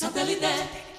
Comienza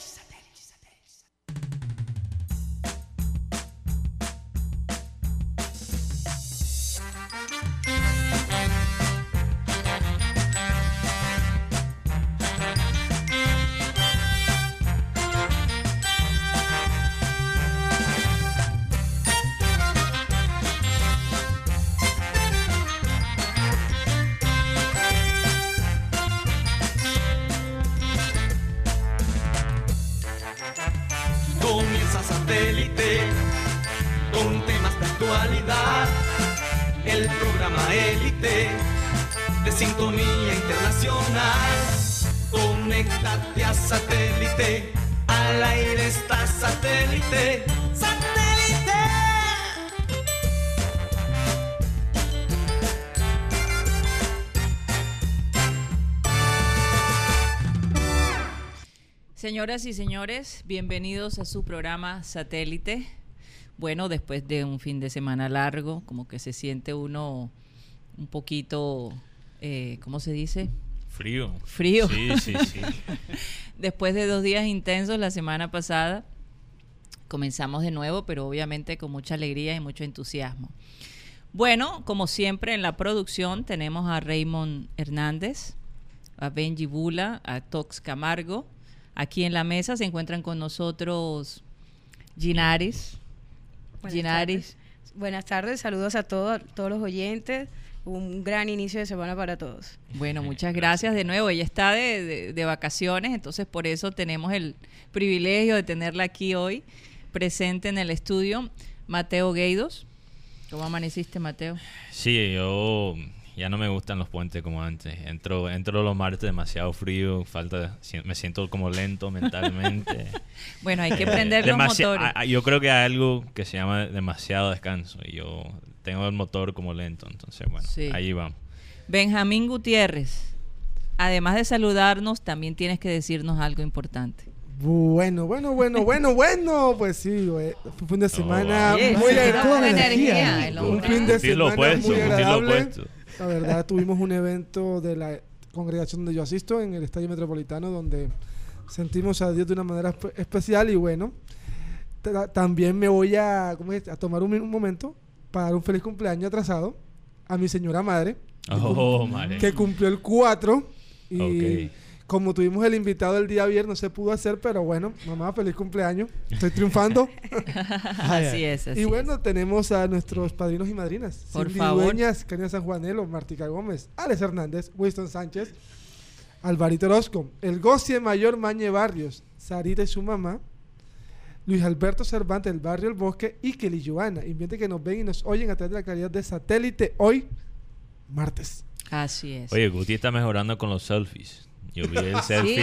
Señoras y señores, bienvenidos a su programa Satélite. Bueno, después de un fin de semana largo, como que se siente uno un poquito, eh, ¿cómo se dice? Frío. Frío. Sí, sí, sí. Después de dos días intensos la semana pasada, comenzamos de nuevo, pero obviamente con mucha alegría y mucho entusiasmo. Bueno, como siempre en la producción tenemos a Raymond Hernández, a Benji Bula, a Tox Camargo. Aquí en la mesa se encuentran con nosotros Ginaris. Buenas Ginaris. tardes. Buenas tardes, saludos a todos, todos los oyentes. Un gran inicio de semana para todos. Bueno, muchas gracias de nuevo. Ella está de, de- de vacaciones, entonces por eso tenemos el privilegio de tenerla aquí hoy, presente en el estudio. Mateo Gueidos. ¿Cómo amaneciste, Mateo? Sí, yo ya no me gustan los puentes como antes. Entro, entro los martes demasiado frío, falta, si- me siento como lento mentalmente. Bueno, hay que prender los Demasi- motores. a- a- Yo creo que hay algo que se llama demasiado descanso y yo tengo el motor como lento, entonces bueno, Sí. ahí vamos. Benjamín Gutiérrez, además de saludarnos, también tienes que decirnos algo importante. Bueno, bueno, bueno, bueno, bueno. Pues sí, güey, fue un fin de semana Oye, muy agradable. energía, Un fin de semana opuesto, muy agradable. La verdad, tuvimos un evento de la congregación donde yo asisto en el Estadio Metropolitano donde sentimos a Dios de una manera espe- especial y bueno, ta- también me voy a, ¿cómo es? a tomar un, un momento para dar un feliz cumpleaños atrasado a mi señora madre que cum- Oh, madre. que cumplió el 4 y. como tuvimos el invitado el día viernes no se pudo hacer, pero bueno, mamá, feliz cumpleaños. Estoy triunfando. así es, así y bueno, es. tenemos a nuestros padrinos y madrinas. Por Cindy favor. Dueñas, Karina San Juanelo, Martica Gómez, Alex Hernández, Winston Sánchez, Alvarito Orozco, el Gocie Mayor Mañe Barrios, Sarita y su mamá, Luis Alberto Cervantes del Barrio El Bosque y Kelly Joana. Invite que nos ven y nos oyen a través de la calidad de satélite hoy, martes. Así es. Oye, Guti está mejorando con los selfies. Yo vi el selfie Sí,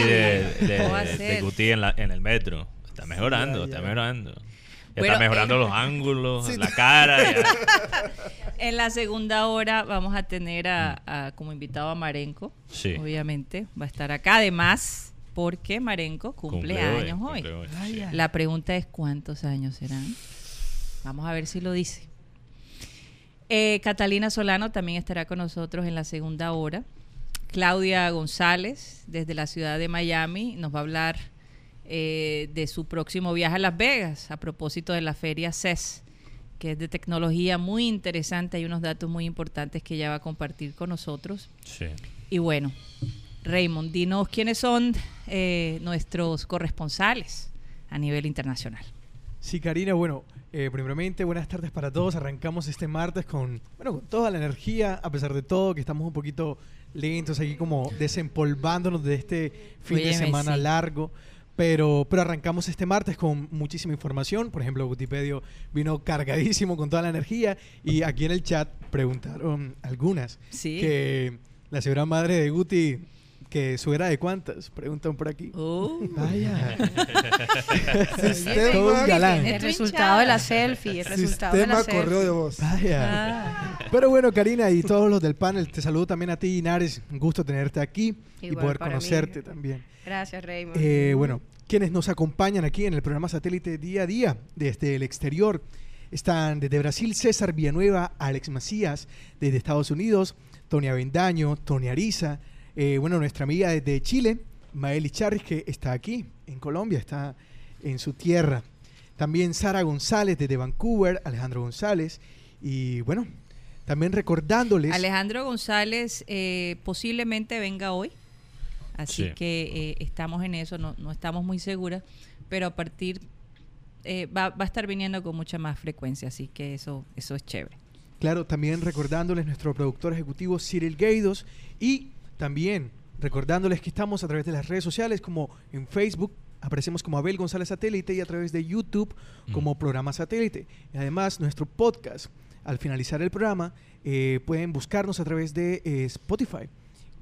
de, de-. Guti en, la- en el metro. Está mejorando, ya, está mejorando. Ya Bueno, está mejorando eh, los ángulos, Sí. la cara. ya. En la segunda hora vamos a tener a, a- como invitado a Marenco. Sí. Obviamente va a estar acá. Además, porque Marenco cumple, años hoy. cumple hoy, sí. La pregunta es cuántos años serán. Vamos a ver si lo dice. Eh, Catalina Solano también estará con nosotros en la segunda hora. Claudia González, desde la ciudad de Miami, nos va a hablar eh, de su próximo viaje a Las Vegas a propósito de la feria CES, que es de tecnología muy interesante. Hay unos datos muy importantes que ella va a compartir con nosotros. Sí. Y bueno, Raymond, dinos quiénes son eh, nuestros corresponsales a nivel internacional. Sí, Karina, bueno, eh, primeramente buenas tardes para todos. Arrancamos este martes con, bueno, con toda la energía, a pesar de todo, que estamos un poquito lentos aquí como desempolvándonos de este fin de semana sí. largo. Pero, pero arrancamos este martes con muchísima información. Por ejemplo, Gutipedio vino cargadísimo con toda la energía. Y aquí en el chat preguntaron algunas Sí. que la señora madre de Guti, que su era de cuántas, preguntan por aquí. Oh. Vaya. Sistema, galán. El resultado de la selfie, el resultado de la selfie. correo de voz. Vaya. Ah. Pero bueno, Karina y todos los del panel, te saludo también a ti, Inares. Un gusto tenerte aquí y poder mí. conocerte también. Gracias, Raymond. Eh, bueno, quienes nos acompañan aquí en el programa Satélite Día a Día desde el exterior están desde Brasil César Villanueva, Alex Macías, desde Estados Unidos, Tony Avendaño, Tony Ariza, eh, bueno, nuestra amiga desde Chile, Maeli Charris, que está aquí, en Colombia, está en su tierra. También Sara González desde Vancouver, Alejandro González. Y bueno, también recordándoles... Alejandro González eh, posiblemente venga hoy, así Sí. que eh, estamos en eso, no, no estamos muy seguras, pero a partir eh, va, va a estar viniendo con mucha más frecuencia, así que eso, eso es chévere. Claro, también recordándoles nuestro productor ejecutivo Cyril Gaidos y también recordándoles que estamos a través de las redes sociales como en Facebook aparecemos como Abel González Satélite y a través de YouTube como programa satélite. Y además nuestro podcast, al finalizar el programa, eh, pueden buscarnos a través de eh, Spotify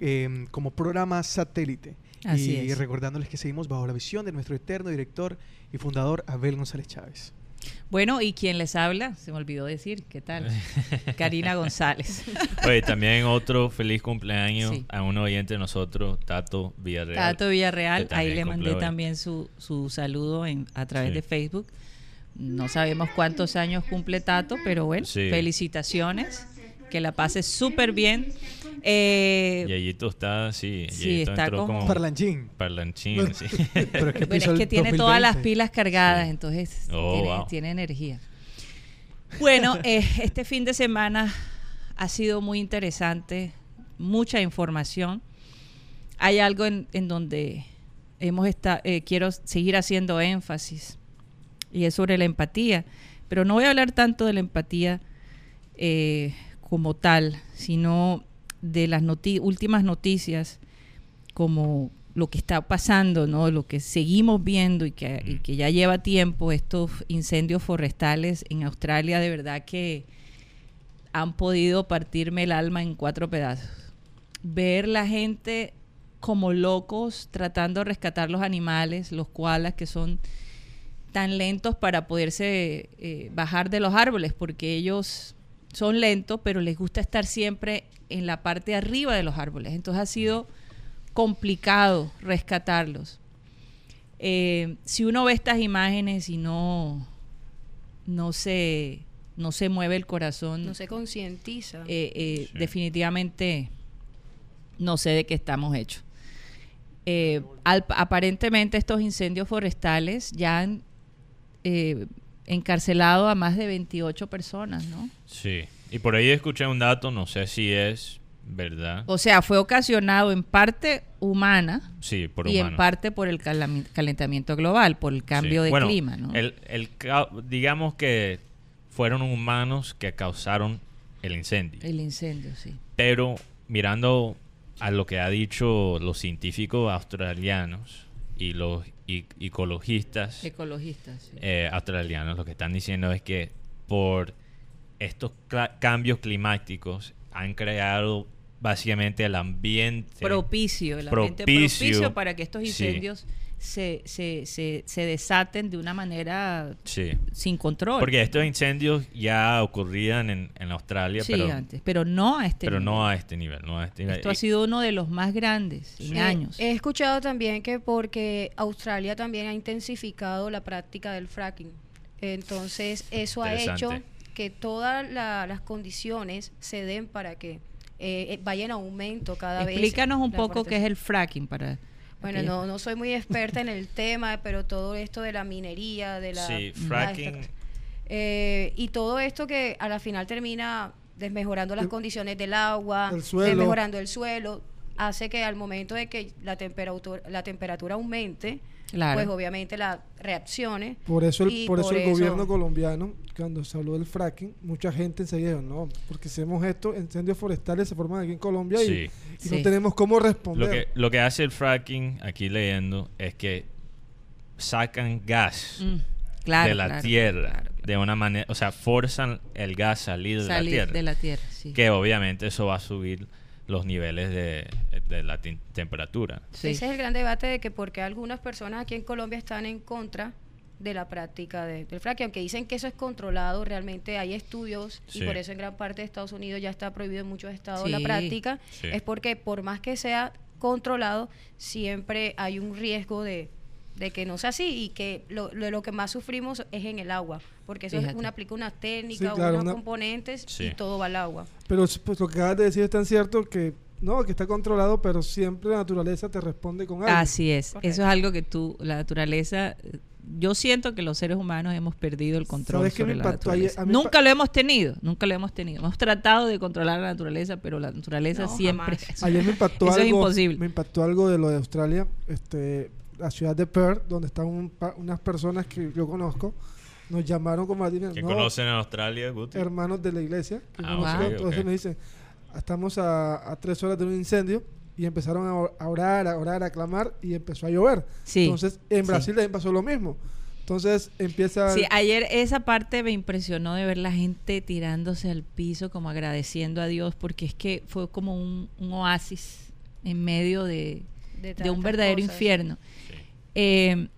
eh, como programa satélite. Así y es. recordándoles que seguimos bajo la visión de nuestro eterno director y fundador Abel González Chávez. Bueno, y quien les habla, se me olvidó decir, ¿qué tal? Karina González. Oye, también otro feliz cumpleaños Sí. a un oyente de nosotros, Tato Villarreal. Tato Villarreal, ahí le mandé hoy. también su, su saludo en, a través Sí. de Facebook. No sabemos cuántos años cumple Tato, pero bueno, Sí. felicitaciones, que la pase súper bien. Eh, Yayito está, sí. Sí, Yayito está entró como- como Parlanchín. parlanchín, sí. Pero es que, Bueno, es que tiene todas las 2020. pilas cargadas, Sí. entonces Oh, tiene, wow. tiene energía. Bueno, eh, este fin de semana ha sido muy interesante, mucha información. Hay algo en, en donde hemos esta- eh, quiero seguir haciendo énfasis y es sobre la empatía, pero no voy a hablar tanto de la empatía eh, como tal, sino de las noti- últimas noticias como lo que está pasando, ¿no? Lo que seguimos viendo y que, y que ya lleva tiempo, estos incendios forestales en Australia, de verdad que han podido partirme el alma en cuatro pedazos. Ver la gente como locos tratando de rescatar los animales, los koalas que son tan lentos para poderse eh, bajar de los árboles, porque ellos son lentos, pero les gusta estar siempre en la parte de arriba de los árboles. Entonces ha sido complicado rescatarlos. Eh, si uno ve estas imágenes y no, no se, no se mueve el corazón, No se concientiza. eh, eh, Sí. definitivamente no sé de qué estamos hechos. Eh, al- aparentemente estos incendios forestales ya han eh, encarcelado a más de 28 personas, ¿no? Sí. Y por ahí escuché un dato, no sé si es verdad. O sea, fue ocasionado en parte humana Sí, por y humano. en parte por el calentamiento global, por el cambio Sí. de Bueno, clima, ¿no? el, el digamos que fueron humanos que causaron el incendio. El incendio, sí. Pero mirando a lo que ha dicho los científicos australianos y los ecologistas Ecologistas. sí. eh, australianos, lo que están diciendo es que por estos cambios climáticos han creado básicamente el ambiente propicio, el ambiente propicio, para que estos sí. Se, se, se, se desaten de una manera Sí. sin control. Porque estos incendios ya ocurrían en, en Australia, sí, pero, antes, pero no a este pero nivel. no a este nivel. No a este nivel. Esto ha sido uno de los más grandes en años. He escuchado también que porque Australia también ha intensificado la práctica del fracking. Entonces, eso ha hecho que todas la- las condiciones se den para que eh, eh, vaya en aumento cada vez. Explícanos un poco qué es el fracking para Bueno, no, no soy muy experta en el tema, pero todo esto de la minería, de la... Sí, la- fracking. eh, y todo esto que a la final termina desmejorando las El- condiciones del agua, el suelo. desmejorando el suelo, hace que al momento de que la temperatura, la temperatura aumente, Claro. pues obviamente la reaccione. Por eso el, por eso por el eso- gobierno colombiano, cuando se habló del fracking, mucha gente enseguida dijo, no, porque hacemos esto, incendios forestales se forman aquí en Colombia y, Sí. y Sí. no tenemos cómo Lo responder. que, lo que hace el fracking, aquí leyendo, es que sacan gas Mm, claro, de la claro, tierra claro, de una manera, o sea, forzan el gas a salir de la tierra. de la tierra, sí. Que obviamente eso va a subir los niveles de, de la tem- temperatura. Sí. Ese es el gran debate de que por qué algunas personas aquí en Colombia están en contra de la práctica de- del fracking, aunque dicen que eso es controlado, realmente hay estudios Sí. y por eso en gran parte de Estados Unidos ya está prohibido en muchos estados la práctica, Sí. es porque por más que sea controlado, siempre hay un riesgo de, de que no sea así y que lo, lo, lo que más sufrimos es en el agua, porque eso es una, aplica una técnica, Sí, claro, unos una- componentes Sí. y todo va al agua. Pero pues, lo que acabas de decir es tan cierto que no, que está controlado, pero siempre la naturaleza te responde con algo. Así es. Correcto. Eso es algo que tú, la naturaleza, eh, yo siento que los seres humanos hemos perdido el control ¿Sabes qué me sobre la naturaleza. A mí Nunca lo hemos tenido, nunca lo hemos tenido. Hemos tratado de controlar la naturaleza, pero la naturaleza No, siempre... jamás. Ayer me impactó Eso es algo. imposible. Me impactó algo de lo de Australia, este, la ciudad de Perth, donde están un pa- unas personas que yo conozco, nos llamaron como a decir, Que "No, conocen a Australia, Guti. hermanos de la iglesia, que Ah, conozco". ok, entonces nos dicen, estamos a, a tres horas de un incendio y empezaron a or- a orar, a orar, a clamar y empezó a llover. Sí, Entonces en sí. Brasil también pasó lo mismo. Entonces empieza Sí, ayer esa parte me impresionó de ver la gente tirándose al piso como agradeciendo a Dios porque es que fue como un, un oasis en medio de, De de un verdadero cosas. infierno. Sí. Eh,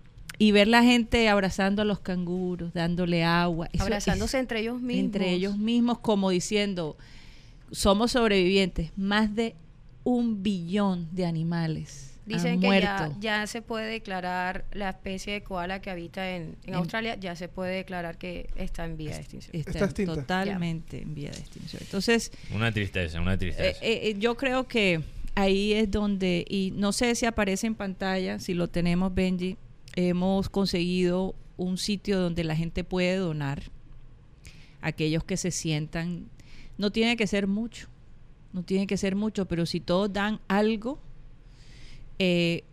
y ver la gente abrazando a los canguros, dándole agua. Abrazándose es- entre ellos mismos. entre ellos mismos, como diciendo, somos sobrevivientes. Más de un billón de animales Dicen que ya, ya se puede declarar la especie de koala que habita en, en En- Australia, ya se puede declarar que está en vía de extinción. Está, Está extinta. totalmente en vía de extinción. Entonces, Una tristeza, una Eh, tristeza. eh, yo creo que ahí es donde, y no sé si aparece en pantalla, si lo tenemos, Benji, hemos conseguido un sitio donde la gente puede donar. Aquellos que se sientan, no tiene que ser mucho, no tiene que ser mucho, pero si todos dan algo, eh,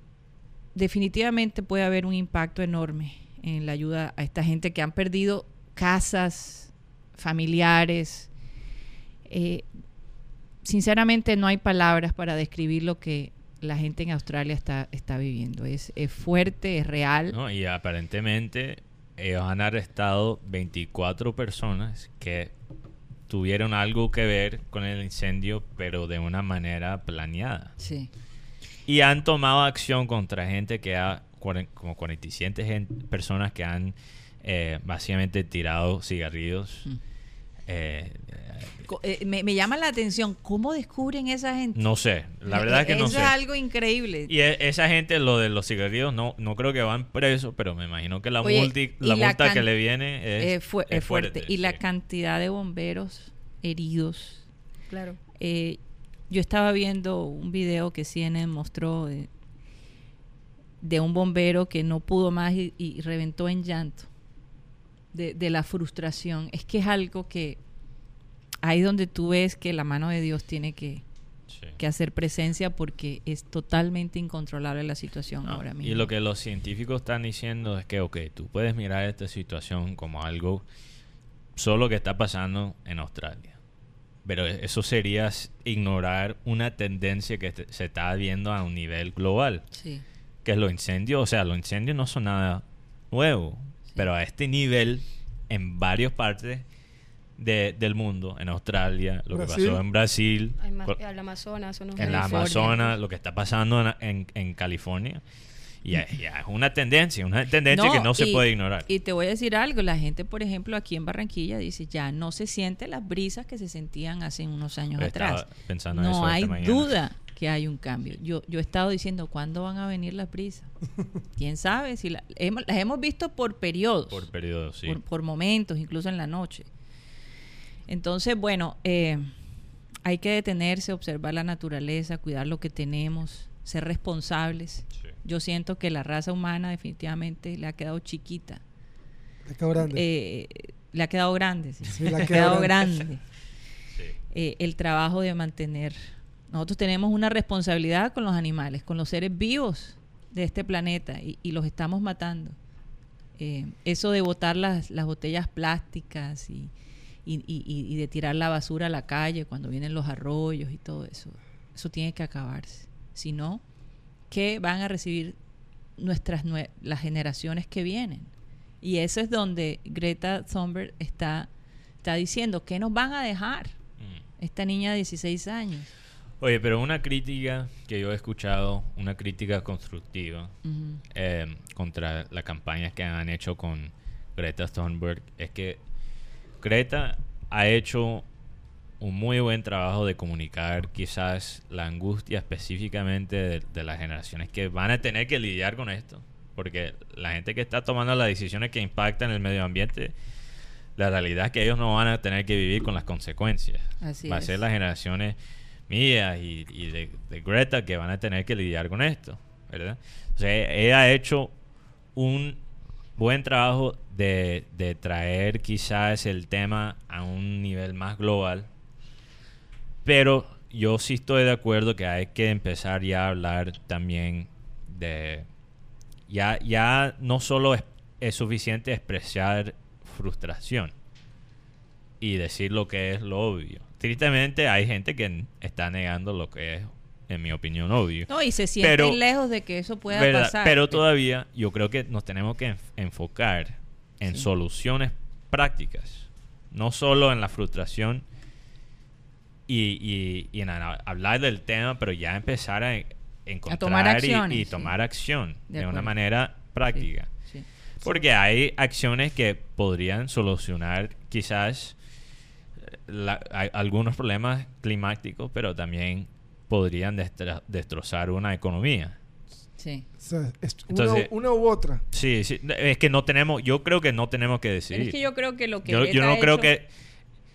definitivamente puede haber un impacto enorme en la ayuda a esta gente que han perdido casas, familiares. Eh, sinceramente no hay palabras para describir lo que la gente en Australia está, está viviendo. Es, es fuerte, es real. Y aparentemente ellos han arrestado 24 personas que tuvieron algo que ver con el incendio, pero de una manera planeada. Sí. Y han tomado acción contra gente que ha, como 47 gen- personas que han eh, básicamente tirado cigarrillos. Mm. Eh, eh, me, me llama la atención, ¿cómo descubren esa gente? no sé, la verdad es que no Eso sé. es algo increíble. Y e- esa gente, lo de los cigarrillos, no, no creo que van presos, pero me imagino que la, Oye, multi- la la multa que le viene es, Eh, fu- es es fuerte. Y la cantidad de bomberos heridos. Claro. Eh, yo estaba viendo un video que CNN mostró de, de un bombero que no pudo más y, y reventó en llanto de, de la frustración. Es que es algo que ahí donde tú ves que la mano de Dios tiene que, Sí. que hacer presencia porque es totalmente incontrolable la situación No, ahora mismo. Y lo que los científicos están diciendo es que, ok, tú puedes mirar esta situación como algo solo que está pasando en Australia. Pero eso sería ignorar una tendencia que te- se está viendo a un nivel global, Sí. que es los incendios. O sea, los incendios no son nada nuevo, pero a este nivel, en varias partes de- del mundo, en Australia, lo que pasó en Brasil, Amazonas, en la California. Amazonas, lo que está pasando en, en- en California. Y es una tendencia, una tendencia que no se y- puede ignorar. Y te voy a decir algo, la gente, por ejemplo, aquí en Barranquilla dice, ya no se sienten las brisas que se sentían hace unos años Estaba atrás. pensando en eso No hay duda que hay un cambio. Yo, yo he estado diciendo, ¿cuándo van a venir las brisas? ¿Quién sabe? Si la- hemos- las hemos visto por periodos, Por periodo, sí. por, por momentos, incluso en la noche. Entonces, bueno, eh, hay que detenerse, observar la naturaleza, cuidar lo que tenemos, ser responsables. Sí. Yo siento que la raza humana definitivamente le ha quedado chiquita. La quedó grande. Eh, le ha quedado grande. sí. Sí, le le ha ha quedado quedado grande. Sí. Eh, el trabajo de mantener. Nosotros tenemos una responsabilidad con los animales, con los seres vivos de este planeta y, y los estamos matando. Eh, eso de botar las, las botellas plásticas y, de tirar la basura a la calle cuando vienen los arroyos y todo eso, eso tiene que acabarse. Si no, ¿qué van a recibir nuestras nue- las generaciones que vienen? Y eso es donde Greta Thunberg está, está diciendo, ¿qué nos van a dejar? Mm. Esta niña de 16 años. Oye, pero una crítica que yo he escuchado, una crítica constructiva eh, contra las campañas que han hecho con Greta Thunberg es que Greta ha hecho un muy buen trabajo de comunicar quizás la angustia específicamente de, de las generaciones que van a tener que lidiar con esto. Porque la gente que está tomando las decisiones que impactan el medio ambiente, la realidad es que ellos no van a tener que vivir con las consecuencias. Así Va a ser las generaciones mías y, de, Greta que van a tener que lidiar con esto, ¿verdad? O sea, ella ha hecho un buen trabajo de, traer quizás el tema a un nivel más global, pero yo sí estoy de acuerdo que hay que empezar ya a hablar también de... Ya, ya no solo es suficiente expresar frustración y decir lo que es lo obvio. Tristemente hay gente que está negando lo que es, en mi opinión, obvio. No, y se sienten Pero- lejos de que eso pueda ¿Verdad? pasar. Pero todavía yo creo que nos tenemos que enf- enfocar en Sí. soluciones prácticas, no solo en la frustración y, y- y en a- hablar del tema, pero ya empezar a en- encontrar tomar y- acciones, y, tomar acción De de, una manera práctica. Sí. Porque hay acciones que podrían solucionar quizás eh, la- hay algunos problemas climáticos, pero también podrían destra- destrozar una economía. Sí. O sea, es Entonces- una, una u otra. Sí, sí, es que no tenemos, yo creo que no tenemos que Pero decidir. es que yo creo que lo que yo, no ha creo hecho que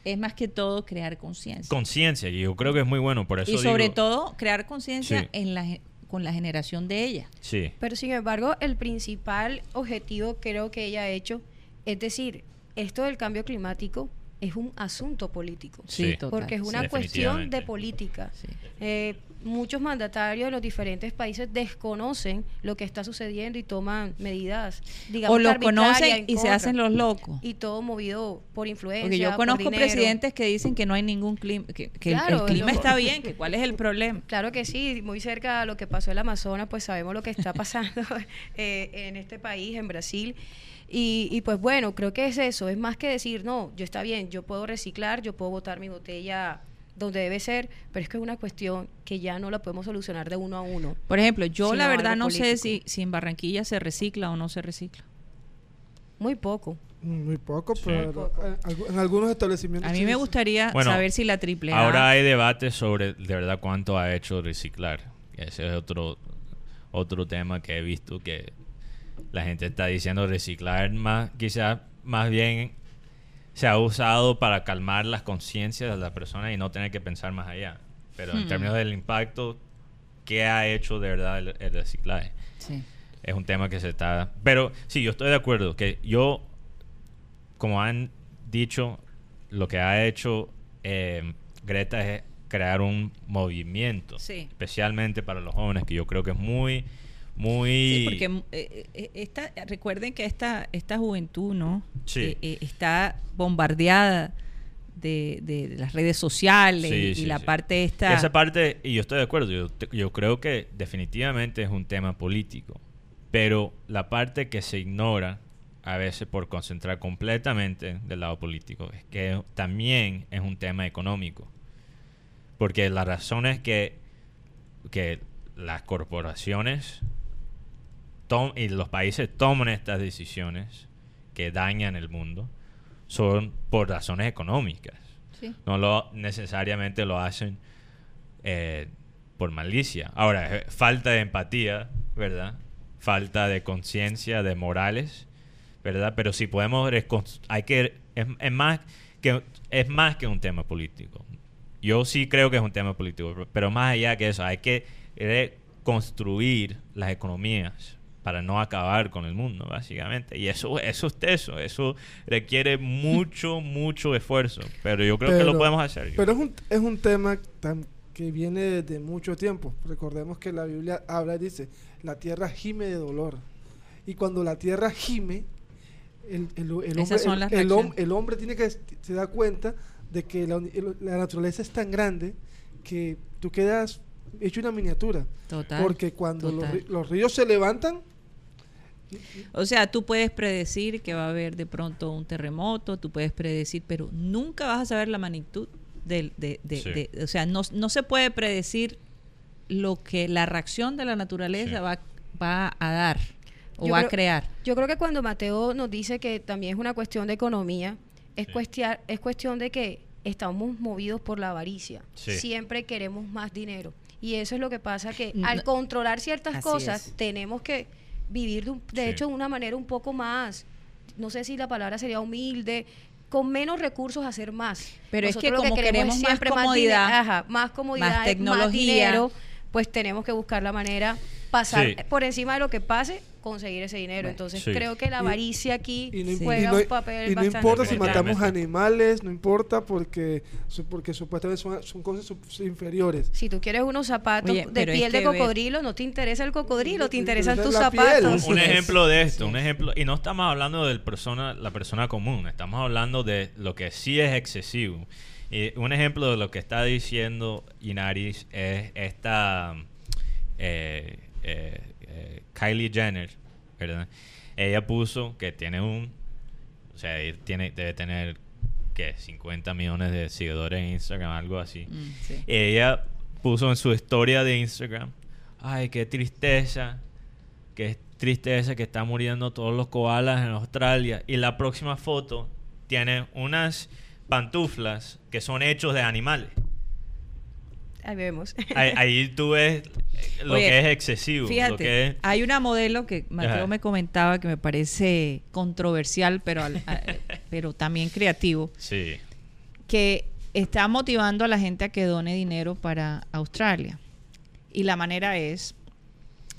es más que todo crear conciencia. conciencia, y yo creo que es muy bueno, por eso Y sobre digo- todo crear conciencia Sí. en la con la generación de ella. Sí, Pero sin embargo, el principal objetivo creo que ella ha hecho es decir, esto del cambio climático es un asunto político. Sí, Sí. total. Porque es sí, una cuestión de política. Sí. Eh, muchos mandatarios de los diferentes países desconocen lo que está sucediendo y toman medidas, digamos, O lo conocen en y se hacen los locos. Y todo movido por influencia. Porque yo conozco presidentes que dicen que no hay ningún clima, que, que el- Claro, el, es clima lo- está bien, que cuál es el problema. Claro que sí, muy cerca a lo que pasó en el Amazonas, pues sabemos lo que está pasando eh, en este país, en Brasil. Y, y pues bueno, creo que es eso, es más que decir, no, yo está bien, yo puedo reciclar, yo puedo botar mi botella donde debe ser, pero es que es una cuestión que ya no la podemos solucionar de uno a uno. Por ejemplo, yo la verdad no sé si, si en Barranquilla se recicla o no se recicla. Muy poco. Mm, Muy poco, Sí. pero Poco. en, algu- en algunos establecimientos. A mí me gustaría Bueno, saber si la triple A- ahora hay debate sobre de verdad cuánto ha hecho reciclar. Ese es otro otro tema que he visto que la gente está diciendo reciclar más, quizás más bien se ha usado para calmar las conciencias de las personas y no tener que pensar más allá. Pero en Hmm. términos del impacto, ¿qué ha hecho de verdad el, el reciclaje? Sí. Es un tema que se está... Pero sí, yo estoy de acuerdo que yo, como han dicho, lo que ha hecho eh, Greta es crear un movimiento, Sí. especialmente para los jóvenes, que yo creo que es muy, muy... Sí, porque eh, eh, esta, recuerden que esta, esta juventud, ¿no? Sí. Eh, está bombardeada de, de las redes sociales Sí, y, sí, la sí. parte esta... Esa parte, y yo estoy de acuerdo, yo, yo creo que definitivamente es un tema político, pero la parte que se ignora a veces por concentrar completamente del lado político es que también es un tema económico. Porque la razón es que, que las corporaciones tom- y los países toman estas decisiones que dañan el mundo son por razones económicas Sí. no lo necesariamente lo hacen eh, por malicia. Ahora, eh, falta de empatía, ¿verdad? Falta de conciencia, de morales, ¿verdad? Pero si podemos hay que es, es más que es más que un tema político. Yo sí creo que es un tema político, pero- pero más allá que eso, hay que reconstruir las economías para no acabar con el mundo, básicamente. Y eso, eso es teso, eso requiere mucho, mucho esfuerzo. Pero yo creo que lo podemos hacer. Pero es un, es un tema tan- que viene desde mucho tiempo. Recordemos que la Biblia habla y dice, la tierra gime de dolor. Y cuando la tierra gime, el, el- el hombre, el- las el hom- reacciones. el hombre tiene que se da cuenta de que la, la naturaleza es tan grande que tú quedas hecho una miniatura. Total. Porque cuando los, total. ri- los ríos se levantan, O sea, tú puedes predecir que va a haber de pronto un terremoto, tú puedes predecir, pero nunca vas a saber la magnitud del, de, de- Sí. de- o sea, no, no se puede predecir lo que la reacción de la naturaleza Sí. va, va a dar o Yo va a crear. Yo creo que cuando Mateo nos dice que también es una cuestión de economía, es, Sí. cuestia- es cuestión de que estamos movidos por la avaricia. Sí. Siempre queremos más dinero. Y eso es lo que pasa que No- al controlar ciertas Así cosas es. tenemos que vivir de, un- de Sí. hecho de una manera un poco más, no sé si la palabra sería humilde, con menos recursos hacer más. Pero es Nosotros que lo como queremos queremos es más siempre comodidad, más, dinero, ajá, más comodidad, más más tecnología. dinero, pues tenemos que buscar la manera pasar Sí. por encima de lo que pase conseguir ese dinero. Entonces Sí. creo que la Y- avaricia aquí Y no, juega y no- un papel y no bastante importa si matamos animales, no importa porque, su- porque supuestamente son, son cosas inferiores. Si tú quieres unos zapatos Oye, de piel de cocodrilo, no te interesa el cocodrilo, te Te interesan tus piel. zapatos. un ejemplo de esto, un ejemplo, y no estamos hablando de persona, la persona común, estamos hablando de lo que sí es excesivo. Y un ejemplo de lo que está diciendo Inaris es esta eh, eh, eh, Kylie Jenner, ¿verdad? Ella puso que tiene un, o sea, tiene, debe tener, ¿qué? 50 millones de seguidores en Instagram, algo así. Mm, sí. Ella puso en su historia de Instagram, ay, qué tristeza, qué tristeza que están muriendo todos los koalas en Australia. Y la próxima foto tiene unas pantuflas que son hechos de animales. Ahí vemos. Ahí, ahí tú ves lo Oye, que es excesivo. lo Fíjate, que es- hay una modelo que Mateo Ajá. me comentaba que me parece controversial, pero, al- a- pero también creativo, Sí, que está motivando a la gente a que done dinero para Australia. Y la manera es,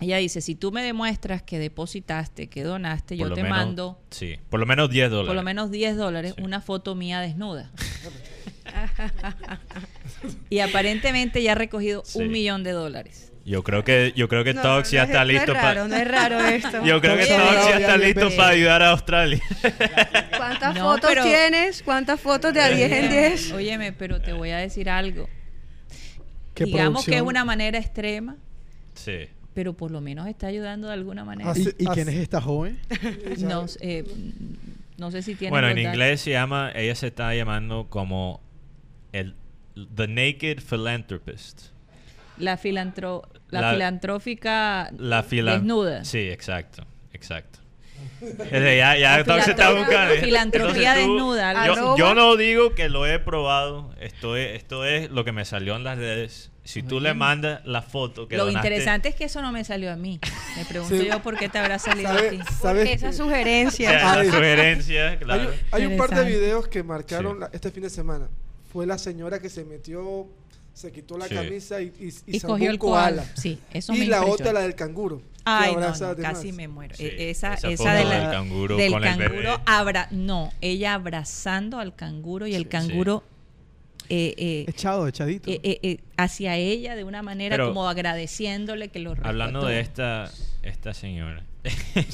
ella dice, si tú me demuestras que depositaste, que donaste, por yo te menos- mando Sí, por lo menos 10 dólares. por lo menos 10 dólares Sí. una foto mía desnuda. y aparentemente ya ha recogido Sí. un millón de dólares. Yo creo que, yo creo que No, Tox ya no está es listo para... No es raro esto. Yo creo que Oye, Tox ya está listo para ayudar a Australia. ¿Cuántas No, fotos pero- tienes? ¿Cuántas fotos de a 10 en 10? Óyeme, pero te voy a decir algo. ¿Qué Digamos que es una manera extrema, sí. pero por lo menos está ayudando de alguna manera. Así- ¿Y, y quién es esta joven? No, eh, no sé si tiene. Bueno, en datos. inglés se llama, ella se está llamando como el The Naked Philanthropist. La, filantro, la, La- filantrófica La fila desnuda. Sí, exacto, exacto. Ya ya se está filantropía- buscando. filantropía Entonces tú- desnuda, Yo, no digo que lo he probado. Esto es, esto es lo que me salió en las redes. Si tú le mandas la foto que Lo donaste- interesante es que eso no me salió a mí. Me pregunto Sí. yo por qué te habrá salido a ¿Sabe- ti. sabes Esa que- sugerencia. O sea, Ay. la sugerencia, Hay, claro. un- hay un par de videos que marcaron Sí. la- este fin de semana. Fue la señora que se metió, se quitó la Sí. camisa y, y, y Y salvó cogió el koala. koala. Sí, eso y me la impresionó. otra, la del canguro. Ay, no, no, casi me muero. Sí, E- esa esa de la- del canguro del con el bebé. canguro abra, no, ella abrazando al canguro y el Sí, canguro eh, eh, Echado, echadito. eh, eh, hacia ella de una manera Pero- como agradeciéndole que lo Hablando de esta, esta señora.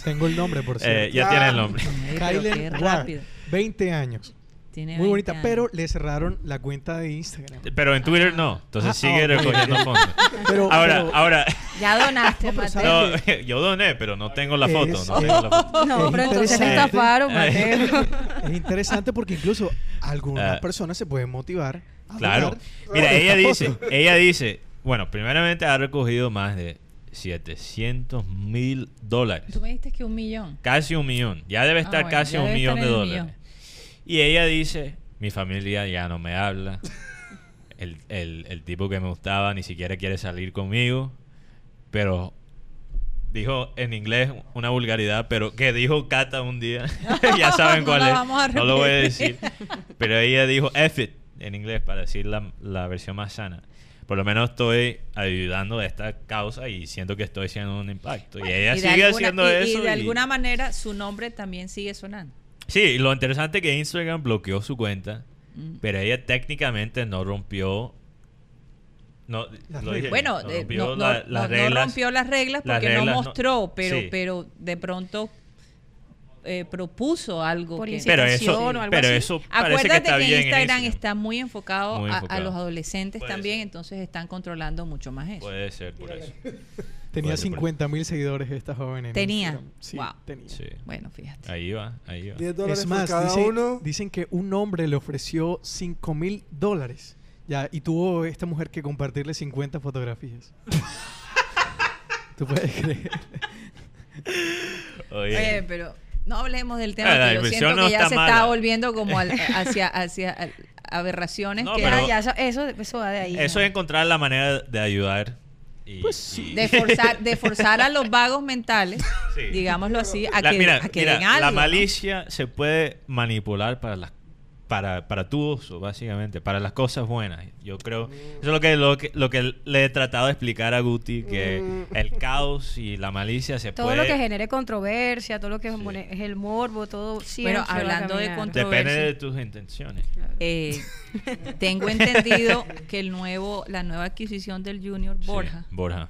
Tengo el nombre, por cierto. Eh, ya Ah. tiene el nombre. Kylen rápido. 20 años. Tiene Muy 20 bonita, años. pero le cerraron la cuenta de Instagram. Pero en Twitter no. Entonces Ah, sigue ah, recogiendo fondos. Pero, Ahora, pero ahora. Ya donaste, Mateo. yo doné, pero no tengo la foto. Es- no tengo la foto. No, Es pero entonces estafaron, Mateo. es interesante porque incluso algunas Ah. personas se pueden motivar a Claro. donar Mira, ella dice, ella dice, bueno, primeramente ha recogido más de 700 mil dólares. Tú me dijiste que un millón. Casi un millón. Ya debe Ah, estar bueno, casi un millón de dólares. millón. Y ella dice, mi familia ya no me habla. El, el- el tipo que me gustaba ni siquiera quiere salir conmigo. Pero dijo en inglés una vulgaridad, pero que dijo Cata un día. ya saben No cuál es. no lo voy a decir. Pero ella dijo F it en inglés para decir la, la versión más sana. Por lo menos estoy ayudando a esta causa y siento que estoy haciendo un impacto. y ella Y de sigue alguna- haciendo y- eso. Y de y- alguna manera su nombre también sigue sonando. Sí, y lo interesante es que Instagram bloqueó su cuenta, Mm. pero ella técnicamente no rompió. No, lo. Bueno, no eh, rompió no, la- no- las no- no reglas. rompió las reglas las porque reglas no no- mostró, pero, sí. pero de pronto eh, propuso algo. Por que- Pero eso, o algo pero así. eso parece que Acuérdate está que, bien Instagram está muy enfocado, Muy a- los adolescentes Puede también, ser. entonces están controlando mucho más eso. Puede ser por eso. Tenía Puede ser por 50 mil seguidores esta joven en Tenía. Instagram. Sí, Wow. tenía. Sí. Bueno, fíjate. Ahí va, ahí va. 10 dólares Es más, cada dice- uno. dicen que un hombre le ofreció 5 mil dólares. Ya, y tuvo esta mujer que compartirle 50 fotografías. ¿Tú puedes creer? Oye, Oye, pero no hablemos del tema, Ah, que yo siento no que ya está se mala. está volviendo como al- hacia, hacia al- aberraciones No, que pero- Ah, ya, eso, eso, eso va de ahí. eso es encontrar la manera de ayudar. Y, Pues y- de forzar, de forzar a los vagos mentales, Sí. digámoslo así, a La- que, mira, a que mira, den algo. la ¿no? malicia se puede manipular para las para, para tu uso, básicamente, para las cosas buenas. Yo creo, eso es lo que, lo que, lo que le he tratado de explicar a Guti, que Mm. el caos y la malicia se Todo puede... lo que genere controversia, todo lo que es Sí. el morbo, todo siempre Bueno, hablando de control- Depende controversia. de tus intenciones. Eh, tengo entendido que el nuevo, la nueva adquisición del Junior Sí, Borja Borja.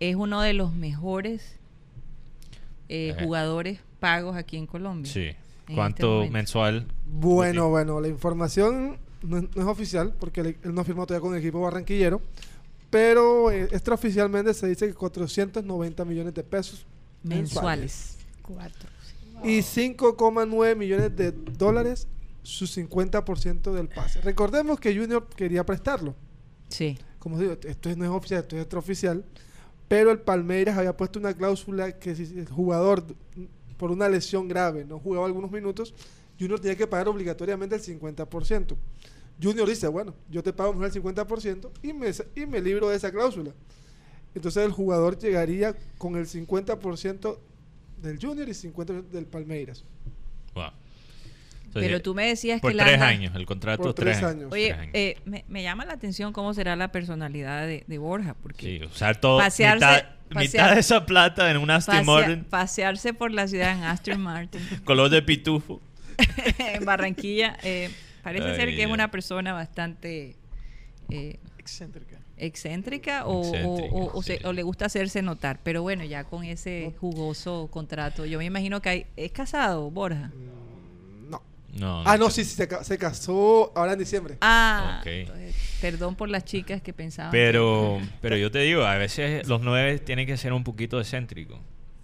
es uno de los mejores eh, Eh. jugadores pagos aquí en Colombia. Sí. Este ¿Cuánto mensual? Bueno, bueno, la información no, es- no es oficial porque él, él no firmó todavía con el equipo barranquillero, pero eh, extraoficialmente se dice que 490 millones de pesos Mensuales. Cuatro. y 5,9 millones de dólares su 50% del pase. Recordemos que Junior quería prestarlo. Sí. Como digo, esto no es oficial, esto es extraoficial, pero el Palmeiras había puesto una cláusula que si el jugador por una lesión grave no jugaba algunos minutos, Junior tenía que pagar obligatoriamente el 50%. Junior dice, bueno, yo te pago mejor el 50% y me, y me libro de esa cláusula. Entonces el jugador llegaría con el 50% del Junior y 50% del Palmeiras. Wow. Pero tú me decías por que tres Landa- años, el contrato Por tres, tres años. años. Oye, Tres años. eh, me, me llama la atención cómo será la personalidad de, de Borja, porque Sí, usar todo, Pasearse- mitad, pasear- mitad de esa plata en un Aston pasea- Martin, pasearse por la ciudad en Aston Martin, color de pitufo. en Barranquilla, eh, parece Ay, ser que es una persona bastante eh, Excéntrica. excéntrica o, o- Excéntrica, o- o se- sí. o le gusta hacerse notar. Pero bueno, ya con ese jugoso contrato, yo me imagino que hay, es casado, Borja. Mm, No. No, Ah, no, sí, sí, se, se casó ahora en diciembre. Ah, Ok. entonces, perdón por las chicas que pensaban. Pero, pero yo te digo, a veces los nueve tienen que ser un poquito excéntricos.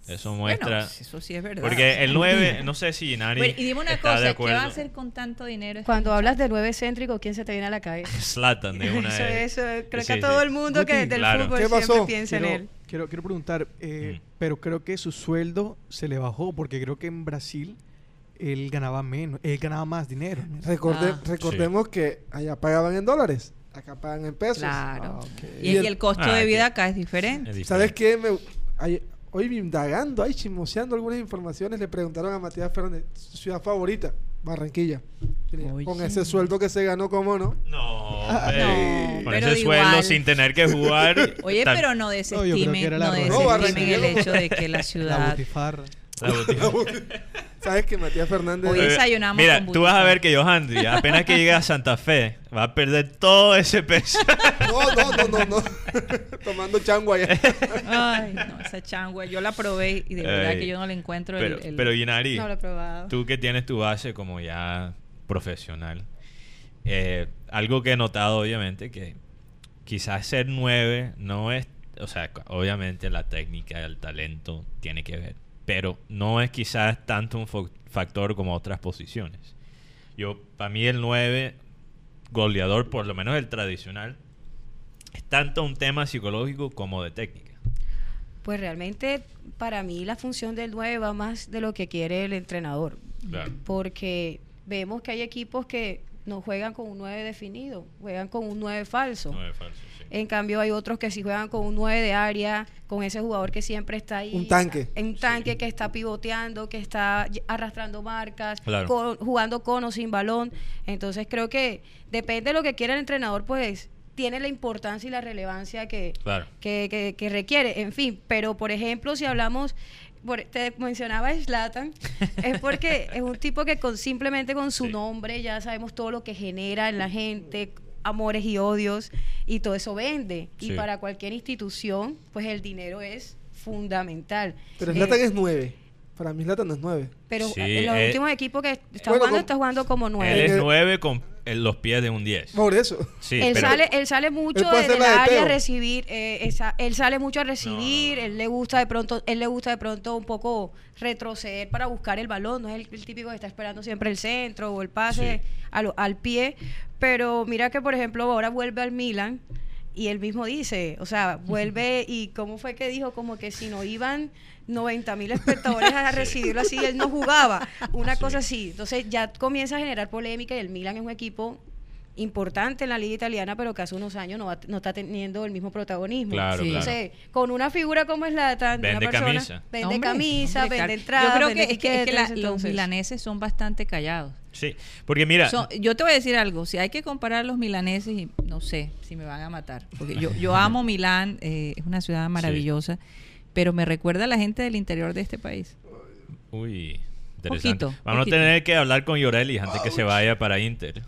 Eso muestra. Bueno, eso sí es verdad. porque el 9, no sé si Bueno, y dime una está cosa, ¿qué va a hacer con tanto dinero? este Cuando hablas de nueve céntrico, ¿quién se te viene a la cabeza? Zlatan de una eso, vez. eso, creo Sí, que a sí. todo el mundo que del claro. fútbol ¿Qué siempre pasó? piensa en él. quiero, quiero preguntar, eh, Mm. pero creo que su sueldo se le bajó porque creo que en Brasil él ganaba menos, él ganaba más dinero. ¿no? Recorde- Ah. recordemos que allá pagaban en dólares, acá pagan en pesos. Claro. Ah, y, Y el- y el costo Ah, de vida acá es diferente. Es diferente. ¿Sabes qué? Me, ay- hoy indagando, ahí chismoseando algunas informaciones, le preguntaron a Matías Fernández, su ciudad favorita, Barranquilla. Oye. Con ese sueldo que se ganó, ¿cómo no? No, no, con pero ese sueldo igual. sin tener que jugar. Oye, tan- pero no desestimen, la no. No, desestimen el hecho de que la La ciudad... botifarra. La botica. ¿Sabes que Matías Fernández... Hoy desayunamos Mira, con tú vas a ver que Johandri, apenas que llegue a Santa Fe, va a perder todo ese peso. No, no, no, no, no. Tomando chango allá. Ay, no, esa changua, yo la probé y de verdad Ay. que yo no le encuentro pero, el... el- pero Inari, No lo he probado. tú que tienes tu base como ya profesional, eh, algo que he notado obviamente que quizás ser nueve no es, o sea, obviamente la técnica, el talento tiene que ver, pero no es quizás tanto un factor como otras posiciones. Yo, para mí el 9, goleador, por lo menos el tradicional, es tanto un tema psicológico como de técnica. Pues realmente para mí la función del 9 va más de lo que quiere el entrenador. Claro. Porque vemos que hay equipos que no juegan con un 9 definido, juegan con un 9 falso. Nueve falsos, sí. En cambio hay otros que sí juegan con un 9 de área, con ese jugador que siempre está ahí. Un tanque. Un tanque que está pivoteando, que está arrastrando marcas, Claro. con- jugando con o sin balón. Entonces creo que depende de lo que quiera el entrenador, pues tiene la importancia y la relevancia que, Claro. que, que- que requiere. En fin, pero por ejemplo, si hablamos, por- te mencionaba Slatan, es porque es un tipo que con simplemente con su Sí. nombre ya sabemos todo lo que genera en la gente, amores y odios, y todo eso vende. Sí. Y para cualquier institución, pues el dinero es fundamental. Pero Eh, Zlatan es nueve. Para mí Zlatan no es nueve. pero Sí, en los eh, últimos equipos que está Bueno, jugando, con- está jugando como Él nueve. es Eh, 9 con el- los pies de un 10. Por eso. Sí, él, pero- sale, él sale mucho Él del de área a recibir, eh, esa- él sale mucho a recibir, No, no, no. él le gusta de pronto, él le gusta de pronto un poco retroceder para buscar el balón, no es el, el típico que está esperando siempre el centro o el pase Sí. a lo- al pie, pero mira que por ejemplo ahora vuelve al Milan y él mismo dice, o sea, vuelve y cómo fue que dijo como que si no iban 90 mil espectadores a recibirlo así, él no jugaba, una Sí. cosa así, entonces ya comienza a generar polémica y el Milan es un equipo importante en la liga italiana, pero que hace unos años no, va- no está teniendo el mismo protagonismo. Claro, Sí. claro. Entonces, con una figura como es la una Vende persona, camisa. vende Hombre, camisa, hombre, vende claro. entradas, Yo creo vende que, es que- es que la- tiquetes, los milaneses son bastante callados. Sí, porque mira, yo te voy a decir algo, si hay que comparar los milaneses, y no sé si me van a matar, porque yo, yo amo Milán, eh, es una ciudad maravillosa, pero me recuerda a la gente del interior de este país. uy, interesante. Poquito, Vamos poquito. a tener que hablar con Llorelli antes que se vaya para Inter.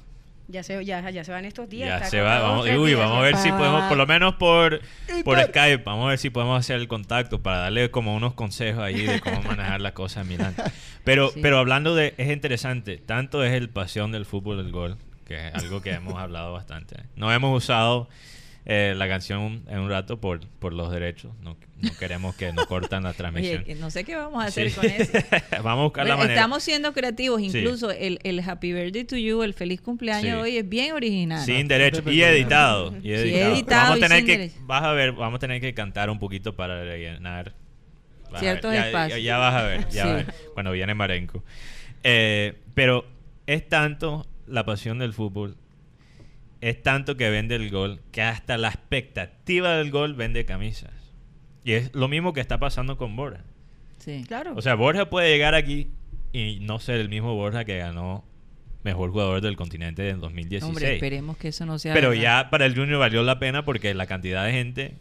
Ya se, ya, ya se van estos días. Ya está se va, vamos, uy, días, vamos a ver si podemos, por lo menos por, por. Skype, vamos a ver si podemos hacer el contacto para darle como unos consejos ahí de cómo manejar las cosas en Milán. Pero, Sí. pero hablando de, es interesante, tanto es el pasión del fútbol del gol, que es algo que hemos hablado bastante. No hemos usado eh, la canción en un rato por, por los derechos, no, no queremos que nos cortan la transmisión. Oye, no sé qué vamos a hacer Sí. con eso. vamos a buscar la manera. Estamos siendo creativos, Sí. incluso el, el Happy Birthday to You, el feliz cumpleaños Sí. de hoy es bien original. Sin derecho y editado, y editado. editado Vamos a y tener sin que, derecho. vas a ver, vamos a tener que cantar un poquito para rellenar Ciertos espacios. Ya, ya vas a ver, ya Sí. vas a ver, cuando viene Marenco. Eh, pero es tanto la pasión del fútbol, es tanto que vende el gol, que hasta la expectativa del gol vende camisas. Y es lo mismo que está pasando con Borja. Sí. Claro. O sea, Borja puede llegar aquí y no ser el mismo Borja que ganó mejor jugador del continente en 2016. Hombre, esperemos que eso no sea Pero verdad. ya para el Junior valió la pena porque la cantidad de gente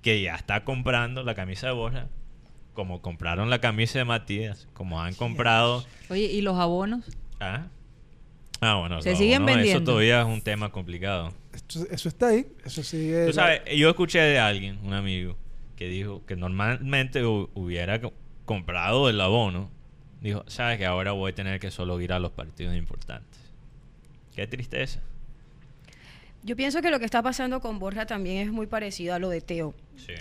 que ya está comprando la camisa de Borja, como compraron la camisa de Matías, como han comprado... Oye, ¿y los abonos? Ah, ah bueno, Se no, siguen no, vendiendo. Eso todavía es un tema complicado. Esto- eso está ahí. Eso sigue. Tú sabes, yo escuché de alguien, un amigo, que dijo que normalmente hu- hubiera co- comprado el abono. Dijo, sabes que ahora voy a tener que solo ir a los partidos importantes. Qué tristeza. Yo pienso que lo que está pasando con Borja también es muy parecido a lo de Teo. Sí.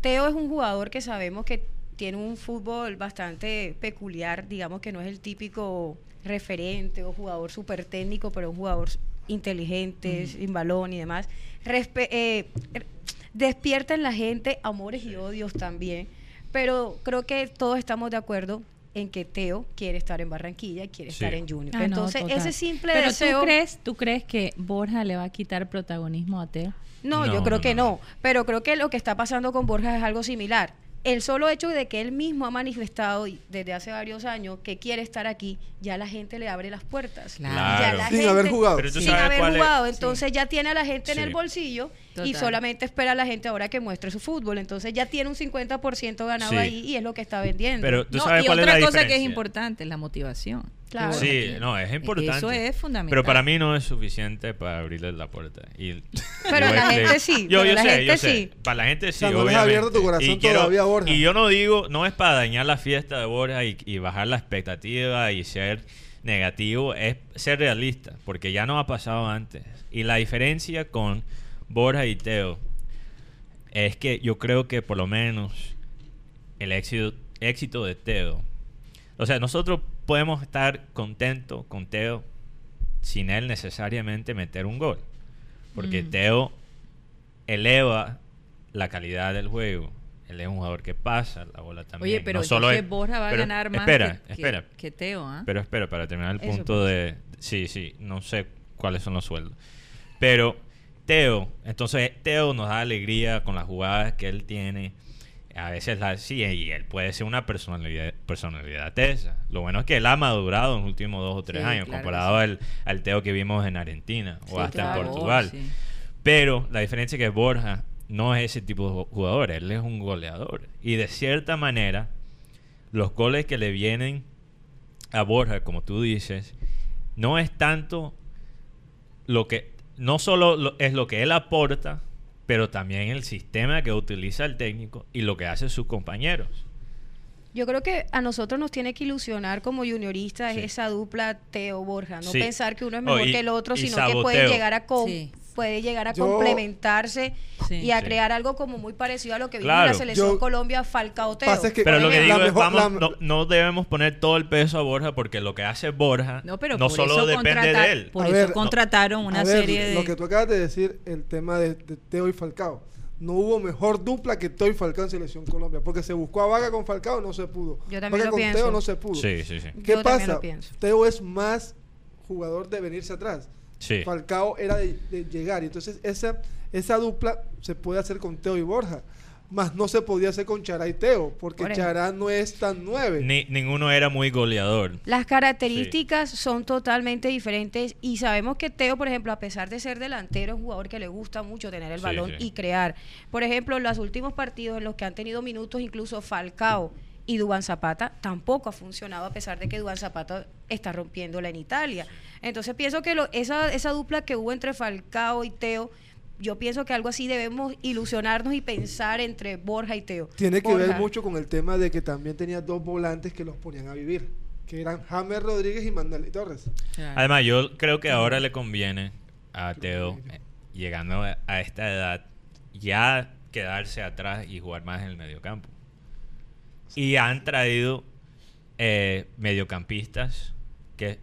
Teo es un jugador que sabemos que tiene un fútbol bastante peculiar, digamos que no es el típico referente o jugador súper técnico, pero un jugador inteligente, sin balón y demás. Respe- eh, despierta en la gente amores y odios también, pero creo que todos estamos de acuerdo en que Teo quiere estar en Barranquilla y quiere Sí. estar en Junior. Ah, Entonces, ese simple Pero deseo... ¿tú crees, ¿tú crees que Borja le va a quitar protagonismo a Teo? No, No, yo creo no, que no. Pero creo que lo que está pasando con Borja es algo similar. El solo hecho de que él mismo ha manifestado desde hace varios años que quiere estar aquí, ya la gente le abre las puertas. Claro. Ya la Sin gente- haber jugado. Pero sin haber es- jugado. Entonces ya tiene a la gente en el bolsillo y solamente espera a la gente ahora que muestre su fútbol. Entonces ya tiene un 50% ganado Sí. ahí y es lo que está vendiendo. Pero tú No, sabes y cuál otra es la cosa que es importante, la motivación. Claro. Sí, no, es importante. Eso es fundamental. Pero para mí no es suficiente para abrirle la puerta. Y, Pero yo la sí, Yo, pero yo la sé, gente yo sé. sí. Para la gente sí, sea, no obviamente. abierto tu corazón y quiero- todavía, Borja. Y yo no digo, no es para dañar la fiesta de Borja y, y bajar la expectativa y ser negativo, es ser realista, porque ya no ha pasado antes. Y la diferencia con Borja y Teo es que yo creo que por lo menos el éxito, éxito de Teo. O sea, nosotros podemos estar contentos con Teo sin él necesariamente meter un gol. Porque Mm. Teo eleva la calidad del juego. Él es un jugador que pasa la bola también. Oye, pero No solo es- Borja va a ganar más espera, que, espera. que Teo, ¿ah? Pero espera, para terminar el Eso punto de... Sí, sí, no sé cuáles son los sueldos. Pero Teo, entonces Teo nos da alegría con las jugadas que él tiene. A veces la sí, y él puede ser una personalidad, personalidad esa. Lo bueno es que él ha madurado en los últimos dos o tres Sí, años, claro comparado sí. al, al Teo que vimos en Argentina o Sí, hasta claro, en Portugal. Pero la diferencia es que Borja no es ese tipo de ju- jugador, él es un goleador. Y de cierta manera, los goles que le vienen a Borja, como tú dices, no es tanto lo que, no solo lo- es lo que él aporta, pero también el sistema que utiliza el técnico y lo que hacen sus compañeros. Yo creo que a nosotros nos tiene que ilusionar como junioristas Sí. esa dupla Teo Borja, no Sí. pensar que uno es Oh, mejor y- que el otro, sino que puede saboteo. llegar a Sí. Puede llegar a Yo- complementarse Sí. y a Sí. crear algo como muy parecido a lo que Claro. la selección Yo- Colombia Falcao Teo. Pasa es que- Pero lo que digo es, mejor- vamos, la- no, no debemos poner todo el peso a Borja porque lo que hace Borja No, pero no por solo depende contrata- de él. Por A eso ver, contrataron una A ver, serie de... Lo que tú acabas de decir, el tema de, de Teo y Falcao. No hubo mejor dupla que Teo y Falcao en Selección Colombia. Porque se buscó a Vaga con Falcao, no se pudo. Yo también Vaga lo con pienso. Teo no se pudo. Sí, sí, sí. ¿Qué Yo pasa? Teo es más jugador de venirse atrás. Sí. Falcao era de, de llegar. Y entonces esa, esa dupla se puede hacer con Teo y Borja. Más no se podía hacer con Chará y Teo, porque Por. Chará no es tan nueve. Ni- ninguno era muy goleador. Las características son totalmente diferentes y sabemos que Teo, por ejemplo, a pesar de ser delantero, es un jugador que le gusta mucho tener el Sí, balón sí. y crear. Por ejemplo, en los últimos partidos en los que han tenido minutos, incluso Falcao y Dubán Zapata, tampoco ha funcionado a pesar de que Dubán Zapata está rompiéndola en Italia. Entonces pienso que lo- esa, esa dupla que hubo entre Falcao y Teo, yo pienso que algo así debemos ilusionarnos y pensar entre Borja y Teo. Tiene que ver mucho con el tema de que también tenía dos volantes que los ponían a vivir, que eran James Rodríguez y Manuel Torres. Claro. Además, yo creo que ahora le conviene a Teo, eh, llegando a- a esta edad, ya quedarse atrás y jugar más en el mediocampo. Y han traído eh, mediocampistas que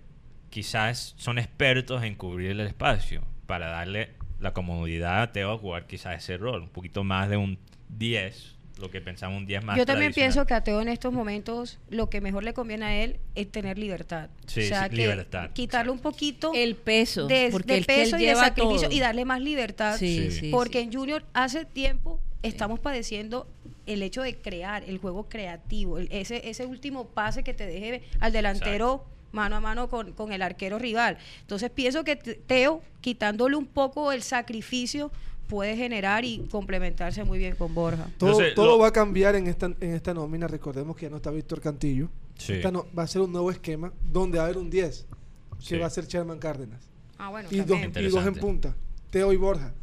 quizás son expertos en cubrir el espacio para darle la comodidad a Teo a jugar quizás ese rol, un poquito más de un 10, lo que pensamos un 10 más Yo también pienso que a Teo en estos momentos lo que mejor le conviene a él es tener libertad. Sí, o sea, sí, que libertad, quitarle un poquito el peso, de, porque de el él peso y de lleva sacrificio todo. y darle más libertad. Sí, Sí. sí, porque sí. en Junior hace tiempo estamos padeciendo el hecho de crear, el juego creativo, el- ese, ese último pase que te deje al delantero mano a mano con, con el arquero rival. Entonces pienso que Te- Teo, quitándole un poco el sacrificio, puede generar y complementarse muy bien con Borja. Todo, Entonces, todo lo- va a cambiar en esta, en esta nómina. Recordemos que ya no está Víctor Cantillo. Sí. Esta no- va a ser un nuevo esquema donde va a haber un 10, que Sí. va a ser Sherman Cárdenas. Ah, bueno, Y dos, y dos en punta, Teo y Borja.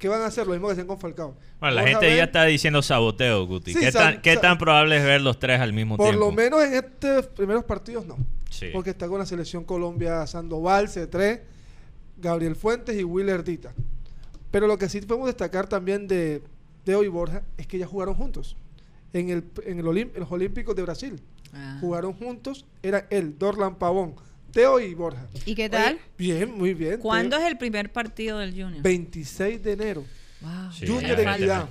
¿Qué van a hacer? Lo mismo que hacían con Falcao. Bueno, la gente ya está diciendo saboteo, Guti. Sí, ¿Qué, tan, qué tan probable es ver los tres al mismo Por tiempo? lo menos en estos primeros partidos no. Sí. Porque está con la selección Colombia Sandoval, C3, Gabriel Fuentes y Willer Dita. Pero lo que sí podemos destacar también de Teo y Borja es que ya jugaron juntos. En, el, en, el Olim- los Olímpicos de Brasil. Ah. Jugaron juntos. Era él, Dorlan Pavón, Teo y Borja. ¿Y qué tal? Oye, bien, muy bien. ¿Cuándo Teo. es el primer partido del Junior? 26 de enero. Wow. Sí, Junior todavía Equidad.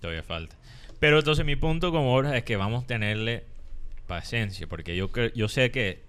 Todavía falta. Pero entonces mi punto con Borja es que vamos a tenerle paciencia, porque yo yo sé que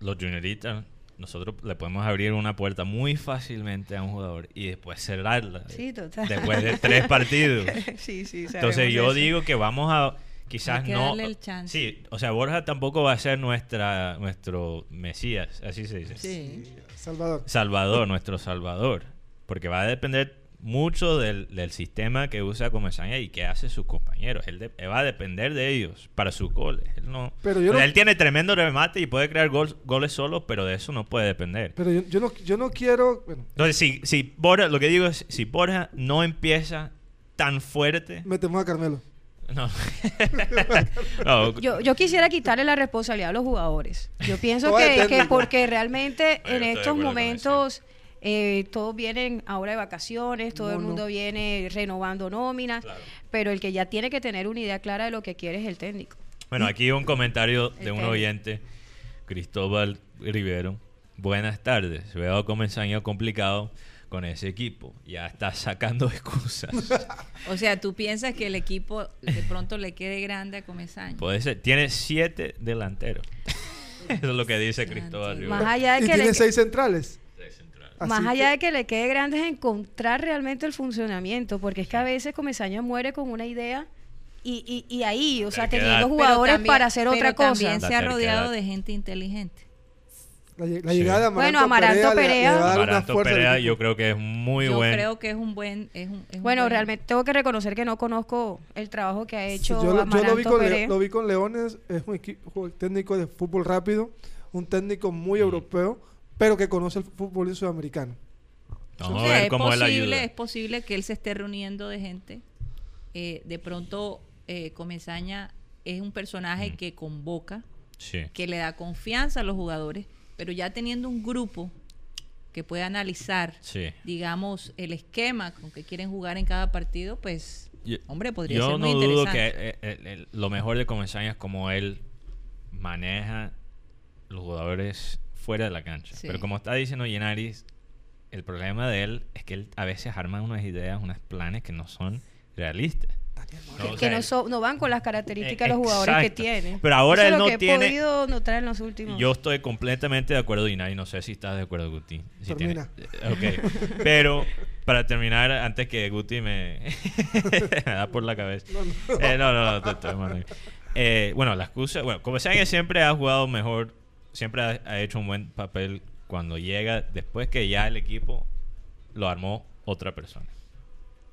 los junioritas nosotros le podemos abrir una puerta muy fácilmente a un jugador y después cerrarla. Sí, total. Después de tres partidos. sí, sí. Entonces yo eso. digo que vamos a quizás que no darle el chance. Sí, o sea, Borja tampoco va a ser nuestra nuestro mesías, así se dice. Sí. Salvador. Salvador, nuestro salvador, porque va a depender mucho del, del sistema que usa Comesaña y que hace sus compañeros. Él, de- él va a depender de ellos para sus goles. Él no, Pero yo no- él tiene tremendo remate y puede crear gol- goles solo, pero de eso no puede depender. Pero yo, yo no, yo no quiero. Bueno, Entonces, si, si Borja, lo que digo es, si Borja no empieza tan fuerte, metemos a Carmelo. No. No, Yo, yo quisiera quitarle la responsabilidad a los jugadores. Yo pienso que, porque realmente en estos momentos eh, todos vienen ahora de vacaciones, todo el mundo viene renovando nóminas, Claro. pero el que ya tiene que tener una idea clara de lo que quiere es el técnico. Bueno, aquí un comentario de El un técnico. oyente, Cristóbal Rivero. Buenas tardes. Veo comenzar año complicado con ese equipo. Ya está sacando excusas. O sea, tú piensas que el equipo de pronto le quede grande a Comesaña. Puede ser. Tiene siete delanteros. Eso es lo que dice Cristóbal. Más allá de Y que tiene le, seis centrales. Así más allá que- de que le quede grande es encontrar realmente el funcionamiento, porque es que a veces Comesaña muere con una idea y, y, y ahí, o sea, teniendo jugadores también- para hacer otra cosa. También se ha rodeado de gente inteligente. La, lle- la Sí. llegada de Amaranto, Bueno, Amaranto Perea, le- le Perea. va a dar una Amaranto Perea yo creo que es muy Yo buen. creo que es un buen. Es un, es un Bueno, buen- realmente tengo que reconocer que no conozco el trabajo que ha Sí, hecho yo, lo- yo Amaranto lo, vi con Le- Perea. lo vi con Leones, es un equipo técnico de fútbol rápido, un técnico muy Mm. europeo, pero que conoce el fútbol sudamericano. Vamos O a ver es cómo él posible, ayuda. es posible que él se esté reuniendo de gente. Eh, de pronto, eh, Comesaña es un personaje Mm. que convoca, Sí. que le da confianza a los jugadores, pero ya teniendo un grupo que puede analizar, Sí. digamos, el esquema con que quieren jugar en cada partido, pues, Yo- hombre, podría Yo ser no muy dudo interesante. que eh, eh, el- lo mejor de Comesaña es como él maneja los jugadores fuera de la cancha. Sí. Pero como está diciendo Llenaris, el problema de él es que él a veces arma unas ideas, unos planes que no son realistas. No, o que no, so- no van con las características de los jugadores que tiene. Pero ahora Eso él es lo no que tiene- he podido notar en los últimos. Yo estoy completamente de acuerdo, Dinari. No sé si estás de acuerdo, Guti. Si Termina. tiene- Ok. Pero para terminar, antes que Guti me, me da por la cabeza. No, no. Eh, no, no, no, te- bueno. Eh, bueno, la excusa. Bueno, como saben que siempre ha jugado mejor, siempre ha, ha hecho un buen papel cuando llega después que ya el equipo lo armó otra persona.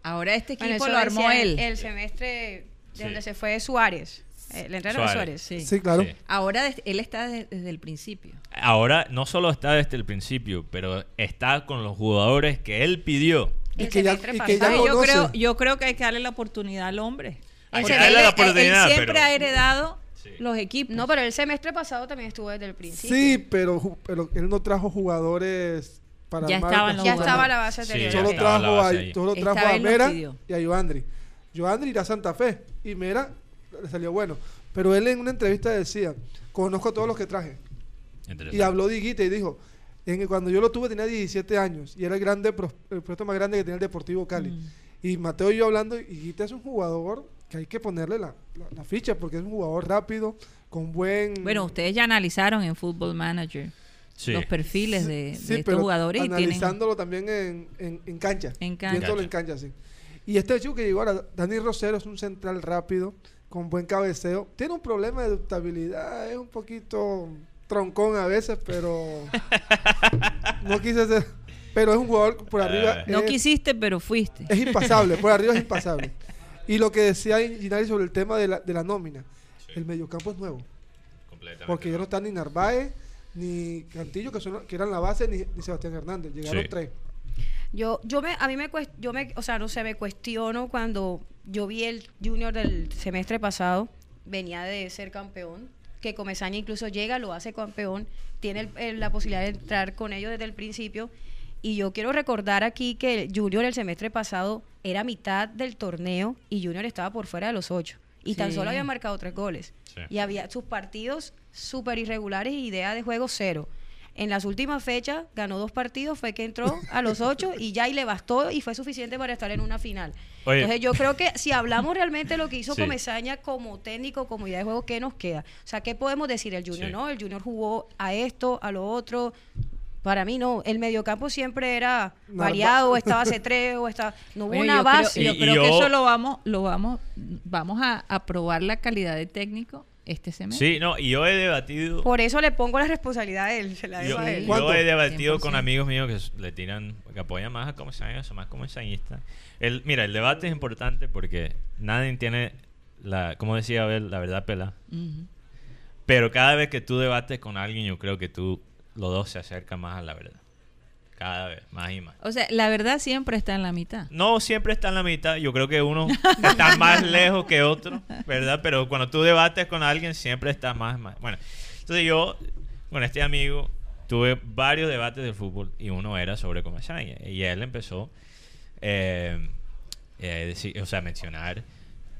Ahora este equipo Bueno, lo armó él. El semestre de Sí. donde se fue Suárez. El entrenador Suárez. Suárez. Sí. Sí, claro. Sí. Ahora des- él está desde, desde el principio. Ahora no solo está desde el principio, pero está con los jugadores que él pidió. Y El que ya- semestre y que ya. Yo creo, yo creo que hay que darle la oportunidad al hombre. Hay que darle él- la él- oportunidad, Él siempre pero- ha heredado Sí. los equipos. No, pero el semestre pasado también estuvo desde el principio. Sí, pero, pero él no trajo jugadores para Ya estaban los Ya estaba la base Sí, anterior. ya Solo trajo, a, solo trajo a Mera y a Joandri. Joandri irá a Santa Fe y Mera le salió bueno. Pero él en una entrevista decía, conozco a todos los que traje. Y habló de Higuita y dijo, en cuando yo lo tuve tenía 17 años y era el grande pros- el puesto más grande que tenía el Deportivo Cali. Mm. Y Mateo y yo hablando, Higuita es un jugador que hay que ponerle la, la- la ficha porque es un jugador rápido, con buen... Bueno, ustedes ya analizaron en Football Manager Sí. los perfiles de, de Sí, estos pero jugadores y tienen analizándolo también en, en, en cancha. en cancha. Viéndolo en cancha, sí. Y este chico que llegó ahora, Dani Rosero, es un central rápido, con buen cabeceo. Tiene un problema de adaptabilidad, es un poquito troncón a veces, pero no quise ser. Pero es un jugador por arriba. Eh. No quisiste, pero fuiste. es impasable, por arriba es impasable. Y lo que decía Ginari sobre el tema de la, de la nómina, el mediocampo es nuevo. Completamente. Porque ya no están ni Narváez, ni Cantillo, que, son, que eran la base, ni, ni Sebastián Hernández. Llegaron Sí. tres. Yo, yo me, a mí me, cuest- yo me, o sea, no sé, me cuestiono cuando yo vi el Junior del semestre pasado, venía de ser campeón, que Comesaña incluso llega, lo hace campeón, tiene el- el- la posibilidad de entrar con ellos desde el principio. Y yo quiero recordar aquí que el Junior el semestre pasado era mitad del torneo y Junior estaba por fuera de los ocho. Y tan solo había marcado tres goles. Y había sus partidos súper irregulares y idea de juego cero. En las últimas fechas ganó dos partidos, fue que entró a los ocho y ya y le bastó y fue suficiente para estar en una final. Oye. Entonces yo creo que si hablamos realmente de lo que hizo Sí. Comesaña como técnico, como idea de juego, ¿qué nos queda? O sea, ¿qué podemos decir? El Junior, Sí. ¿no? El Junior jugó a esto, a lo otro. Para mí no, el mediocampo siempre era variado, o estaba C3, o estaba... No hubo Bueno, una yo creo- base. yo Y- creo y que yo- eso lo vamos, lo vamos, vamos a, a probar la calidad de técnico este semestre. Sí, no, y yo he debatido. Por eso le pongo la responsabilidad a él, se la dejo Yo, a él. yo ¿Cuánto? he debatido con 100%. amigos míos que le tiran, que apoyan más a Comesaña, son más comesañistas. El, mira, el debate es importante porque nadie tiene la, como decía Abel, la verdad pela. Pero cada vez que tú debates con alguien, yo creo que tú, los dos se acercan más a la verdad. Cada vez, más y más. O sea, la verdad siempre está en la mitad. No siempre está en la mitad. Yo creo que uno está más lejos que otro, ¿verdad? Pero cuando tú debates con alguien, siempre está más, más. Bueno, entonces yo, con este amigo, tuve varios debates del fútbol y uno era sobre Comesaña. Y él empezó, eh, eh, decir- o sea, mencionar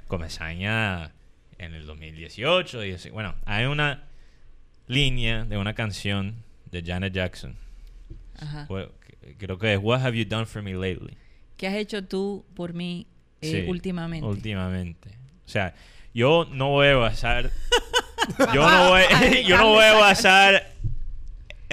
Comesaña en el 2018. Y decir, bueno, hay una línea de una canción de Janet Jackson. Ajá. Well, Creo que es What Have You Done For Me Lately. ¿Qué has hecho tú por mí eh, Sí, últimamente? Últimamente. O sea, yo no voy a basar. yo no voy, yo no voy a basar.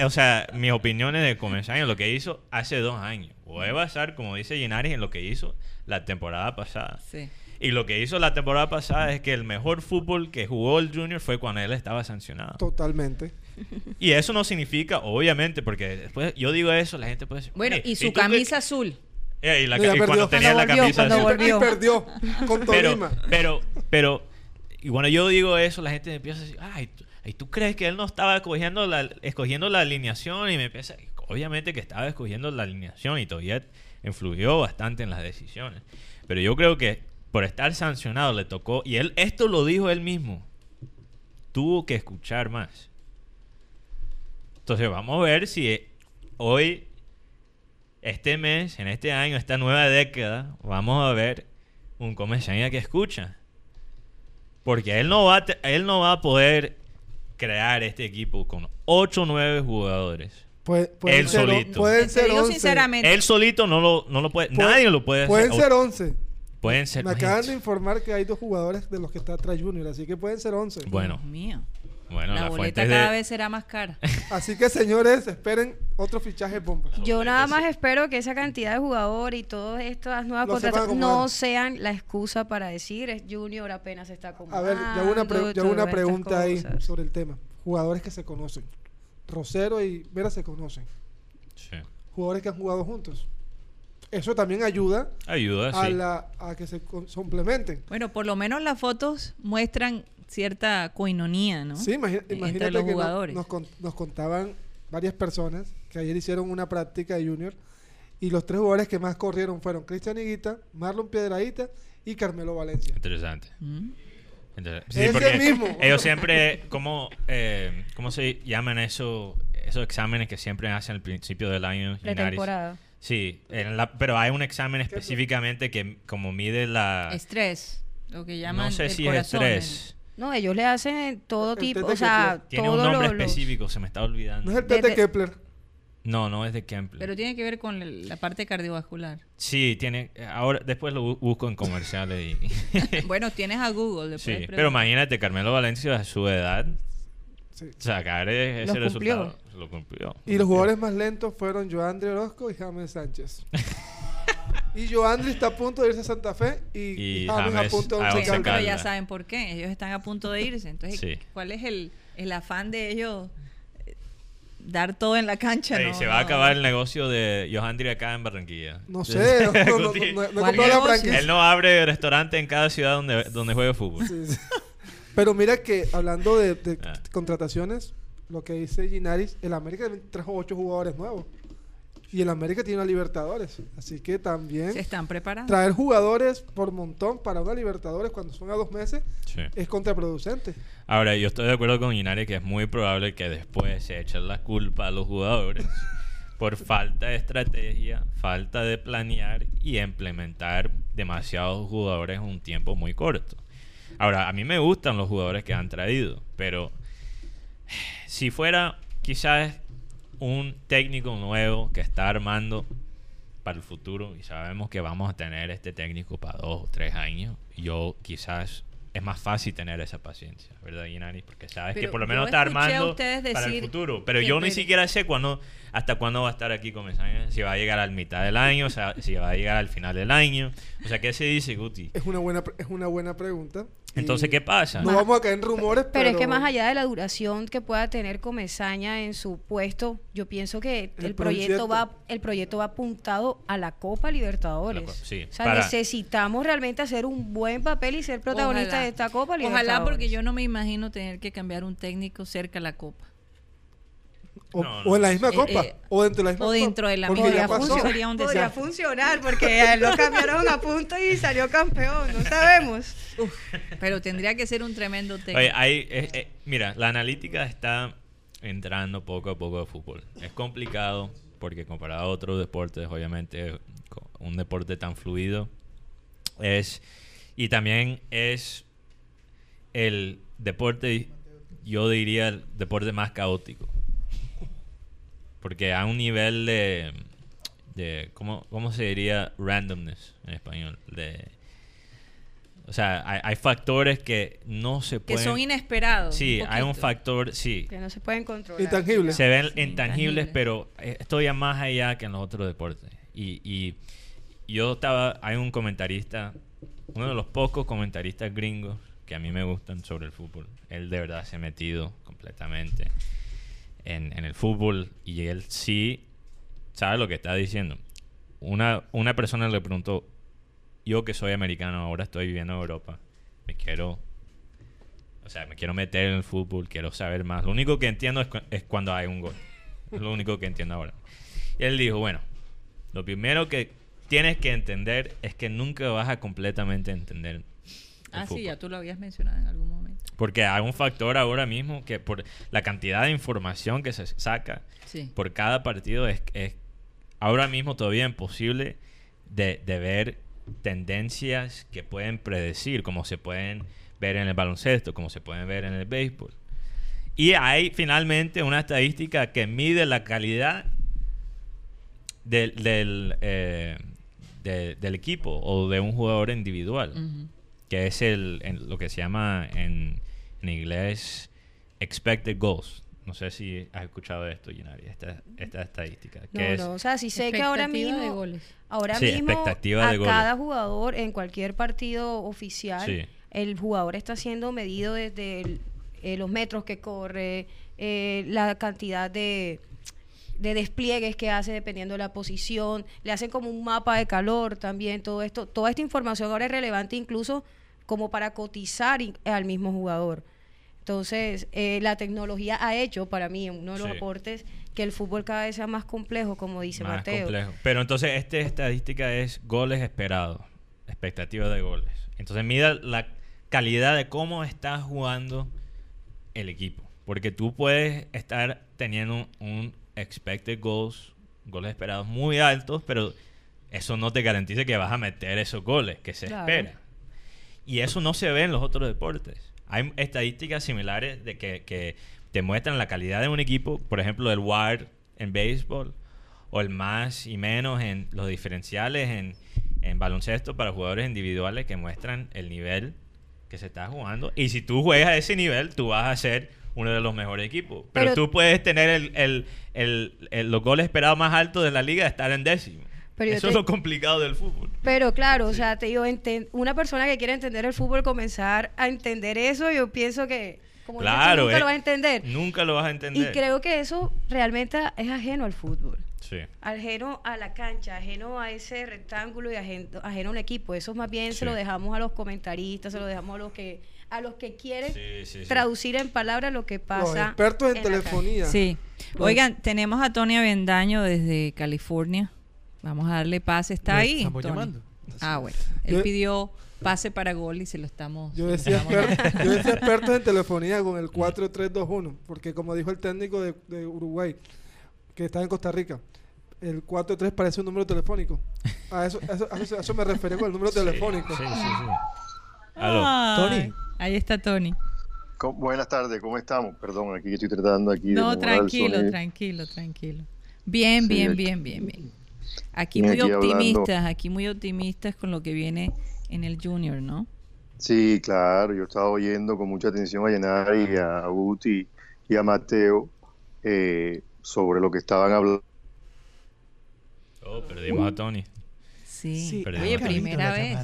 O sea, mis opiniones de Comesaña en lo que hizo hace dos años. Voy a basar, como dice Ginaris, en lo que hizo la temporada pasada. Sí. Y lo que hizo la temporada pasada es que el mejor fútbol que jugó el Junior fue cuando él estaba sancionado. Totalmente. Y eso no significa, obviamente, porque después yo digo eso, la gente puede decir. Bueno, "Oye, y su tú qué-" camisa azul. Eh, y, la ya y cuando perdió. tenía la volvió, camisa cuando azul. volvió. Y perdió con pero, Tolima. pero, pero, y cuando yo digo eso, la gente me empieza a decir, ay, tú, ay, ¿tú crees que él no estaba escogiendo la, escogiendo la alineación? Y me empieza, obviamente que estaba escogiendo la alineación y todavía influyó bastante en las decisiones. Pero yo creo que por estar sancionado le tocó, y él, esto lo dijo él mismo, tuvo que escuchar más. Entonces vamos a ver si eh, hoy, este mes, en este año, esta nueva década, vamos a ver un comesaña que escucha. Porque él no va a, él no va a poder crear este equipo con 8 o 9 jugadores. Puede- pueden Él ser, solito. Pueden ser digo 11. sinceramente. Él solito no lo, no lo puede, Pu- nadie lo puede Pueden hacer. ser 11. pueden ser. Me acaban de informar que hay dos jugadores de los que está atrás Junior, así que pueden ser 11. Bueno, Dios mío. Bueno, la la, boleta cada de. vez será más cara. Así que señores, esperen otro fichaje bomba. Yo nada más sí. espero que esa cantidad de jugadores y todas estas nuevas contrataciones no sean la excusa para decir es Junior apenas se está A acomodando. ver, yo hago una, pre- yo hago una pregunta ahí sobre el tema. Jugadores que se conocen. Rosero y Vera se conocen. Sí. Jugadores que han jugado juntos. Eso también ayuda Ayuda, a, sí. la, a que se co- complementen. Bueno, por lo menos las fotos muestran cierta coinonía, ¿no? Sí, Entre imagínate los que jugadores. nos, con- nos contaban varias personas que ayer hicieron una práctica de Junior y los tres jugadores que más corrieron fueron Cristian Higuita, Marlon Piedradita y Carmelo Valencia. Interesante. Mm. Entonces, Ese mismo. Ellos siempre, ¿cómo, eh, ¿cómo se llaman eso, esos exámenes que siempre hacen al principio del año? Pretemporada. Sí, en la- pero hay un examen específicamente que como mide la... Estrés, lo que llaman no sé el si corazón, es estrés. No, ellos le hacen todo El tipo, o sea, Kepler. Tiene todo un nombre lo- los- específico, se me está olvidando. No es el test de Kepler. No, no es de Kempler. Pero tiene que ver con el- la parte cardiovascular. Sí, tiene... Ahora, después lo bu- busco en comerciales y... bueno, tienes a Google. le sí, pero imagínate, Carmelo Valencia a su edad, Sí. sacar ese Lo cumplió. resultado, lo cumplió. Y los jugadores más lentos fueron Joandre Orozco y James Sánchez. y Joandre está a punto de irse a Santa Fe y, Y James, James a punto de a pero Caldas. ya saben por qué. Ellos están a punto de irse. Entonces, Sí. ¿cuál es el, el afán de ellos? Eh, Dar todo en la cancha. Ey, no, se va a acabar el negocio de Johandri acá en Barranquilla. No sé, no, no, no, no, no he ¿Cuál comprado la franquicia. Él no abre restaurante en cada ciudad donde, donde juegue fútbol. Sí, sí. Pero mira que hablando de, de Ah. contrataciones, lo que dice Ginaris, el América trajo ocho jugadores nuevos. Y el América tiene una Libertadores. Así que también Se están preparando. traer jugadores por montón para una Libertadores cuando son a dos meses Sí. es contraproducente. Ahora, yo estoy de acuerdo con Inari que es muy probable que después se echen la culpa a los jugadores por falta de estrategia, falta de planear y implementar demasiados jugadores en un tiempo muy corto. Ahora, a mí me gustan los jugadores que han traído, pero si fuera quizás un técnico nuevo que está armando para el futuro y sabemos que vamos a tener este técnico para dos o tres años, yo quizás es más fácil tener esa paciencia, ¿verdad, Inari? Porque sabes que por lo menos está a armando para el futuro. Pero yo ni pero- siquiera sé cuándo, hasta cuándo va a estar aquí con Mesaña, si va a llegar al mitad del año, o sea, si va a llegar al final del año. O sea, ¿qué se dice, Guti? Es una buena, pre- es una buena pregunta. Entonces, ¿qué pasa? No vamos a caer en rumores, pero... Pero es que más allá de la duración que pueda tener Comesaña en su puesto, yo pienso que El el, proyecto proyecto. va el proyecto va apuntado a la Copa Libertadores. La co- sí, o sea, para- necesitamos realmente hacer un buen papel y ser protagonistas Ojalá. De esta Copa. Ojalá, porque yo no me imagino tener que cambiar un técnico cerca a la Copa. O, No, o no. en la misma Eh, copa. eh, o dentro de la misma o copa. dentro de la misma copa. un Podría funcionar porque lo cambiaron a punto y salió campeón, no sabemos. Pero tendría que ser un tremendo técnico. Oye, hay, eh, mira, la analítica está entrando poco a poco a fútbol. Es complicado porque comparado a otros deportes, obviamente, un deporte tan fluido es y también es el deporte, yo diría el deporte más caótico, porque a un nivel de, de ¿cómo, cómo se diría randomness en español? De o sea, hay, hay factores que no se que pueden... son inesperados. Sí, hay un factor, sí. Que no se pueden controlar. Intangible. Se ven Sí, intangibles, intangibles. pero eh, esto ya más allá que en los otros deportes. Y, y yo estaba, hay un comentarista, uno de los pocos comentaristas gringos que a mí me gustan sobre el fútbol. Él de verdad se ha metido completamente en, el fútbol y él sí sabe lo que está diciendo. Una, una persona le preguntó, yo que soy americano, ahora estoy viviendo en Europa, me quiero o sea, me quiero meter en el fútbol, quiero saber más. Lo único que entiendo es, es cuando hay un gol. Es lo único que entiendo ahora. Y él dijo, bueno, lo primero que tienes que entender es que nunca vas a completamente entender. Ah, fútbol. sí, ya tú lo habías mencionado en algún momento. Porque hay un factor ahora mismo que por la cantidad de información que se saca Sí. por cada partido es, es ahora mismo todavía imposible de, de ver tendencias que pueden predecir, como se pueden ver en el baloncesto, como se pueden ver en el béisbol. Y hay finalmente una estadística que mide la calidad del, del, eh, de- del equipo o de un jugador individual, Ujú. Que es el, en lo que se llama en, en inglés expected goals. No sé si has escuchado esto, Ginari, esta, esta estadística. No, que es, no, o sea, sí sé que ahora de mismo, goles. ahora Sí, mismo expectativa a de goles. cada jugador en cualquier partido oficial, Sí. el jugador está siendo medido desde el- eh, los metros que corre, eh, la cantidad de, de despliegues que hace dependiendo de la posición, le hacen como un mapa de calor también, todo esto, toda esta información ahora es relevante incluso como para cotizar al mismo jugador. Entonces, eh, la tecnología ha hecho para mí uno de los Sí. aportes que el fútbol cada vez sea más complejo, como dice más Mateo. complejo. Pero entonces esta estadística es goles esperados, expectativa de goles. Entonces mira la calidad de cómo está jugando el equipo. Porque tú puedes estar teniendo un expected goals, goles esperados muy altos, pero eso no te garantiza que vas a meter esos goles que se Claro. espera. Y eso no se ve en los otros deportes. Hay estadísticas similares de que, que te muestran la calidad de un equipo, por ejemplo, el WAR en béisbol, o el más y menos en los diferenciales en, en baloncesto para jugadores individuales que muestran el nivel que se está jugando. Y si tú juegas a ese nivel, tú vas a ser uno de los mejores equipos. Pero, Pero- tú puedes tener el, el- el- el- los goles esperados más altos de la liga estar en décimo. Pero Eso te- es lo complicado del fútbol. Pero claro, o sea, te digo, una persona que quiere entender el fútbol, comenzar a entender eso, yo pienso que como Claro, nunca eh, lo vas a entender. Nunca lo vas a entender. Y creo que eso realmente es ajeno al fútbol. Sí. Ajeno a la cancha, ajeno a ese rectángulo y ajeno, ajeno a un equipo. Eso más bien Sí. se lo dejamos a los comentaristas, se lo dejamos a los que a los que quieren Sí, sí, sí. traducir en palabras lo que Los pasa. expertos en telefonía. Sí. Los- Oigan, tenemos a Tony Avendaño desde California. Vamos a darle pase. ¿Está ahí? estamos Tony? llamando. Ah, bueno. Él Yo- pidió pase para gol y se lo estamos. Yo decía, expertos en telefonía con el 4-3-2-1, porque como dijo el técnico de, de Uruguay, que está en Costa Rica, el 4-3 parece un número telefónico. A eso, a eso, a eso- a eso me refería con el número telefónico. Sí, sí, sí. Aló. Tony. Ahí está Tony. Buenas tardes, ¿cómo estamos? Perdón, aquí estoy tratando aquí de No, el tranquilo, tranquilo, tranquilo. Bien, Sí, bien, aquí- bien, bien, bien. Aquí muy aquí hablando. optimistas, aquí muy optimistas con lo que viene en el Junior, ¿no? Sí, claro, yo estaba oyendo con mucha atención a Yenari y a Guti y a Mateo eh, sobre lo que estaban hablando. Oh, perdimos a Tony. Sí. Sí, Perdimos Oye, a Tony. primera vez.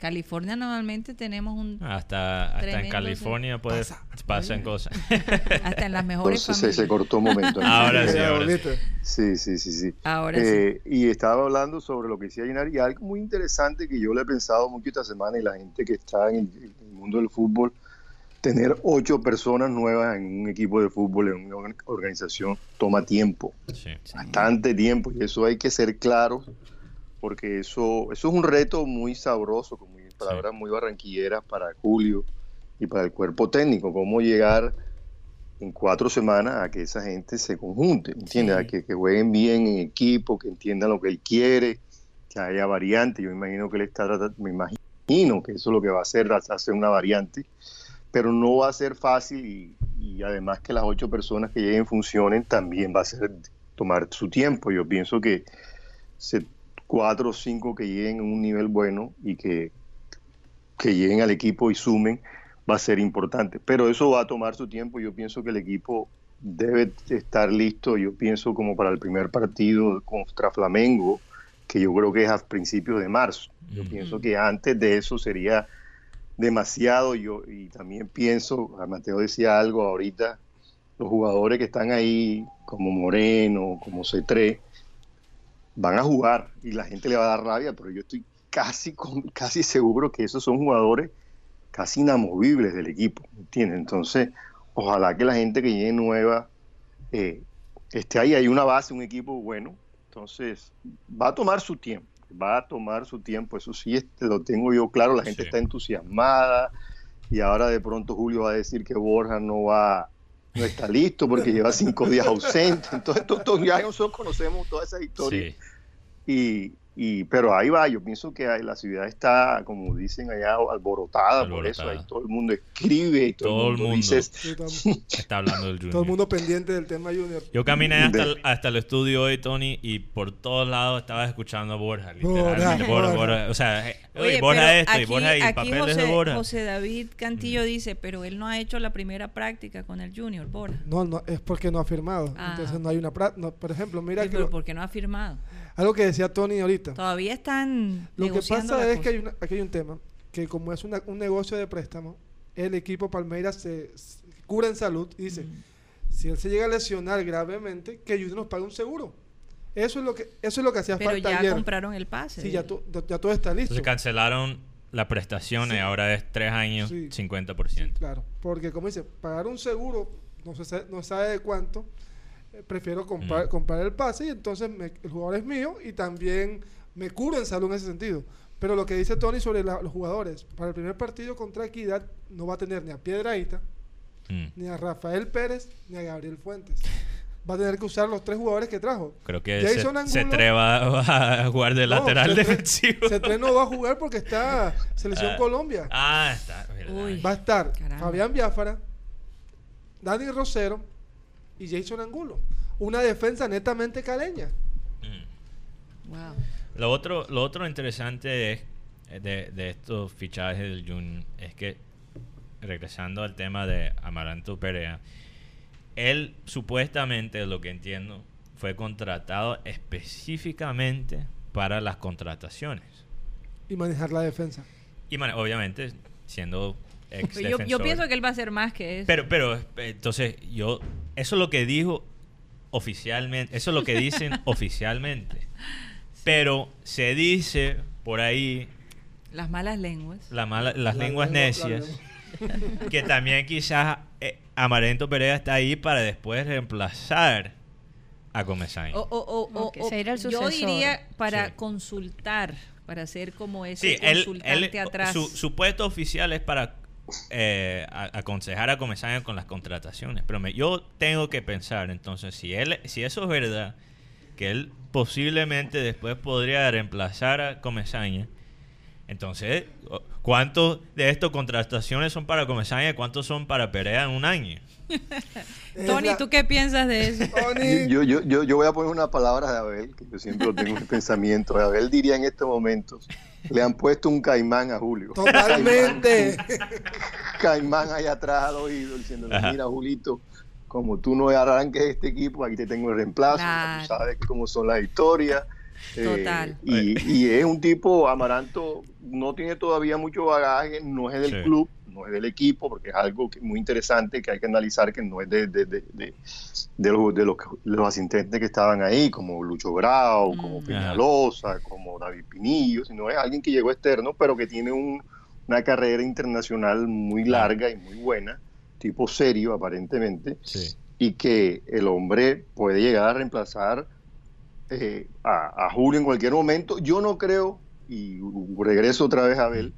California normalmente tenemos un Hasta, hasta en California puede, Pasa. pasan cosas. hasta en las mejores Entonces se, cortó un momento. Ahora sí, ahora sí. Sí, sí, sí, sí. Ahora sí. Eh, y estaba hablando sobre lo que decía Yenari y algo muy interesante que yo le he pensado mucho esta semana y la gente que está en el, en el mundo del fútbol, tener ocho personas nuevas en un equipo de fútbol, en una organ- organización, toma tiempo. Sí. bastante tiempo y eso hay que ser claro porque eso, eso es un reto muy sabroso, con palabras muy barranquilleras para Julio y para el cuerpo técnico, cómo llegar en cuatro semanas a que esa gente se conjunte, ¿entiendes? Sí. A que, que jueguen bien en equipo, que entiendan lo que él quiere, que haya variante, yo imagino que él está tratando, me imagino que eso es lo que va a hacer, hacer una variante, pero no va a ser fácil y, y además que las ocho personas que lleguen funcionen también va a ser tomar su tiempo. Yo pienso que se- cuatro o cinco que lleguen a un nivel bueno y que, que lleguen al equipo y sumen va a ser importante. Pero eso va a tomar su tiempo. Yo pienso que el equipo debe estar listo, yo pienso como para el primer partido contra Flamengo, que yo creo que es a principios de marzo. Yo pienso que antes de eso sería demasiado. Yo, y también pienso, Mateo decía algo ahorita, los jugadores que están ahí, como Moreno, como C3, van a jugar y la gente le va a dar rabia, pero yo estoy casi, con- casi seguro que esos son jugadores casi inamovibles del equipo, ¿entiendes? Entonces, ojalá que la gente que llegue nueva eh, esté ahí, hay una base, un equipo bueno, entonces va a tomar su tiempo, va a tomar su tiempo, eso sí este, lo tengo yo claro, la gente Sí. está entusiasmada y ahora de pronto Julio va a decir que Borja no va no está listo porque lleva cinco días ausente, entonces to- to- ya nosotros conocemos toda esa historia Sí. y, Y, pero ahí va, yo pienso que la ciudad está, como dicen allá, alborotada, por eso. Ahí todo el mundo escribe y todo, Todo el mundo, Está hablando del Junior. todo el mundo pendiente del tema Junior. Yo caminé hasta, De- el, hasta el estudio hoy, Tony, y por todos lados estaba escuchando a Borja. Literalmente, Borja, Borja. O sea, eh, oye, Borja esto y aquí- Borja y aquí papeles José, de Borja. José David Cantillo dice, pero él no ha hecho la primera práctica con el Junior, Borja. No, no, es porque no ha firmado. Ah. Entonces no hay una... pra- no, por ejemplo, mira Sí, que pero lo- ¿por qué no ha firmado? Algo que decía Tony ahorita. Todavía están Lo que pasa es que hay, una- aquí hay un tema, que como es una- un negocio de préstamo, el equipo Palmeiras se, se cura en salud y dice, Mm. si él se llega a lesionar gravemente, que Junior nos pague un seguro. Eso es lo que, eso es lo que hacía Pero falta ya ayer. compraron el pase. Sí, ya, to- ya todo está listo. Entonces cancelaron la prestación Sí. y ahora es tres años, Sí. 50%. Claro, porque como dice, pagar un seguro, no se sabe, no sabe de cuánto, prefiero comprar, Mm. comprar el pase y entonces me- el jugador es mío y también me curo en salud en ese sentido. Pero lo que dice Tony sobre la- los jugadores, para el primer partido contra Equidad no va a tener ni a Piedraíta, Mm. ni a Rafael Pérez, ni a Gabriel Fuentes. Va a tener que usar los tres jugadores que trajo. Creo que Jason se, se Angulo- treva a jugar de No, lateral Cetré- defensivo. Cetré no va a jugar porque está selección Ah. Colombia. Ah, está. Uy. Va a estar Caramba. Fabián Biafara, Dani Rosero y Jason Angulo. Una defensa netamente caleña. Mm. Wow. Lo otro, lo otro interesante es, eh, de, de estos fichajes del Jun es que, regresando al tema de Amaranto Perea, él supuestamente, lo que entiendo, fue contratado específicamente para las contrataciones. Y manejar la defensa. Y man- obviamente, siendo ex Pero yo, yo pienso que él va a hacer más que eso. Pero, pero, eh, entonces, yo, eso es lo que dijo oficialmente, eso es lo que dicen oficialmente. Pero se dice por ahí Las malas lenguas. la mala- las La- lenguas necias que también quizás eh, Amarento Perea está ahí para después reemplazar a Comesaña. O, o, o, o- Ok, o- yo diría para Sí. consultar, para ser como ese Sí, él, consultante él- atrás. Su, su puesto oficial es para eh, a- aconsejar a Comesaña con las contrataciones. Pero yo tengo que pensar, entonces, si él si eso es verdad, que él posiblemente después podría reemplazar a Comesaña, entonces, ¿cuántos de estas contrataciones son para Comesaña y cuántos son para Perea en un año? Tony, la- ¿tú qué piensas de eso? Tony, Yo, yo, yo, yo voy a poner una palabra de Abel, que yo siempre lo tengo en el pensamiento. Abel diría en estos momentos, le han puesto un caimán a Julio. totalmente. Caimán ahí atrás al oído diciéndole, Ajá. mira Julito, como tú no arranques este equipo, aquí te tengo el reemplazo, ya Claro. tú sabes cómo son las historias. Eh, Total. y, y es un tipo, Amaranto, no tiene todavía mucho bagaje, no es del Sí. club, no es del equipo, porque es algo que- muy interesante que hay que analizar, que no es de, de, de, de- de los, de los, los asistentes que estaban ahí, como Lucho Grau, como Mm. Peñalosa, como David Pinillo, sino es alguien que llegó externo, pero que tiene un, una carrera internacional muy larga y muy buena, tipo serio aparentemente, Sí. y que el hombre puede llegar a reemplazar eh, a, a Julio en cualquier momento. Yo no creo, y regreso otra vez a Abel,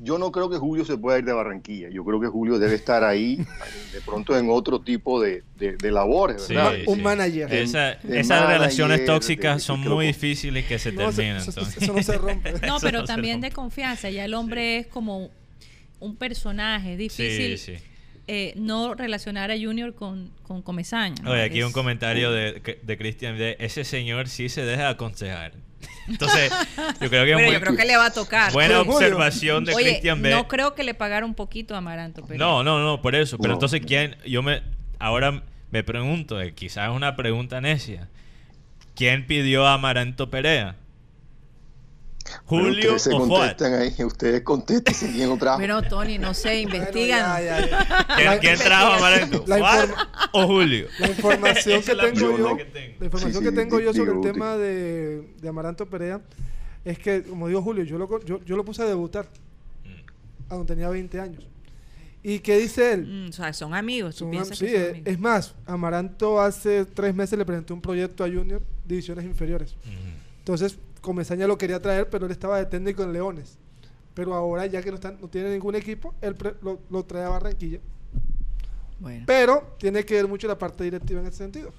yo no creo que Julio se pueda ir de Barranquilla. Yo creo que Julio debe estar ahí, de pronto en otro tipo de, de- de labores, Sí, ¿verdad? Un manager. Esa- esas manager, relaciones tóxicas de- son muy difíciles que se No, terminen. eso, entonces. eso no se rompe. No, Eso pero no también de confianza. Ya el hombre es como un personaje difícil Sí, sí. Eh, no relacionar a Junior con, con Comesaña. ¿no? Oye, aquí Es- un comentario de, de Cristian de ese señor sí se deja aconsejar. Entonces, yo creo que es Pero muy- yo creo que le va a tocar. buena observación de Cristian B. no creo que le pagara un poquito a Amaranto. Pero No, no, no, por eso. Pero No. entonces, ¿quién? Yo me. Ahora me pregunto, eh, quizás es una pregunta necia. ¿Quién pidió a Amaranto Perea? Bueno, ¿Julio ustedes se contestan ahí, ustedes contesten si quién otra. Bueno, Tony, no sé, investigan. Bueno, ya, ya, ya. ¿Quién, quién trajo o Julio? La información que la tengo yo, que tengo. la información Sí, que sí, tengo yo sobre el tema de, de Amaranto Perea es que, como dijo Julio, yo lo, yo, yo lo puse a debutar Mm. cuando tenía 20 años. ¿Y qué dice él? Mm, o sea, son amigos. ¿Tú Son am- sí, que son eh, amigos? es más, Amaranto hace tres meses le presentó un proyecto a Junior, divisiones inferiores. Mm. Entonces, Comesaña lo quería traer, pero él estaba de técnico en Leones. Pero ahora, ya que no, están, no tiene ningún equipo, él pre- lo, lo trae a Barranquilla. Bueno, Pero tiene que ver mucho la parte directiva en ese sentido.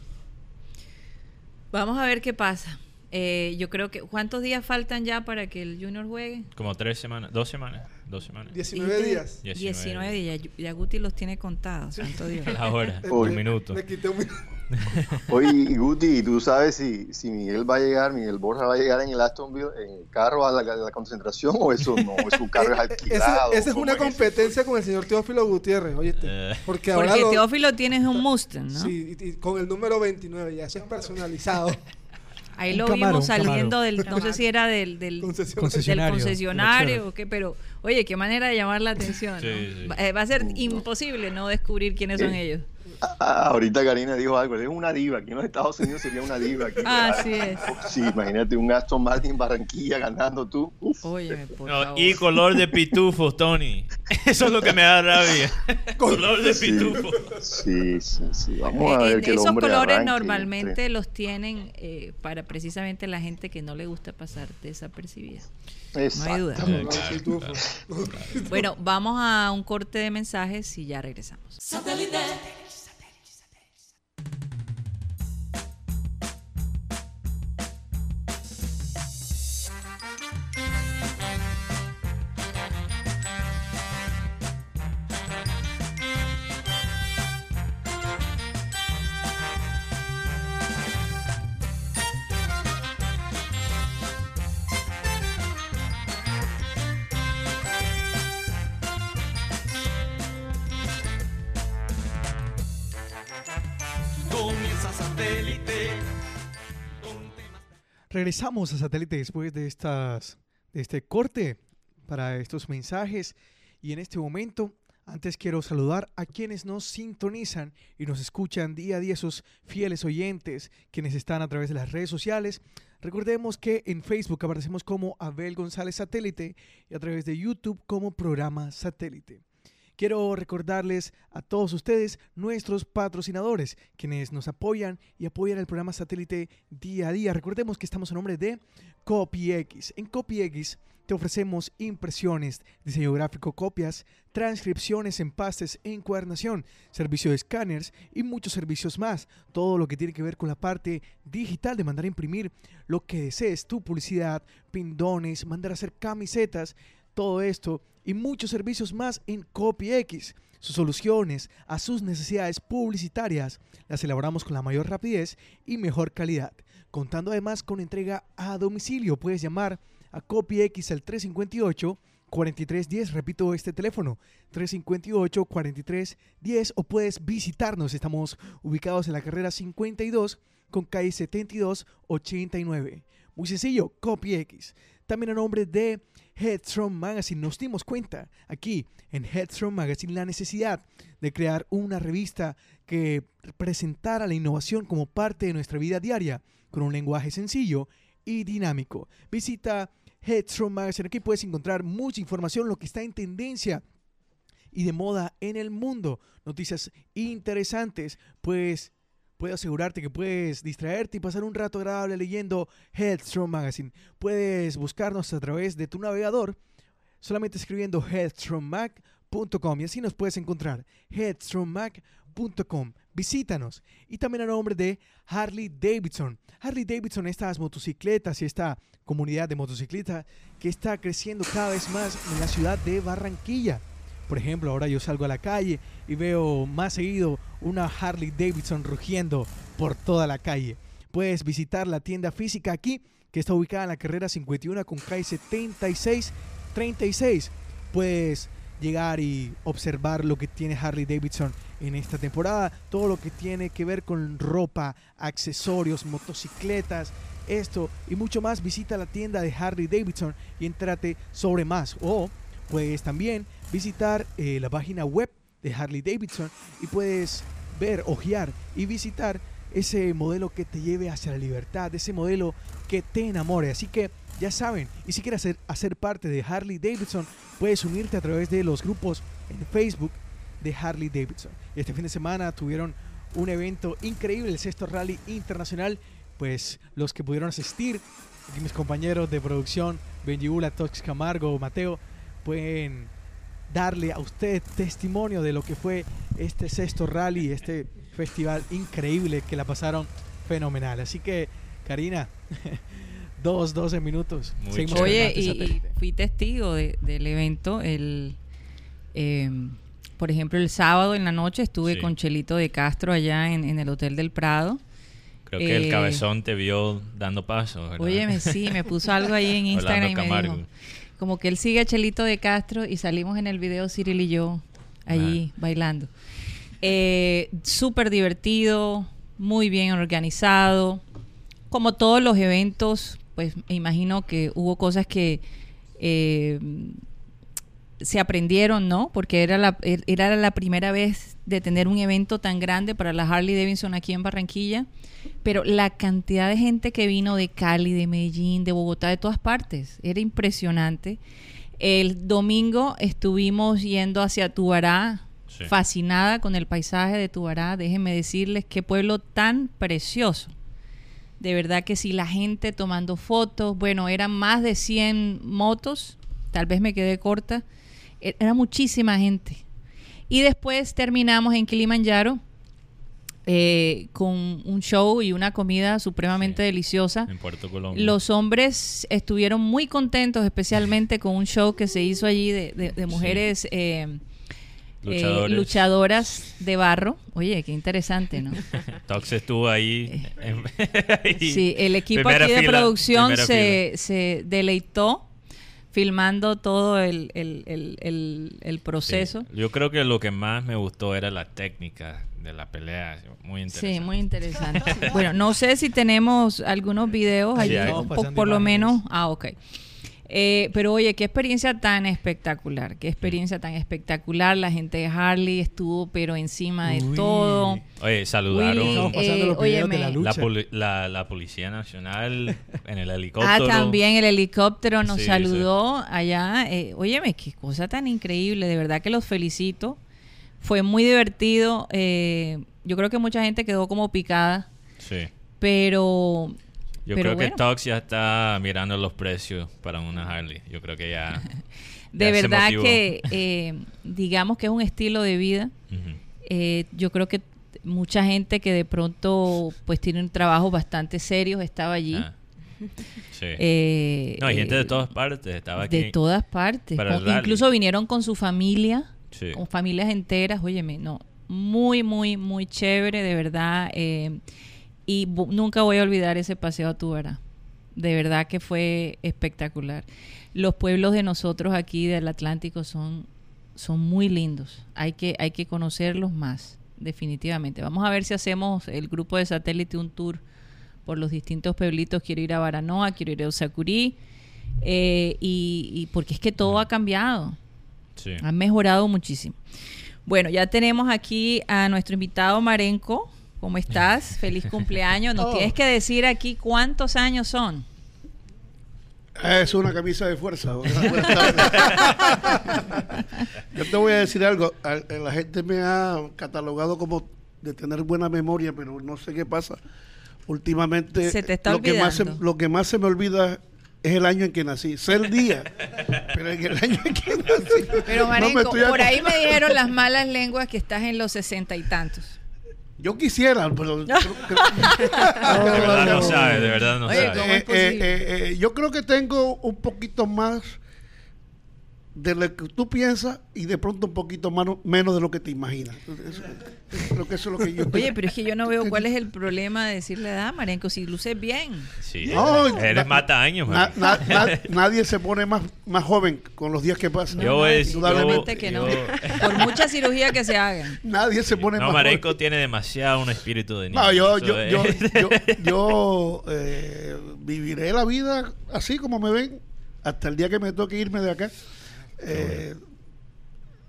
vamos a ver qué pasa. Eh, yo creo que. ¿Cuántos días faltan ya para que el Junior juegue? Como tres semanas, dos semanas, dos semanas. 19 Dijiste días. 19 días. Ya, Guti los tiene contados, santo Dios. A la hora, le- minuto. Le quité un minuto. Oye, y Guti, ¿tú sabes si, si Miguel va a llegar, Miguel Borja va a llegar en el Aston Villa, en el carro a la, a la concentración o eso no? ¿O su carro es Eh, alquilado? Esa es ¿Cómo una competencia con el señor Teófilo Gutiérrez, oíste. Eh. Porque ahora Porque lo- Teófilo tienes un Mustang, ¿no? Sí, y, y con el número 29, ya eso es personalizado. Ahí Un lo Camaro, vimos un saliendo del, no sé si era del, del, Concesionario. Del concesionario o qué, pero oye, qué manera de llamar la atención. ¿no? Sí, sí. Va, eh, va a ser imposible no descubrir quiénes son ellos. Ah, ahorita Karina dijo algo, es una diva, aquí en los Estados Unidos sería una diva. Aquí, Ah, así es. Sí, imagínate un Aston Martin Barranquilla ganando tú. No, favor. y color de pitufo, Tony. Eso es lo que me da rabia. color de Sí. pitufo. Sí, sí, sí. Vamos a Eh, ver el esos hombre colores normalmente entre. los tienen eh, para precisamente la gente que no le gusta pasar desapercibida. No hay duda. Pitufo. Bueno, vamos a un corte de mensajes y ya regresamos. Regresamos a satélite después de estas de este corte para estos mensajes y en este momento antes quiero saludar a quienes nos sintonizan y nos escuchan día a día esos fieles oyentes quienes están a través de las redes sociales. Recordemos que en Facebook aparecemos como Abel González Satélite y a través de YouTube como programa Satélite. Quiero recordarles a todos ustedes, nuestros patrocinadores, quienes nos apoyan y apoyan el programa satélite día a día. Recordemos que estamos a nombre de CopyX. En CopyX te ofrecemos impresiones, diseño gráfico, copias, transcripciones, empastes, encuadernación, servicio de escáneres y muchos servicios más. Todo lo que tiene que ver con la parte digital de mandar a imprimir lo que desees, tu publicidad, pindones, mandar a hacer camisetas, todo esto y muchos servicios más en CopyX. Sus soluciones a sus necesidades publicitarias las elaboramos con la mayor rapidez y mejor calidad, contando además con entrega a domicilio. Puedes llamar a CopyX al 358 4310, repito este teléfono, 358 4310 o puedes visitarnos. Estamos ubicados en la carrera 52 con calle 72 89. Muy sencillo, CopyX. También a nombre de Headstrong Magazine. Nos dimos cuenta aquí en Headstrong Magazine la necesidad de crear una revista que presentara la innovación como parte de nuestra vida diaria con un lenguaje sencillo y dinámico. Visita Headstrong Magazine, aquí puedes encontrar mucha información, lo que está en tendencia y de moda en el mundo, noticias interesantes, pues puedo asegurarte que puedes distraerte y pasar un rato agradable leyendo Headstrong Magazine. Puedes buscarnos a través de tu navegador solamente escribiendo headstrongmag.com y así nos puedes encontrar headstrongmag.com. Visítanos y también a nombre de Harley Davidson. Harley Davidson, estas motocicletas y esta comunidad de motocicletas que está creciendo cada vez más en la ciudad de Barranquilla. Por ejemplo, ahora yo salgo a la calle y veo más seguido una Harley Davidson rugiendo por toda la calle. Puedes visitar la tienda física aquí, que está ubicada en la carrera 51 con calle 76 36. Puedes llegar y observar lo que tiene Harley Davidson en esta temporada, todo lo que tiene que ver con ropa, accesorios, motocicletas, esto y mucho más. Visita la tienda de Harley Davidson y entrate sobre más. O puedes también visitar eh, la página web de Harley Davidson y puedes ver, ojear y visitar ese modelo que te lleve hacia la libertad, ese modelo que te enamore. Así que ya saben, y si quieres hacer, hacer parte de Harley Davidson, puedes unirte a través de los grupos en Facebook de Harley Davidson. Y este fin de semana tuvieron un evento increíble, el sexto rally internacional. Pues los que pudieron asistir, aquí mis compañeros de producción, Benjibula, Tox Camargo, Mateo, pueden darle a usted testimonio de lo que fue este sexto rally, este festival increíble que la pasaron fenomenal. Así que Karina, dos, doce minutos. Muy Seguimos chévere. Oye, y, y fui testigo de- del evento. El, eh, por ejemplo, el sábado en la noche estuve Sí. con Chelito de Castro allá en, en el Hotel del Prado. Creo que el Eh, cabezón te vio dando pasos. ¿verdad? Óyeme, sí, me puso algo ahí en Instagram y me dijo, como que él sigue a Chelito de Castro y salimos en el video Cyril y yo allí bailando. Eh, Súper divertido, muy bien organizado. Como todos los eventos, pues me imagino que hubo cosas que eh, se aprendieron, ¿no? Porque era la, er- era la primera vez de tener un evento tan grande para la Harley Davidson aquí en Barranquilla. Pero la cantidad de gente que vino de Cali, de Medellín, de Bogotá, de todas partes, era impresionante. El domingo estuvimos yendo hacia Tubará, Sí. fascinada con el paisaje de Tubará. Déjenme decirles qué pueblo tan precioso. De verdad que sí, la gente tomando fotos. Bueno, eran más de 100 motos. Tal vez me quedé corta. E- Era muchísima gente. Y después terminamos en Kilimanjaro eh, con un show y una comida supremamente Sí. deliciosa. En Puerto Colombia. Los hombres estuvieron muy contentos, especialmente con un show que se hizo allí de, de- de mujeres eh, eh, luchadoras de barro. Oye, qué interesante, ¿no? Tox estuvo ahí. Sí, el equipo Primera aquí de fila, producción se deleitó filmando todo el, el- el- el- el Sí. proceso. Yo creo que lo que más me gustó era la técnica de la pelea. Muy interesante. Sí, muy interesante. bueno, no sé si tenemos algunos videos Sí, allí, hay. po- Estamos pasando por lo menos. Ah, ok. Eh, pero oye, qué experiencia tan espectacular, qué experiencia tan espectacular. La gente de Harley estuvo pero encima de Uy. todo. Oye, saludaron Willy, Estamos pasando eh, los videos de la lucha. la, poli- la, la Policía Nacional en el Ah, helicóptero. también el helicóptero nos Sí, saludó allá. Eh, óyeme, qué cosa tan increíble. De verdad que los felicito. Fue muy divertido. eh, yo creo que mucha gente quedó como picada. Sí. Pero Yo Pero creo bueno. que Tox ya está mirando los precios para una Harley. Yo creo que ya. de ya verdad que eh, digamos que es un estilo de vida. Eh, yo creo que mucha gente que de pronto pues tiene un trabajo bastante serio estaba allí. Ah. Sí. Eh, no, hay gente de todas partes. Estaba aquí. de todas partes. Con- incluso vinieron con su familia, Sí. con familias enteras. Óyeme, no, muy, muy, muy chévere, de verdad. eh, y nunca voy a olvidar ese paseo a Tubará. De verdad que fue espectacular. Los pueblos de nosotros aquí del Atlántico son, son muy lindos. Hay que, hay que conocerlos más, definitivamente. Vamos a ver si hacemos el grupo de satélite un tour por los distintos pueblitos. Quiero ir a Baranoa, quiero ir a Usacurí. eh, y, y porque es que todo ha cambiado. Sí. Han mejorado muchísimo. Bueno, ya tenemos aquí a nuestro invitado Marenco. ¿Cómo estás? Feliz cumpleaños. Nos Oh. tienes que decir aquí cuántos años son. Es una camisa de fuerza. Yo te voy a decir algo. A La gente me ha catalogado como de tener buena memoria, pero no sé qué pasa. Últimamente, Se te está lo, que más se, lo que más se me olvida es el año en que nací. Sé el día, pero en el año en que nací. Pero Marenco, por ahí me dijeron las malas lenguas que estás en los sesenta y tantos. Yo quisiera, pero. creo- creo- de verdad no no. sabe, de verdad no Oye, sabe. ¿cómo es posible? eh, eh, eh, yo creo que tengo un poquito más de lo que tú piensas y de pronto un poquito más, menos de lo que te imaginas. Eso- eso- creo que eso es lo que yo Oye, pero es que yo no veo cuál es el problema de decirle edad, Marenco, si luces bien. Sí. No, Eres na- mata años, Na- man. na- na- nadie se pone más, más joven con los días que pasan. Yo a decir- Indudablemente yo- que no. yo- Por mucha cirugía que se hagan. Nadie se pone No, más Marenco joven. tiene demasiado un espíritu de niño. No, yo, yo, es- yo, yo, yo, eh, viviré la vida así como me ven hasta el día que me toque irme de acá. Eh,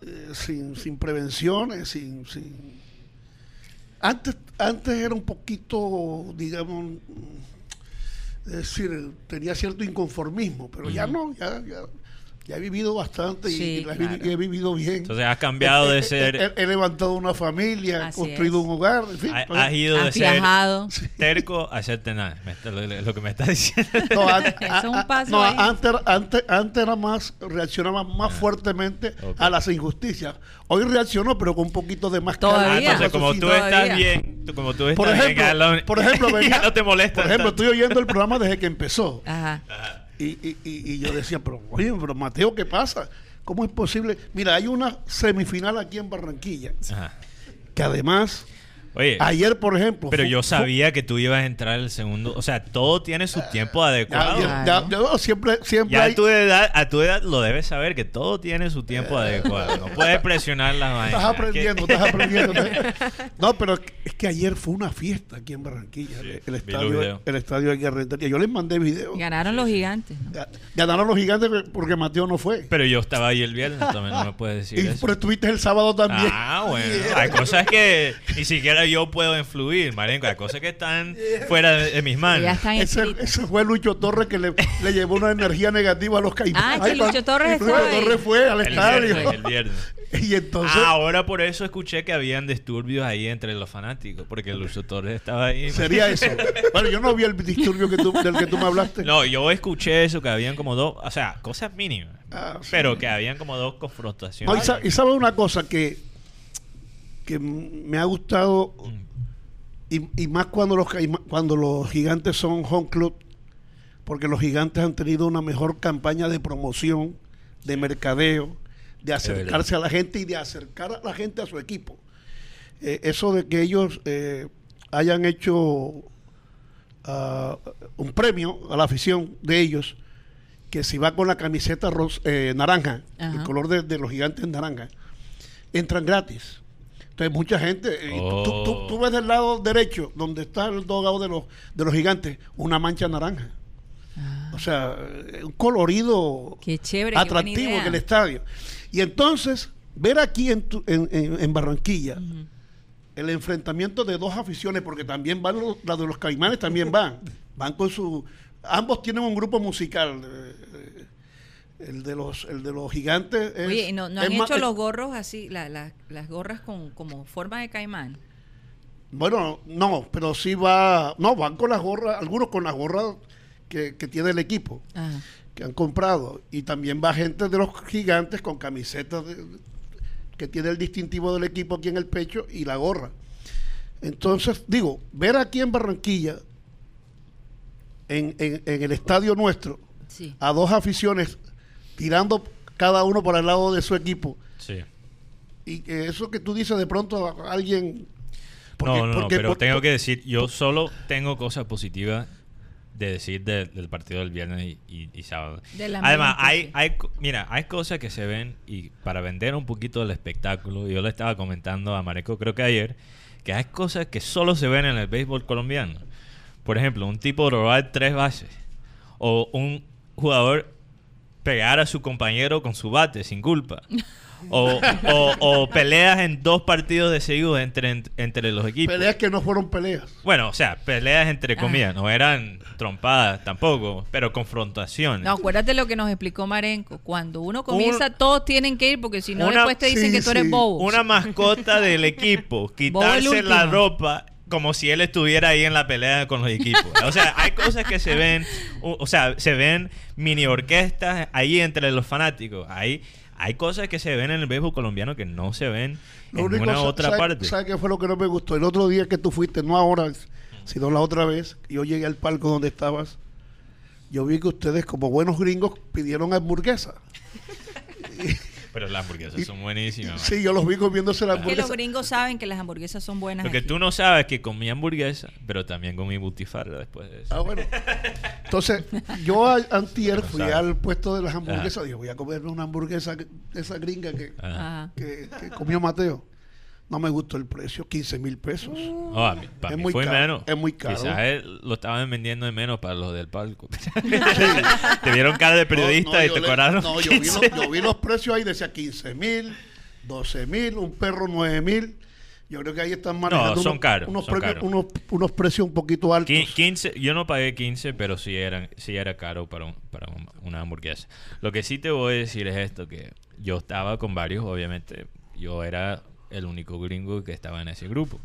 eh, sin, sin prevenciones, sin, sin... Antes, antes era un poquito, digamos, es decir, tenía cierto inconformismo, pero ya no, ya, ya, Ya he vivido bastante y- Sí, y, la he vi- claro. y he vivido bien. Entonces has cambiado He- de he- ser... He, he levantado una familia, he Así construido es. un hogar, en fin. ha- pues, Has ido de ser viajado. terco a ser tenaz. Lo, lo que me está diciendo. No, an- Eso es un a- a- paso no, ahí. antes, antes, antes era más, reaccionaba más fuertemente ok. a las injusticias. Hoy reaccionó, pero con un poquito de más. Ah, calma, entonces, como tú. Todavía. estás bien, tú- como tú estás por bien, ejemplo, lo- por ejemplo, venía- no te molesta. Por ejemplo, tanto. estoy oyendo el programa desde que empezó. Ajá. Y- y- y yo decía, pero oye, pero Mateo, ¿qué pasa? ¿Cómo es posible? Mira, hay una semifinal aquí en Barranquilla, Ajá. que además, Oye, ayer, por ejemplo... pero yo sabía que tú ibas a entrar el segundo. O sea, todo tiene su tiempo Ya, adecuado. ya- Claro. ya- ya- siempre, siempre Ya hay- a tu edad, a tu edad lo debes saber que todo tiene su tiempo adecuado. No puedes presionar las vainas. Estás aprendiendo, estás aprendiendo. No, pero es que ayer fue una fiesta aquí en Barranquilla. Sí, el, estadio, el estadio aquí Rentería. Yo les mandé videos. Ganaron los gigantes. ¿no? Ga- Ganaron los gigantes porque Mateo no fue. Pero yo estaba ahí el viernes, también no me puedes decir y eso. pero estuviste el sábado también. Ah, bueno. Hay cosas que ni siquiera yo puedo influir, Marenco. Hay cosas que están fuera de, de mis manos. ya están Ese, fue Lucho Torres que le, le llevó una energía negativa a los caimanes. Ah, que Ay, Lucho Torres Lucho. Torres fue al El estadio. viernes, el viernes. Y entonces, Ah, ahora por eso escuché que habían disturbios ahí entre los fanáticos, porque Lucho Torres estaba ahí. sería eso. Bueno, yo no vi el disturbio que tú, del que tú me hablaste. No, yo escuché eso, que habían como dos, o sea, cosas mínimas, Ah, sí. pero que habían como dos No, confrontaciones. y, sa- y sabe una cosa que, que me ha gustado y, y más cuando los cuando los gigantes son home club porque los gigantes han tenido una mejor campaña de promoción de mercadeo de acercarse a la gente y de acercar a la gente a su equipo. Eh, eso de que ellos eh, hayan hecho ah, un premio a la afición de ellos que si va con la camiseta ros- eh, naranja, el color de, de los gigantes naranja, entran gratis. Entonces mucha gente, y tú- tú, tú- Oh. ves del lado derecho, donde está el dogado de los, de los gigantes, una mancha naranja. Ah, O sea, un colorido qué chévere. qué atractivo que el estadio. Y entonces, ver aquí en, tu- en, en- en Barranquilla el enfrentamiento de dos aficiones, porque también van los, las de los caimanes, también van. Van con su. Ambos tienen un grupo musical. eh, eh, el de los, el de los gigantes. es- Oye, ¿y no, han hecho los gorros así, la- la- las gorras con como forma de caimán? Bueno, no, pero sí va. No, van con las gorras, algunos con las gorras que, que tiene el equipo, Ajá. que han comprado. Y también va gente de los gigantes con camisetas de- que tiene el distintivo del equipo aquí en el pecho y la gorra. Entonces, digo, ver aquí en Barranquilla, en, en- en el estadio nuestro, Sí. a dos aficiones tirando cada uno por el lado de su equipo, Sí. y que eso que tú dices de pronto a alguien... no, no, no, porque- pero por- tengo que decir, yo solo tengo cosas positivas de decir de- del partido del viernes y, y- y sábado. Además, hay, hay, mira, hay cosas que se ven y para vender un poquito el espectáculo, yo le estaba comentando a Mareco, creo que ayer, que hay cosas que solo se ven en el béisbol colombiano. Por ejemplo, un tipo robar tres bases o un jugador pegar a su compañero con su bate sin culpa. O, o- o peleas en dos partidos de seguido entre, entre los equipos. Peleas que no fueron peleas. Bueno, o sea, peleas entre Ah. comillas, no eran trompadas tampoco, pero confrontaciones. No, acuérdate lo que nos explicó Marenco. Cuando uno comienza, todos tienen que ir porque si no, Una- después te dicen sí, que tú eres sí. bobo. Una mascota del equipo, quitarse la ropa como si él estuviera ahí en la pelea con los equipos. O sea, hay cosas que se ven, o, o sea, se ven mini orquestas ahí entre los fanáticos. Hay, hay cosas que se ven en el béisbol colombiano que no se ven Lo en único, sa- otra ¿sabe- parte. ¿Sabe qué fue lo que no me gustó? El otro día que tú fuiste, no ahora, sino la otra vez, yo llegué al palco donde estabas, yo vi que ustedes, como buenos gringos, pidieron hamburguesa. Pero las hamburguesas son buenísimas. Sí, yo los vi comiéndose la Es que los gringos saben que las hamburguesas son buenas. Lo que aquí. tú no sabes es que comí hamburguesa, pero también comí butifarra después de eso. Ah, bueno. Entonces, yo a- antier fui sabe. al puesto de las hamburguesas, Ajá. dije, voy a comerme una hamburguesa, esa gringa que comió Mateo. No me gustó el precio, 15 mil pesos. Oh, a mí- para Es mí muy fue caro, menos. es muy caro. Quizás él lo estaban vendiendo de menos para los del palco. te vieron cara de periodista No, no, y te le- cobraron. No, yo vi, 15. los, yo vi los precios ahí, decía 15 mil, 12 mil, un perro 9 mil. Yo creo que ahí están manejando son unos, caros, unos, son caros. unos, unos precios un poquito altos. Qui- 15, yo no pagué 15, pero sí, eran, sí era caro para, un- para un- una hamburguesa. Lo que sí te voy a decir es esto, que yo estaba con varios, obviamente, yo era el único gringo que estaba en ese grupo.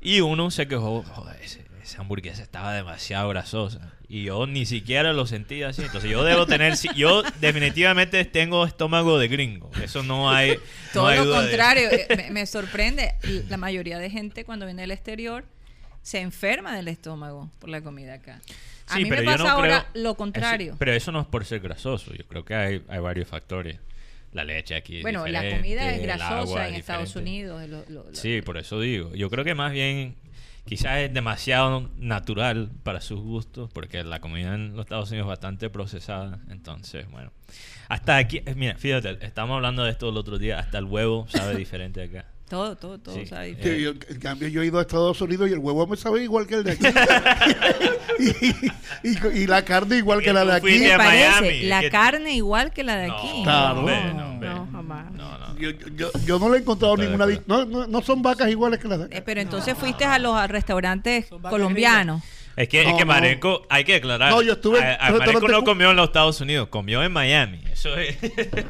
Y uno se quejó, joder, esa hamburguesa estaba demasiado grasosa. Y yo ni siquiera lo sentía así. Entonces yo debo tener, yo definitivamente tengo estómago de gringo. Eso no hay... no Todo hay lo duda contrario, eh, me, me sorprende. La mayoría de gente cuando viene del exterior se enferma del estómago por la comida acá. A Sí, mí me pasa no ahora creo- lo contrario. eso- pero eso no es por ser grasoso. Yo creo que hay, hay varios factores. La leche aquí. es bueno, la comida es grasosa en es Estados. Unidos. lo- lo- lo- Sí, por eso digo. Yo creo que más bien quizás es demasiado natural para sus gustos, porque la comida en los Estados Unidos es bastante procesada. Entonces, bueno. Hasta aquí, eh, mira, fíjate, estamos hablando de esto el otro día. Hasta el huevo sabe diferente acá. Todo, todo, todo. Sí. sabe Eh, Sí, yo- en cambio, yo he ido a Estados Unidos y el huevo me sabe igual que el de aquí. y, y- y la carne igual que la de aquí. ¿Te parece? La carne igual que la de No, aquí. Claro. hombre, no, hombre. No, jamás. No, no. Yo, yo- yo no le he encontrado Estoy ninguna. No, no, no son vacas iguales que las de Eh, aquí. pero entonces fuiste a los a restaurantes colombianos. Es que, es No, que no. Marenco, hay que aclarar. No, yo estuve A- Marenco no comió en los Estados Unidos, comió en Miami. Eso es.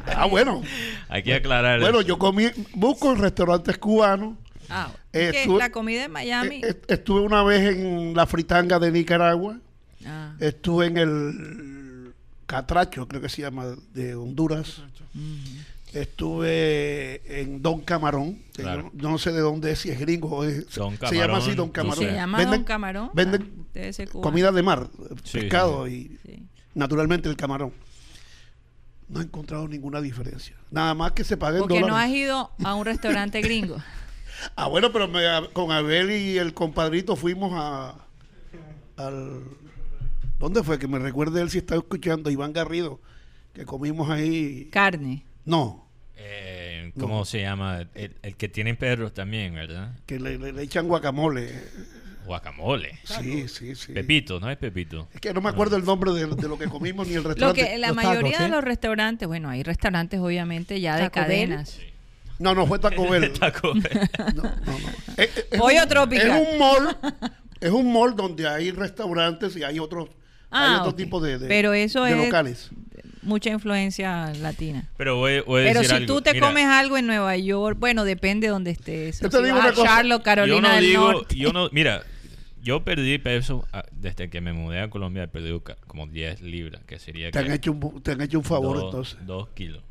Ah, bueno. hay que aclarar. Bueno, eso. yo comí, busco en restaurantes cubanos. Ah, Eh, que estuve- la comida en Miami. Eh, eh, Estuve una vez en la fritanga de Nicaragua. Ah, Estuve en el Catracho, creo que se llama, de Honduras. Estuve en Don Camarón. que Claro. Yo, yo no sé de dónde es, si es gringo o es- Don se llama así Don Camarón. se llama Venden- Don Camarón. Venden Ah, comida de mar, Sí, pescado sí, y Sí. naturalmente el camarón. No he encontrado ninguna diferencia. Nada más que se paguen Porque no has ido a un restaurante gringo. Ah, bueno, pero me- con Abel y el compadrito fuimos a al ¿Dónde fue? Que me recuerde él si está escuchando Iván Garrido, que comimos ahí. Carne. No, Eh, ¿Cómo No. se llama? El, el que tiene perros también, ¿verdad? que le, le- le echan guacamole. Guacamole. Sí, sí, sí. Pepito, ¿no es Pepito? Es que no me acuerdo el nombre de, de lo que comimos ni el Lo restaurante. que la Los mayoría tacos, de los restaurantes, bueno, hay restaurantes obviamente ya de cadenas. No, no fue Taco Bell. Taco Bell. No, no, no. Es- es- Pollo un- tropical. Es un mall, es un mall donde hay restaurantes y hay otros, hay Ah, otro ok. tipo de, de- Pero eso de es locales. Mucha influencia latina. Pero voy, voy a Pero decir si algo. tú te Mira, comes algo en Nueva York, bueno, depende de donde estés. Yo te si digo vas una a cosa, Charlotte, Carolina yo no del digo, Norte. yo no, mira, yo perdí peso ah, desde que me mudé a Colombia, he perdido ca- como 10 libras, que sería Te han, que hecho un, bu- te han hecho un favor dos, entonces. dos kilos.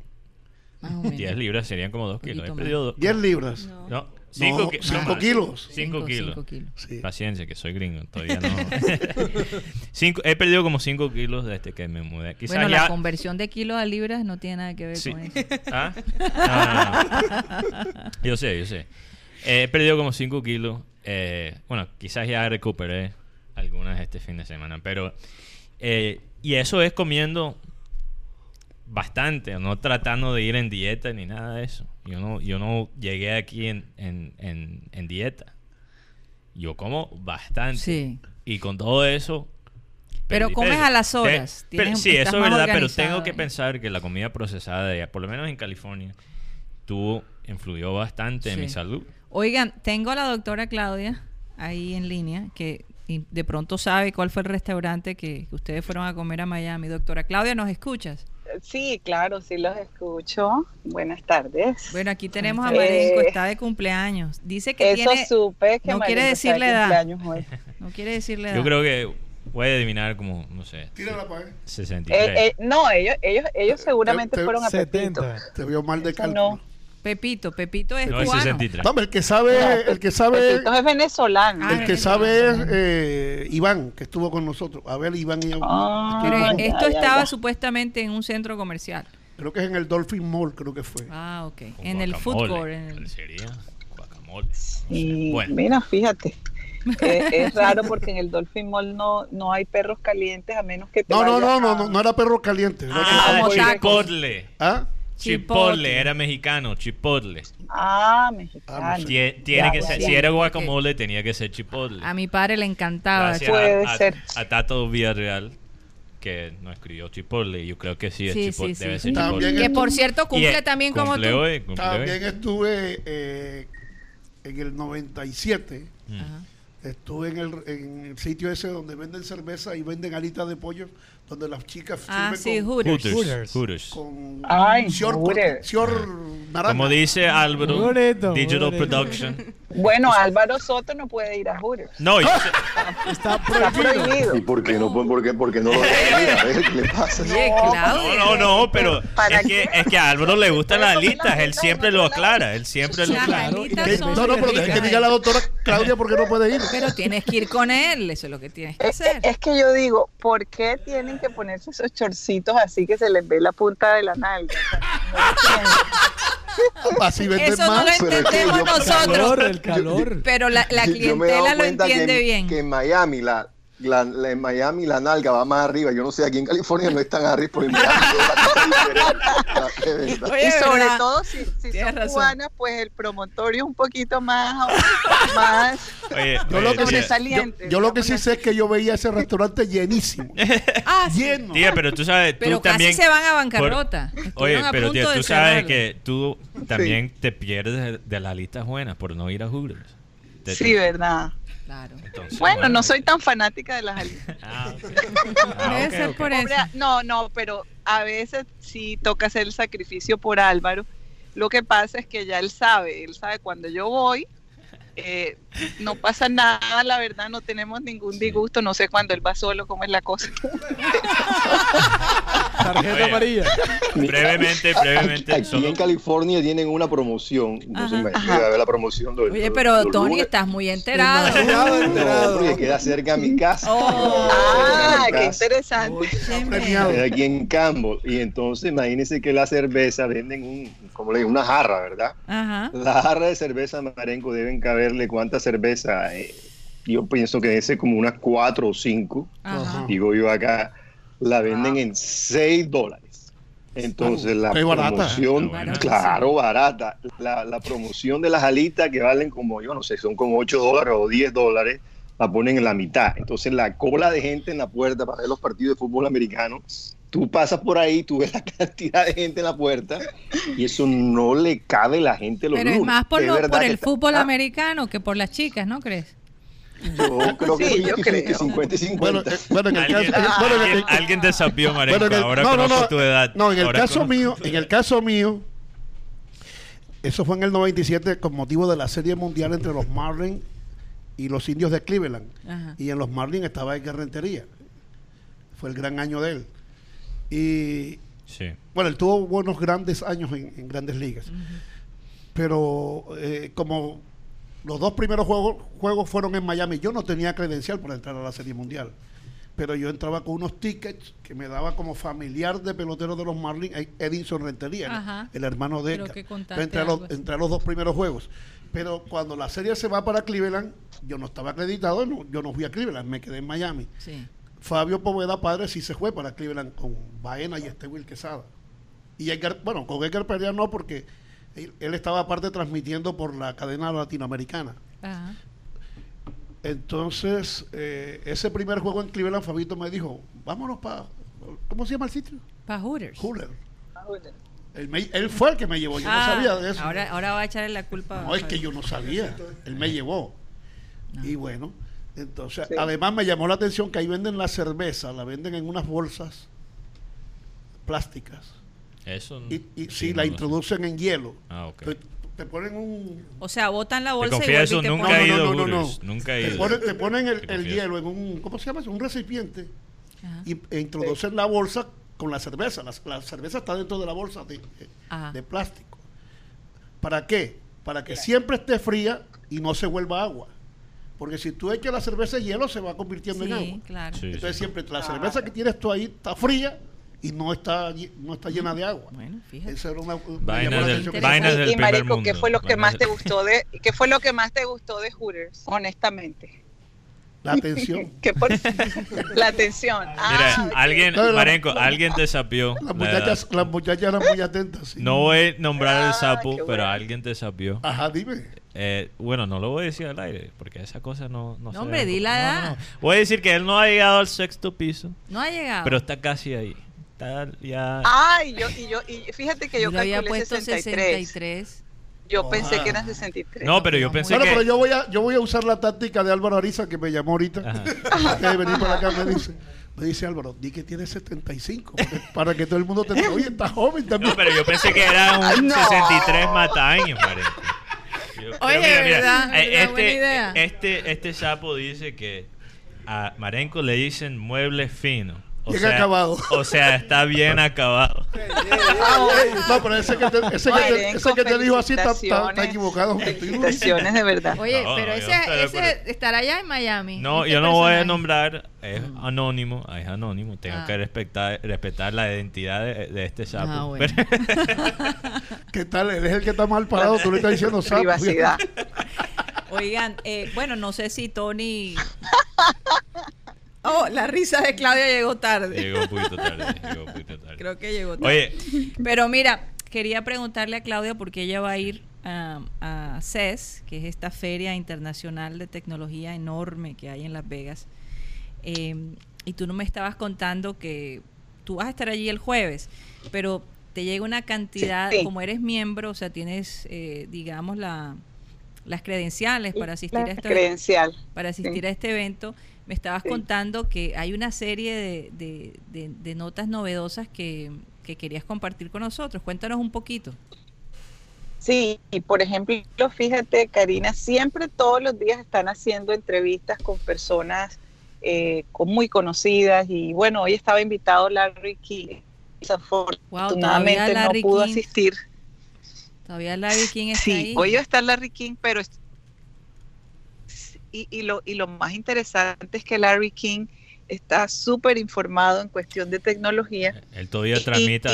Más o menos. 10 libras serían como 2 kilos. He Poquito perdido dos. 10 libras. No, 5 No, cinco kilos. 5 kilos. cinco kilos. Sí. Paciencia, que soy gringo, todavía no. Cinco- he perdido como 5 kilos desde que me mudé. Quizás Bueno, ya... la conversión de kilos a libras no tiene nada que ver Sí. con eso. ¿Ah? No, no, no. Yo sé, yo sé. Eh, he perdido como 5 kilos. Eh, bueno, quizás ya recuperé algunas este fin de semana. Pero. eh, y eso es comiendo bastante, no tratando de ir en dieta ni nada de eso. Yo no, yo no llegué aquí en, en, en, en dieta. Yo como bastante. Sí. Y con todo eso. Pero comes peso. a las horas, tienes- sí, eso es verdad, pero tengo que pensar que la comida procesada, de allá, por lo menos en California, tuvo, influyó bastante en mi salud. Oigan, tengo a la doctora Claudia ahí en línea, que de pronto sabe cuál fue el restaurante que, que ustedes fueron a comer a Miami. Doctora Claudia, ¿nos escuchas? Sí, claro, sí los escucho. Buenas tardes. Bueno, aquí tenemos a Eh, Marenco, está de cumpleaños. Dice que Eso tiene... supe que no quiere Marenco decir está de edad. hoy. No quiere decirle Yo edad. creo que voy a adivinar como, no sé, Tírala para 63. Eh, eh, no, ellos, ellos, ellos seguramente te- fueron a Pepito. 70. Te vio mal de cálculo. no. Pepito, Pepito es no, es cubano. 63. No, el que sabe, el que sabe, Pepito es venezolano. Ah, el que sabe es eh, Iván, que estuvo con nosotros. Abel, Iván y yo. Ah, esto ya, estaba ya. supuestamente en un centro comercial. Creo que es en el Dolphin Mall, creo que fue. Ah, ok. Con En el food guacamole. court. en el- ¿Cuál sería? Guacamole. Bueno. mira, fíjate. eh, es raro porque en el Dolphin Mall no, no hay perros calientes a menos que te No, no, vayas no, no, a- no, no era perro caliente. era Ah, como tacos. Chipotle. ¿Ah? Chipotle, Chipotle. era mexicano, Chipotle. Ah, Ah, mexicano. no tiene Ya, que ya, ser, si era guacamole, tenía que ser Chipotle. A mi padre le encantaba. Gracias Puede a, ser. a Tato Villarreal, que nos escribió Chipotle. y Yo creo que sí, es Sí, Chipotle, sí, debe sí. ser Chipotle. Que por cierto cumple Y, también como cumple tú. hoy, cumple hoy. También estuve eh, en el 97, Mm. Ajá. estuve en el, en el sitio ese donde venden cerveza y venden alitas de pollo, donde las chicas Ah, sirven sí, con, Hooters. Hooters. Hooters. Hooters. con Ay, sior, Hooters. naranja. Como dice Álvaro, Bonito, Digital. Production. Bueno, Álvaro Soto no puede ir a Hooters. No, yo Está Está prohibido. prohibido. ¿Y por qué no? ¿Por qué, por qué no lo? A ver, ¿qué le pasa? No, no, no, pero ¿Para es que, es que a Álvaro le gustan las alitas, él siempre lo aclara, él siempre lo aclara. No, no, pero ricas. que diga la doctora Claudia por qué no puede ir. Pero tienes que ir con él, eso es lo que tienes que Es, hacer. es que yo digo, ¿por qué tienen que ponerse esos chorcitos así que se les ve la punta de la nalga? O sea, no más. lo entendemos. Calor, el calor. Pero la, la clientela lo que entiende en- bien. Que en Miami la, la- la- en Miami la nalga va más arriba. Yo no sé, aquí en California no es tan arriba, pero en Miami es cosa. Oye, y sobre ¿verdad? todo si, son razón. cubanas, pues el promontorio es un poquito más, más Oye, Yo lo que sobresaliente. Yo, yo lo que sí sé es que yo veía ese restaurante llenísimo. Ah, sí. lleno. tía, pero tú sabes, tú Pero también... casi se van a por- bancarrota. Oye, pero tía, tú sabes que tú también te pierdes de, de las listas buenas por no ir a Hooters. Te- Sí, verdad. Claro. entonces, Bueno, no soy tan fanática de las alitas. Ah. Debe Ah, ser por eso. No, no, pero a veces sí toca hacer el sacrificio por Álvaro. Lo que pasa es que ya él sabe, él sabe cuando yo voy, eh, no pasa nada, la verdad, no tenemos ningún disgusto, no sé cuando él va solo cómo es la cosa. Tarjeta Oye. amarilla. Brevemente, brevemente. Aquí solo- en California tienen una promoción. No sé, me a ver la promoción. de- Oye, de- pero Tony, lunes. estás muy enterado. Demasiado No, enterado. porque queda cerca a mi casa. Oh. ah, qué interesante. Queda aquí en Campbell. Y entonces imagínense que la cerveza venden un, como le digo, una jarra, ¿verdad? Ajá. La jarra de cerveza Marenco deben caberle cuánta cerveza. Eh, yo pienso que ser como unas cuatro o cinco. Ajá. Digo yo acá, la venden en 6 dólares. Entonces la barata. promoción, claro, barata. La, la promoción de las alitas que valen como, yo no sé, son como 8 dólares o 10 dólares, la ponen en la mitad. Entonces la cola de gente en la puerta para ver los partidos de fútbol americano, tú pasas por ahí, tú ves la cantidad de gente en la puerta y eso no le cabe a la gente los Pero es más por, lo- que el fútbol ah, americano que por las chicas, ¿no crees? Yo creo que Sí, yo creo. 50 y 50. Bueno, eh, bueno, en el Alguien, caso, bueno, en el- alguien- alguien te sapió, Marenco. bueno, en el- ahora no, no, conozco no, tu edad. no, en el Ahora caso mío, en el caso mío, eso fue en el 97 con motivo de la Serie Mundial entre los Marlins y los Indios de Cleveland. Ajá. Y en los Marlins estaba Edgar Rentería. Fue el gran año de él. Y Sí. bueno, él tuvo buenos grandes años en, en grandes ligas. Pero eh, como los dos primeros juegos, juegos fueron en Miami, yo no tenía credencial para entrar a la Serie Mundial. Pero yo entraba con unos tickets que me daba como familiar de pelotero de los Marlins, Edinson Rentería, el hermano de Yo entré, a los, así. entré a los dos primeros juegos. Pero cuando la serie se va para Cleveland, yo no estaba acreditado, no- yo no fui a Cleveland, me quedé en Miami. Sí. Fabio Poveda padre sí se fue para Cleveland con Baena y este Will Quesada. Y Edgar, bueno, con Edgar Pereira no, porque él, él estaba aparte transmitiendo por la cadena latinoamericana. Ajá. Entonces, eh, ese primer juego en Cleveland, Fabito me dijo, vámonos para, ¿cómo se llama el sitio? Pa' Hooters. Hooler. Él, me- él fue el que me llevó, yo Ah, no sabía de eso. Ahora, ahora va a echarle la culpa. No, es que yo no sabía. Él me llevó. No. Y bueno, entonces, Sí. además me llamó la atención que ahí venden la cerveza, la venden en unas bolsas plásticas. Eso. Y, y sí, sí, no la sé. introducen en hielo. Ah, ok. Te, te ponen un... O sea, botan la Te bolsa y vuelven y te nunca he ido a No, no, no, no, Hooters. no. Nunca he Te ponen, te ponen el, Te hielo en un... ¿Cómo se llama eso? Un recipiente. Ajá. Y, e introducen la bolsa con la cerveza. La, la cerveza está dentro de la bolsa de, de plástico. ¿Para qué? Para que siempre esté fría y no se vuelva agua. Porque si tú echas la cerveza en hielo, se va convirtiendo en agua. Sí, claro. Sí, Entonces sí. siempre la cerveza que tienes tú ahí está fría y no está no está llena de agua. Bueno, fíjate. Esa era una, me Vainas llamó la del- atención. vainas Y- del y, primer Marico, ¿qué fue lo que Vainas más del- te gustó de qué fue lo que más te gustó de Hooters, honestamente? La atención. ¿Qué por- la atención. Mira, Ah, alguien, No, Marenco, alguien te sapió. Las la muchachas, edad. las muchachas eran muy atentas. sí. No voy a nombrar el Ah, sapo, qué pero bueno. alguien te sapió. Ajá, dime. Eh, bueno, no lo voy a decir al aire, porque esa cosa no, no No, se hombre, di la No, no, edad. no. Voy a decir que él no ha llegado al sexto piso, No ha llegado. pero está casi ahí. Está ya... Ay, yo y yo y fíjate que yo Yo había calculé puesto 63. 63. Yo pensé que eran 63. No, pero yo pensé Bueno, que... pero yo voy a yo voy a usar la táctica de Álvaro Ariza que me llamó ahorita. Antes de venir para acá me dice, me dice Álvaro, di que tiene 75 porque- para que todo el mundo te diga, oye, está joven también. No, pero yo pensé que era un No. 63 mataños, marico. Yo- Oye, ¿verdad? eh, ¿Verdad? Buena idea. Este, este, este sapo dice que a Marenco le dicen mueble fino. O Bien sea, acabado. O sea, está bien acabado. No, pero ese que te, ese que te, Marenco, ese que te dijo así está, está- está felicitaciones. equivocado. porque estoy Felicitaciones de verdad. Oye, No, pero ese, acuerdo. estará allá en Miami. No, este yo no voy a nombrar, es anónimo, es anónimo. Tengo Ah. que respetar, respetar la identidad de, de este sapo. Ah, bueno. ¿Qué tal? Él es el que está mal parado, tú le estás diciendo sapo. Privacidad. Oigan, eh, bueno, no sé si Tony. Oh, la risa de Claudia llegó tarde. llegó un poquito tarde, llegó un poquito tarde. Creo que llegó tarde. Oye, Pero mira, quería preguntarle a Claudia porque ella va a ir a, a CES, que es esta feria internacional de tecnología enorme que hay en Las Vegas. Eh, y tú no me estabas contando que tú vas a estar allí el jueves, pero te llega una cantidad, Sí. como eres miembro, o sea, tienes, eh, digamos, la, las credenciales para asistir La a esto credencial. para asistir Sí. a este evento. Me estabas Sí. contando que hay una serie de, de- de- de notas novedosas que, que querías compartir con nosotros. Cuéntanos un poquito. Sí, y por ejemplo, fíjate, Karina, siempre todos los días están haciendo entrevistas con personas eh, con muy conocidas y bueno, hoy estaba invitado Larry King. Desafortunadamente Larry no pudo King asistir. Todavía Larry King está Sí, ahí. hoy va a estar Larry King, pero y, y lo, y lo más interesante es que Larry King está súper informado en cuestión de tecnología. él todavía transmite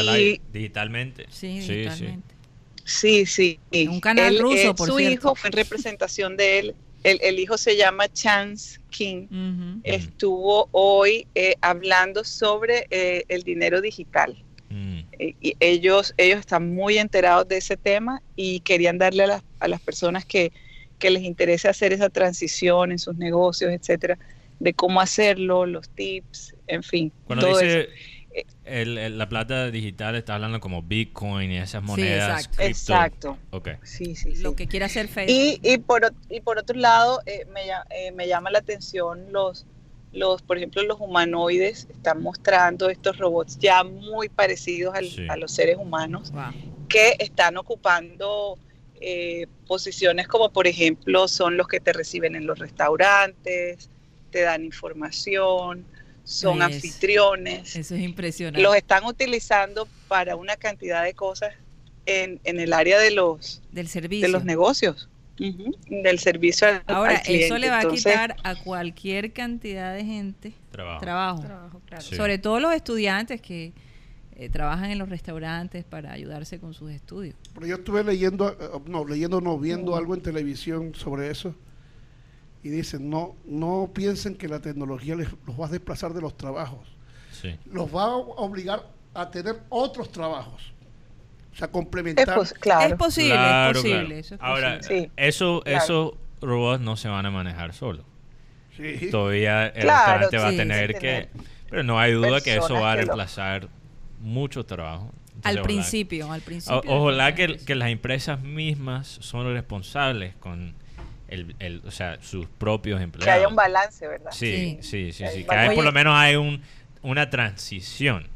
digitalmente. Sí, sí. digitalmente. Sí, sí. Un canal Él, ruso, eh, por Su cierto. hijo fue en representación de él. El, el hijo se llama Chance King. Ujú. Estuvo hoy eh, hablando sobre eh, el dinero digital. Mm. Eh, y ellos, ellos están muy enterados de ese tema y querían darle a las, a las personas que, que les interese hacer esa transición en sus negocios, etcétera, de cómo hacerlo, los tips, en fin. Cuando todo dice eso. el- el- la plata digital, está hablando como Bitcoin y esas monedas. exacto. cripto. Exacto. Ok. Sí, sí, sí. Lo que quiere hacer Facebook. Y, y, por, y por otro lado, eh, me, eh, me llama la atención los, los, por ejemplo, los humanoides están mostrando estos robots ya muy parecidos al- Sí. a los seres humanos Wow. que están ocupando eh, posiciones como, por ejemplo, son los que te reciben en los restaurantes, te dan información, son anfitriones Eso es impresionante. los están utilizando para una cantidad de cosas en, en el área de los, del servicio. de los negocios, del servicio al, Ahora, al cliente. eso le va a Entonces, quitar a cualquier cantidad de gente Trabajo. trabajo. Trabajo, claro. Sí. Sobre todo los estudiantes que eh, trabajan en los restaurantes para ayudarse con sus estudios. Pero yo estuve leyendo, eh, no, leyendo, no, viendo algo en televisión sobre eso. Y dicen, no, no piensen que la tecnología les, los va a desplazar de los trabajos. Sí. Los va a obligar a tener otros trabajos. O sea, es complementar. pos- claro. Es posible, Claro, es posible. claro. Eso es Ahora, posible. Sí. eso, Claro. esos robots no se van a manejar solos. Sí. Todavía el Claro, restaurante va a tener sí, que... tener Pero no hay duda que eso va a que lo- reemplazar mucho trabajo. Entonces, al ojalá- principio, al principio. O- ojalá que, que las empresas mismas son responsables con el, el- o sea, sus propios empleados. que haya un balance, ¿verdad? Sí, Sí. sí, sí. Que hay, por lo menos hay un, una transición.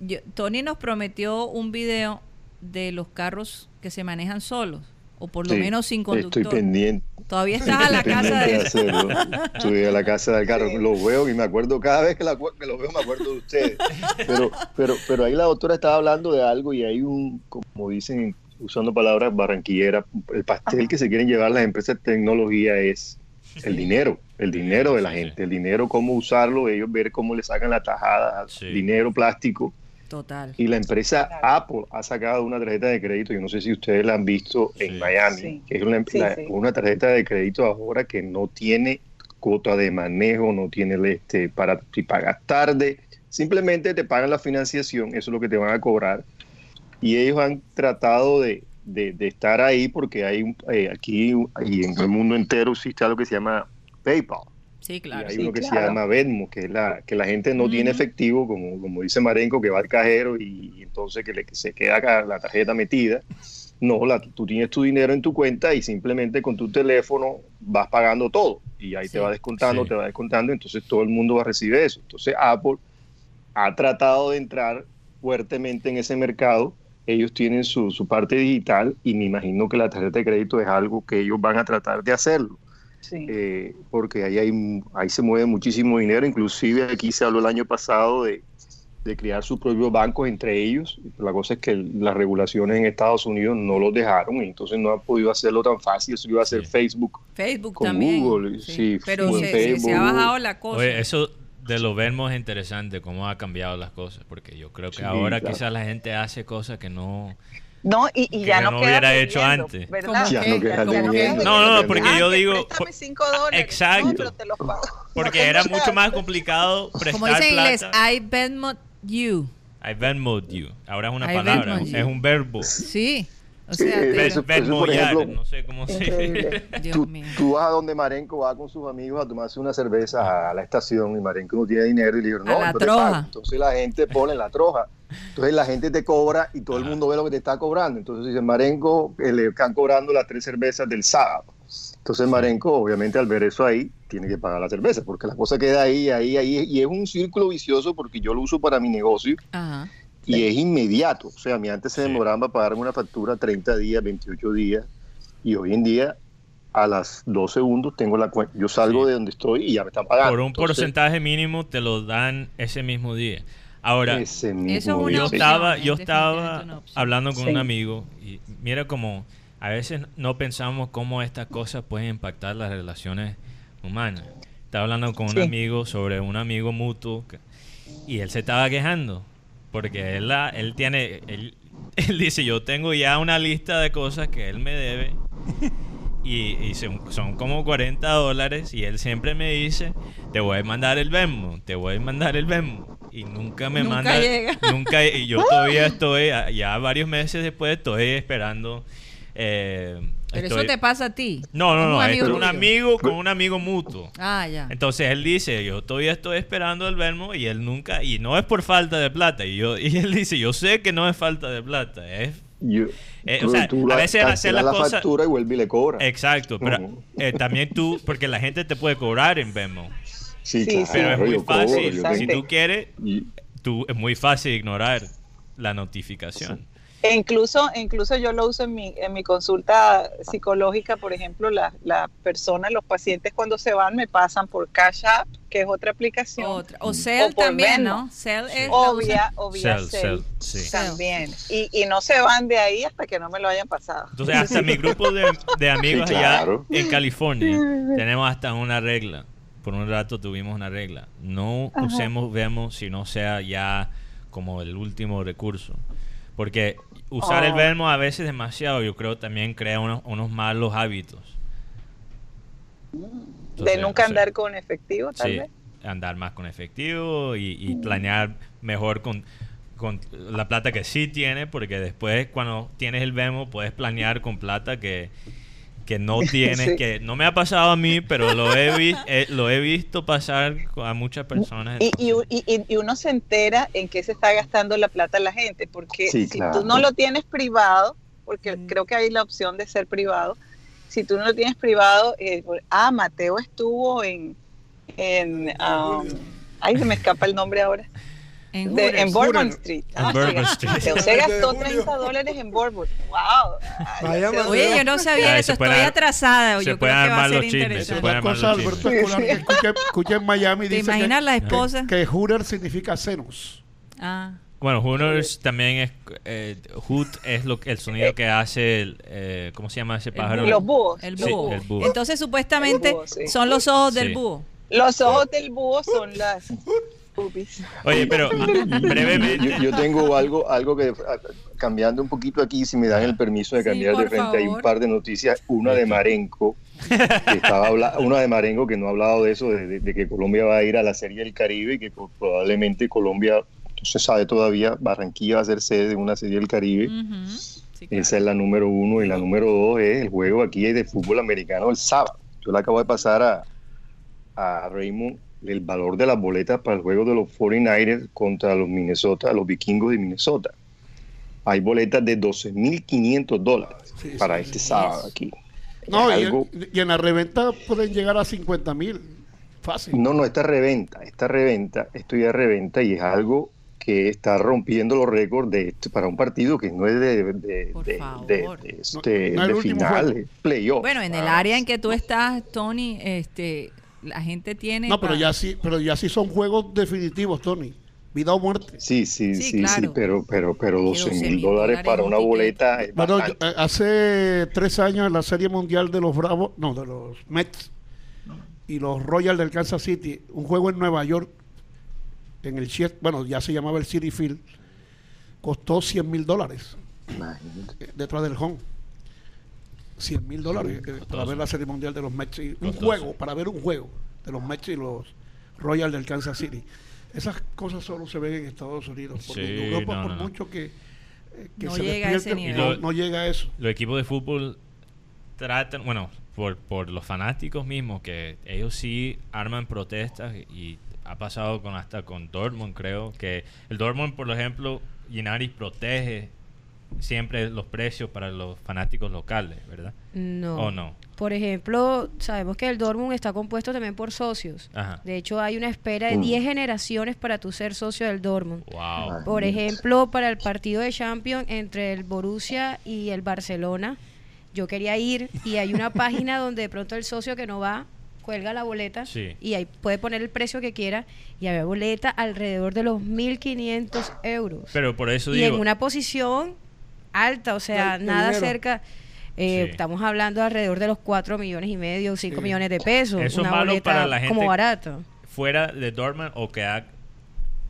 Yo- Tony nos prometió un video de los carros que se manejan solos, o por lo Sí, menos sin conductor. Estoy pendiente. Todavía estás a la casa de... hacerlo. Estoy a la casa del carro. Sí. Lo veo y me acuerdo, cada vez que, la, que lo veo me acuerdo de ustedes. Pero, pero, pero ahí la doctora estaba hablando de algo y hay un, como dicen, usando palabras barranquilleras, el pastel que se quieren llevar las empresas de tecnología es el dinero, el dinero de la gente, el dinero, cómo usarlo, ellos ver cómo le sacan la tajada, Sí. dinero plástico. Total. Y la empresa Claro. Apple ha sacado una tarjeta de crédito, yo no sé si ustedes la han visto en. Miami, Sí. que es una, Sí, la- sí. una tarjeta de crédito ahora que no tiene cuota de manejo, no tiene el, este para si pagas tarde, simplemente te pagan la financiación, eso es lo que te van a cobrar. Y ellos han tratado de, de- de estar ahí porque hay un- eh, aquí y en el mundo entero existe algo que se llama PayPal. Sí, claro. y hay sí, uno que se llama Venmo, que es la que la gente no tiene efectivo, como, como dice Marenco, que va al cajero y, y entonces que, le, que se queda acá la tarjeta metida. No, la, tú tienes tu dinero en tu cuenta y simplemente con tu teléfono vas pagando todo y ahí Sí. te va descontando, Sí. te va descontando, entonces todo el mundo va a recibir eso. Entonces Apple ha tratado de entrar fuertemente en ese mercado. Ellos tienen su, su parte digital y me imagino que la tarjeta de crédito es algo que ellos van a tratar de hacerlo. Sí. eh, porque ahí, hay, ahí se mueve muchísimo dinero. Inclusive aquí se habló el año pasado de, de crear sus propios bancos entre ellos. La cosa es que las regulaciones en Estados Unidos no los dejaron y entonces no han podido hacerlo tan fácil. Eso iba a hacer Sí. Facebook. Facebook Con también. Google, sí, Pero se, ha bajado la cosa. Oye, eso de los Venmos es interesante, cómo ha cambiado las cosas, porque yo creo que Sí, ahora claro. quizás la gente hace cosas que no... No, y, y Que ya no no, queda hubiera hecho antes. ¿verdad? ¿Cómo Ya no queda debiendo. No, no, no, porque debiendo. yo digo- cinco dólares. Exacto. No, pero te los pago. Porque No era tengo mucho nada. más complicado prestar Como dice en inglés. I Venmo you. I Venmoed you. Ahora es una I palabra, es un verbo. Sí. O Sí, sea, eh, te- eso- Ven- por Venmoyar, ejemplo, no sé cómo se Tú, tú vas a donde Marenco va con sus amigos a tomarse una cerveza a la estación y Marenco no tiene dinero y le digo, no, la troja. Entonces la gente pone la troja. Entonces la gente te cobra y todo el mundo ve lo que te está cobrando. Entonces dice Marenco, eh, le están cobrando las tres cervezas del sábado. Entonces Marenco, obviamente al ver eso ahí, tiene que pagar la cerveza, porque la cosa queda ahí, ahí, ahí, y es un círculo vicioso porque yo lo uso para mi negocio Ajá. Y es inmediato. O sea, a mí antes se Sí. demoraba para pagarme una factura 30 días, 28 días, y hoy en día a las 2 segundos tengo la cuenta. Yo salgo Sí. de donde estoy y ya me están pagando. Por un Entonces, porcentaje mínimo te lo dan ese mismo día. Ahora, ese mismo día. yo opción, estaba, es yo estaba hablando con Sí. un amigo y mira como a veces no pensamos cómo estas cosas pueden impactar las relaciones humanas. Estaba hablando con un Sí. amigo sobre un amigo mutuo que- y él se estaba quejando porque él, la- él tiene, él, él dice yo tengo ya una lista de cosas que él me debe y, y son, son como 40 dólares y él siempre me dice, te voy a mandar el Venmo, te voy a mandar el Venmo. Y nunca me Nunca manda. llega. Nunca, y yo todavía estoy, ya varios meses después, estoy esperando. eh, Pero estoy- eso te pasa a ti. No, no, ¿Es no, es un tuyo? amigo, con un amigo mutuo. Ah, ya. Entonces él dice, yo todavía estoy esperando el Venmo y él nunca, y no es por falta de plata. Y yo y él dice, yo sé que no es falta de plata, es Yo- Eh, tú- o sea, tú a la- veces hacer las la cosas- factura y vuelve y le cobra. Exacto, pero eh, también tú, porque la gente te puede cobrar en Venmo, Sí, Sí, claro, pero es muy cobro, fácil. Si tú quieres, y- tú, es muy fácil ignorar la notificación. E incluso, incluso yo lo uso en mi, en mi consulta psicológica, por ejemplo, la, la persona, los pacientes cuando se van me pasan por Cash App, que es otra aplicación. Otra. O Cell O por también, Venmo. ¿no? Cell es Obvia, obvia Cell, Cell, Cell, sí. también. Y, y no se van de ahí hasta que no me lo hayan pasado. Entonces, hasta mi grupo de, de amigos Sí, allá en California, tenemos hasta una regla. Por un rato tuvimos una regla. No usemos Venmo si no sea ya como el último recurso. Porque usar el Oh. Venmo a veces demasiado, yo creo, también crea unos, unos malos hábitos. de nunca andar con efectivo, tal Sí, vez. andar más con efectivo y, y planear mejor con, con la plata que sí tiene, porque después cuando tienes el Venmo puedes planear con plata que, que no tienes, Sí. que no me ha pasado a mí, pero lo he, vi- eh, lo he visto pasar a muchas personas. Y, y, y- y uno se entera en qué se está gastando la plata la gente, porque Sí, si claro. tú no lo tienes privado, porque Mm. creo que hay la opción de ser privado, si tú no lo tienes privado, eh, ah, Mateo estuvo en, en um, ay, se me escapa el nombre ahora, En de- Hooters. en Bourbon Hooters. Street. En Ah, Bourbon sí, Street. Se De gastó Julio. 30 dólares en Bourbon. ¡Wow! Ay, Vaya, Mateo. Oye, yo no sabía eso, estoy atrasada. se pueden armar los chismes, se pueden armar los Alberto chismes. Que escuché, en Miami, ¿Te dice imaginas que, la esposa? que Hooter significa senos. Ah, Bueno, Hooters también es, eh, Hoot es lo que, el sonido que hace, el, eh, ¿cómo se llama ese El pájaro? búho. Los búhos. el Sí, búho. el búho. Entonces, supuestamente, El búho, sí. son los ojos del Sí. búho. Los ojos del búho son las Oye, pero brevemente. Yo, yo tengo algo, algo que ah, cambiando un poquito aquí, si me dan el permiso de Sí, cambiar de frente, hay un par de noticias, una de Marenco, que estaba habla- una de Marenco que no ha hablado de eso, de, de- de que Colombia va a ir a la Serie del Caribe y que pro- probablemente Colombia, no se sabe todavía, Barranquilla va a ser sede de una Serie del Caribe. Ujú. Sí, claro. Esa es la número uno y la número dos es el juego aquí de fútbol americano el sábado. Yo le acabo de pasar a, a Raymond el valor de las boletas para el juego de los 49ers contra los Minnesota, los vikingos de Minnesota. hay boletas de 12.500 dólares Sí, para sí, este sí. sábado aquí. No, Es y, algo- y en la reventa pueden llegar a 50 mil. Fácil. No, no, esta reventa, esta reventa, esto ya es reventa y es algo que está rompiendo los récords de este, para un partido que no es de, de, de- favor. de- de este, No- no final, playoff. Bueno, en el Ah, área en que tú estás, Tony, este, la gente tiene. No, pero ya sí, pero ya sí son juegos definitivos, Tony. Vida o muerte. Sí, sí, Sí, sí, pero, pero, pero 12 12.000 mil dólares para un una boleta es Bueno, yo- eh, hace tres años en la Serie Mundial de los Bravos, no, de los Mets y los Royals del Kansas City, un juego en Nueva York, en el bueno, ya se llamaba el City Field, costó 100 mil dólares Imagínate. eh, detrás del home. 100 mil dólares eh, para ver la Serie Mundial de los Mets. y un juego, para ver un juego de los Mets y los Royals del Kansas City. Esas cosas solo se ven en Estados Unidos. Porque Sí, en Europa, no, por no, mucho que, eh, que No se llega a ese nivel. lo- no llega a eso. Los equipos de fútbol tratan, bueno, por, por los fanáticos mismos, que ellos sí arman protestas y ha pasado con hasta con Dortmund, creo, que el Dortmund, por ejemplo, Ginaris protege siempre los precios para los fanáticos locales, ¿verdad? No. ¿O no? Por ejemplo, sabemos que el Dortmund está compuesto también por socios. Ajá. De hecho, hay una espera de Mm. 10 generaciones para tú ser socio del Dortmund. Wow. Por ejemplo, para el partido de Champions entre el Borussia y el Barcelona, yo quería ir y hay una página donde de pronto el socio que no va cuelga la boleta Sí. y ahí puede poner el precio que quiera y había boleta alrededor de los 1.500 euros. Pero por eso y digo, en una posición alta, o sea, nada dinero. cerca. eh, Sí. Estamos hablando alrededor de los 4 millones y medio, 5 Sí. millones de pesos. Eso es malo boleta para la gente como barato. fuera de Dortmund o que ha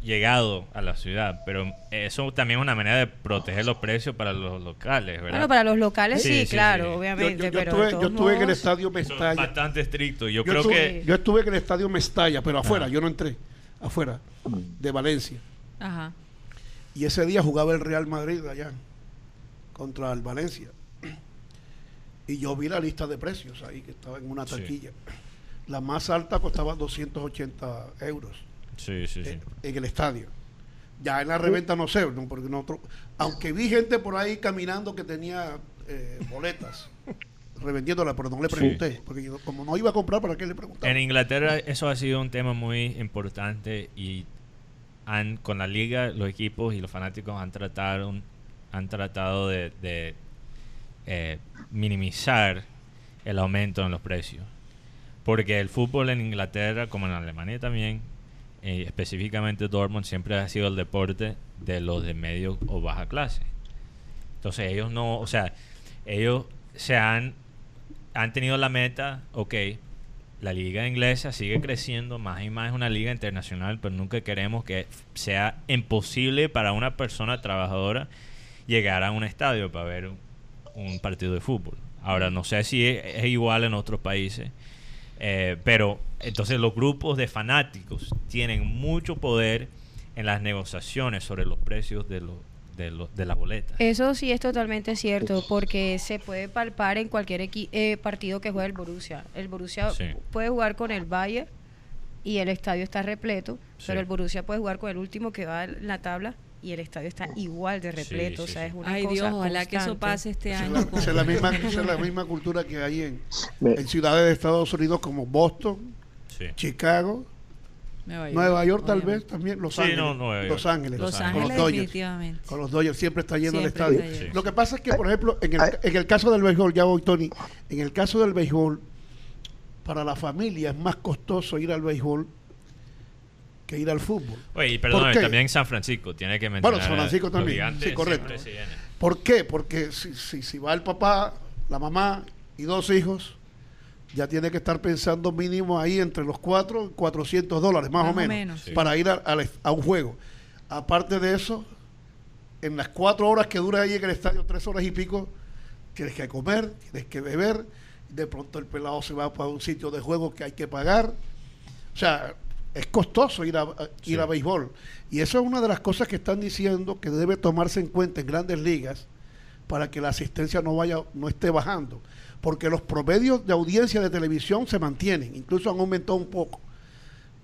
llegado a la ciudad, pero eso también es una manera de proteger los precios para los locales, ¿verdad? Bueno, para los locales Sí, sí, sí, claro, sí. Obviamente. yo- yo pero estuve, yo estuve en el estadio Eso es Mestalla. bastante estricto. Yo, Yo, creo estuve, que yo estuve en el estadio Mestalla, pero afuera, Ajá. yo no entré, afuera, de Valencia. Ajá. Y ese día jugaba el Real Madrid allá contra el Valencia. Y yo vi la lista de precios ahí, que estaba en una Sí. taquilla. La más alta costaba 280 euros sí, sí, sí. eh, en el estadio. Ya en la reventa no sé, ¿no? porque nosotros, aunque vi gente por ahí caminando que tenía eh, boletas, revendiéndolas, pero no le Sí. pregunté, porque yo, como no iba a comprar, ¿para qué le preguntaba? En Inglaterra eso ha sido un tema muy importante y han, con la liga, los equipos y los fanáticos han tratado, han tratado de, eh, minimizar el aumento en los precios. Porque el fútbol en Inglaterra, como en Alemania también, eh, específicamente Dortmund, siempre ha sido el deporte de los de medio o baja clase. Entonces ellos no, o sea, ellos se han, han tenido la meta, ok, la liga inglesa sigue creciendo, más y más es una liga internacional, pero nunca queremos que sea imposible para una persona trabajadora llegar a un estadio para ver un, un partido de fútbol. Ahora, no sé si es, es igual en otros países, eh, pero entonces los grupos de fanáticos tienen mucho poder en las negociaciones sobre los precios de, los de, los de las boletas. Eso sí es totalmente cierto, porque se puede palpar en cualquier equi- eh, partido que juegue el Borussia. El Borussia Sí. puede jugar con el Bayern y el estadio está repleto, Sí. pero el Borussia puede jugar con el último que va en la tabla y el estadio está igual de Sí, repleto. o sea, es una Ay cosa Dios, ojalá que eso pase este año. esa es la misma, es la misma cultura que hay en, ciudades de Estados Unidos como Boston, Sí. Chicago, Nueva York, Nueva York tal vez también, Los Sí, Ángeles. no, Nueva York. Los Ángeles, Los Los con Ángeles los Dodgers. definitivamente. Con los Dodgers siempre está lleno el estadio. Lo que pasa es que, por ejemplo, en el, en el caso del béisbol, ya voy, Tony, en el caso del béisbol, para la familia es más costoso ir al béisbol que ir al fútbol. Oye, y perdón, qué? también San Francisco, tiene que mencionar. San Francisco también, sí, correcto. ¿Por qué? Porque si, si, si va el papá, la mamá y dos hijos, ya tiene que estar pensando mínimo ahí entre los cuatro, 400 dólares más, Más o o menos, menos, sí. para ir a, a- a un juego. Aparte de eso, en las cuatro horas que dura ahí en el estadio, tres horas y pico, tienes que comer, tienes que beber, de pronto el pelado se va para un sitio de juego que hay que pagar. O sea, es costoso ir a, a- Sí. ir a béisbol. Y eso es una de las cosas que están diciendo que debe tomarse en cuenta en grandes ligas para que la asistencia no vaya, no esté bajando. Porque los promedios de audiencia de televisión se mantienen, incluso han aumentado un poco,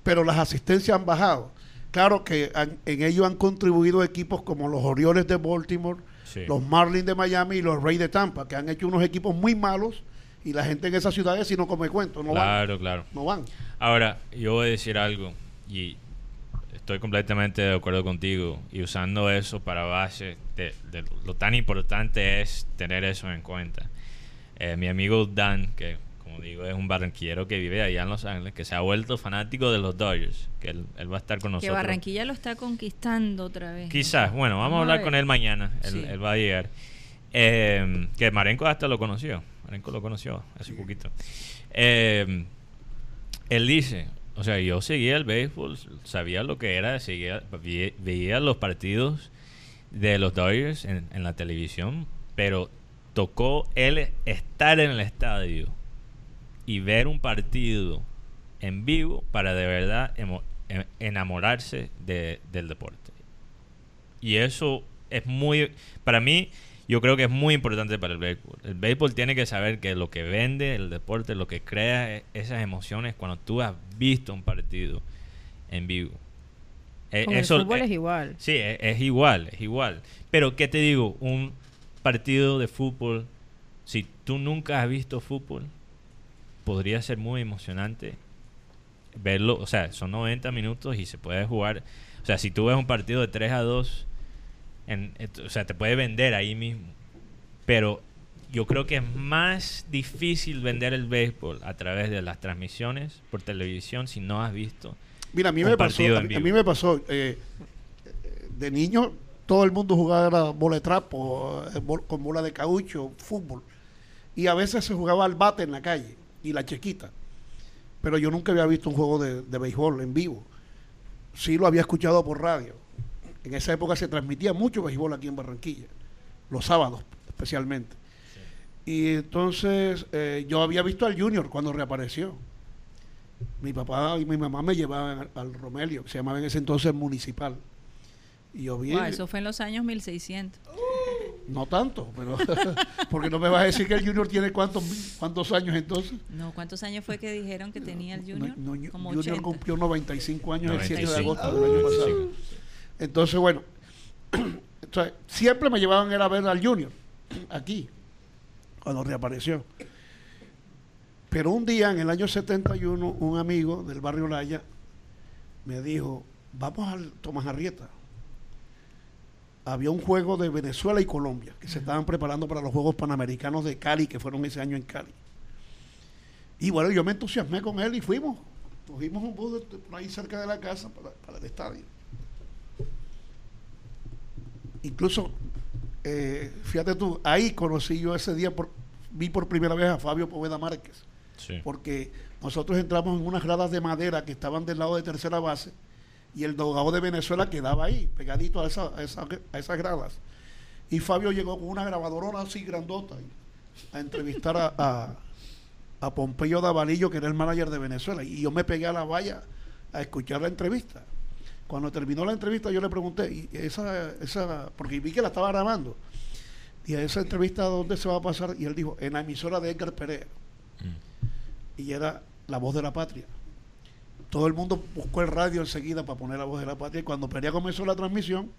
pero las asistencias han bajado. Claro que han- en ello han contribuido equipos como los Orioles de Baltimore, Sí. los Marlins de Miami y los Rays de Tampa, que han hecho unos equipos muy malos y la gente en esas ciudades si no come cuento, no van. claro, claro. No van. Ahora, yo voy a decir algo y estoy completamente de acuerdo contigo y usando eso para base de, de lo tan importante es tener eso en cuenta. Eh, mi amigo Dan, que como digo es un barranquillero que vive allá en Los Ángeles, que se ha vuelto fanático de los Dodgers, que él, él va a estar con Que nosotros. Barranquilla lo está conquistando otra vez. ¿no? Quizás, bueno, vamos, a hablar con él mañana, él, Sí. él va a llegar. Eh, que Marenco hasta lo conoció, Marenco lo conoció hace poquito. Eh, él dice, o sea, yo seguía el béisbol, sabía lo que era, seguía, veía los partidos de los Dodgers en, la televisión, pero tocó él estar en el estadio y ver un partido en vivo para de verdad em- enamorarse de- del deporte. Y eso es muy, para mí, yo creo que es muy importante para el béisbol. El béisbol tiene que saber que lo que vende el deporte, lo que crea e- esas emociones cuando tú has visto un partido en vivo. Eh, Con el eso- fútbol eh, es igual. Sí, es, es igual, es igual. Pero, ¿qué te digo? Un partido de fútbol, si tú nunca has visto fútbol, podría ser muy emocionante verlo. O sea, son 90 minutos y se puede jugar. O sea, si tú ves un partido de 3 a 2, en, o sea, te puede vender ahí mismo. Pero yo creo que es más difícil vender el béisbol a través de las transmisiones por televisión si no has visto. Mira, a mí Un me pasó, a mí, a vivo. mí me pasó, eh, de niño todo el mundo jugaba bola de trapo, eh, bol- con bola de caucho, fútbol. Y a veces se jugaba al bate en la calle y la chequita. Pero yo nunca había visto un juego de, de béisbol en vivo. Sí lo había escuchado por radio. En esa época se transmitía mucho béisbol aquí en Barranquilla, los sábados especialmente. Y entonces eh, yo había visto al Junior cuando reapareció. Mi papá y mi mamá me llevaban al, al Romelio, que se llamaba en ese entonces municipal. Y yo vi, eso fue en los años 1600. no tanto, pero porque no me vas a decir que el Junior tiene cuántos cuántos años entonces. No, ¿cuántos años fue que dijeron que tenía el Junior? No, no, Como Junior 80. cumplió 95 años el 7 de 95, agosto del año pasado. 95. Entonces, bueno, entonces, siempre me llevaban a ver al Junior, aquí, cuando reapareció. Pero un día, en el año 71, un amigo del barrio Laya me dijo, vamos al Tomás Arrieta. Había un juego de Venezuela y Colombia, que se estaban preparando para los Juegos Panamericanos de Cali, que fueron ese año en Cali. Y bueno, yo me entusiasmé con él y fuimos. Cogimos un bus de- por ahí cerca de la casa para, para el estadio. Incluso, eh, fíjate tú, ahí conocí yo ese día, por, vi por primera vez a Fabio Poveda Márquez, Sí. porque nosotros entramos en unas gradas de madera que estaban del lado de tercera base y el dogado de Venezuela quedaba ahí, pegadito a, esa- a esa- a esas gradas. Y Fabio llegó con una grabadora así grandota a entrevistar a, a, a Pompeyo Davalillo, que era el manager de Venezuela. Y yo me pegué a la valla a escuchar la entrevista. Cuando terminó la entrevista, yo le pregunté, y esa, esa, porque vi que la estaba grabando, y esa entrevista, ¿dónde se va a pasar? Y él dijo, en la emisora de Edgar Perea. Mm. Y era la voz de la patria. Todo el mundo buscó el radio enseguida para poner la voz de la patria. Y cuando Perea comenzó la transmisión,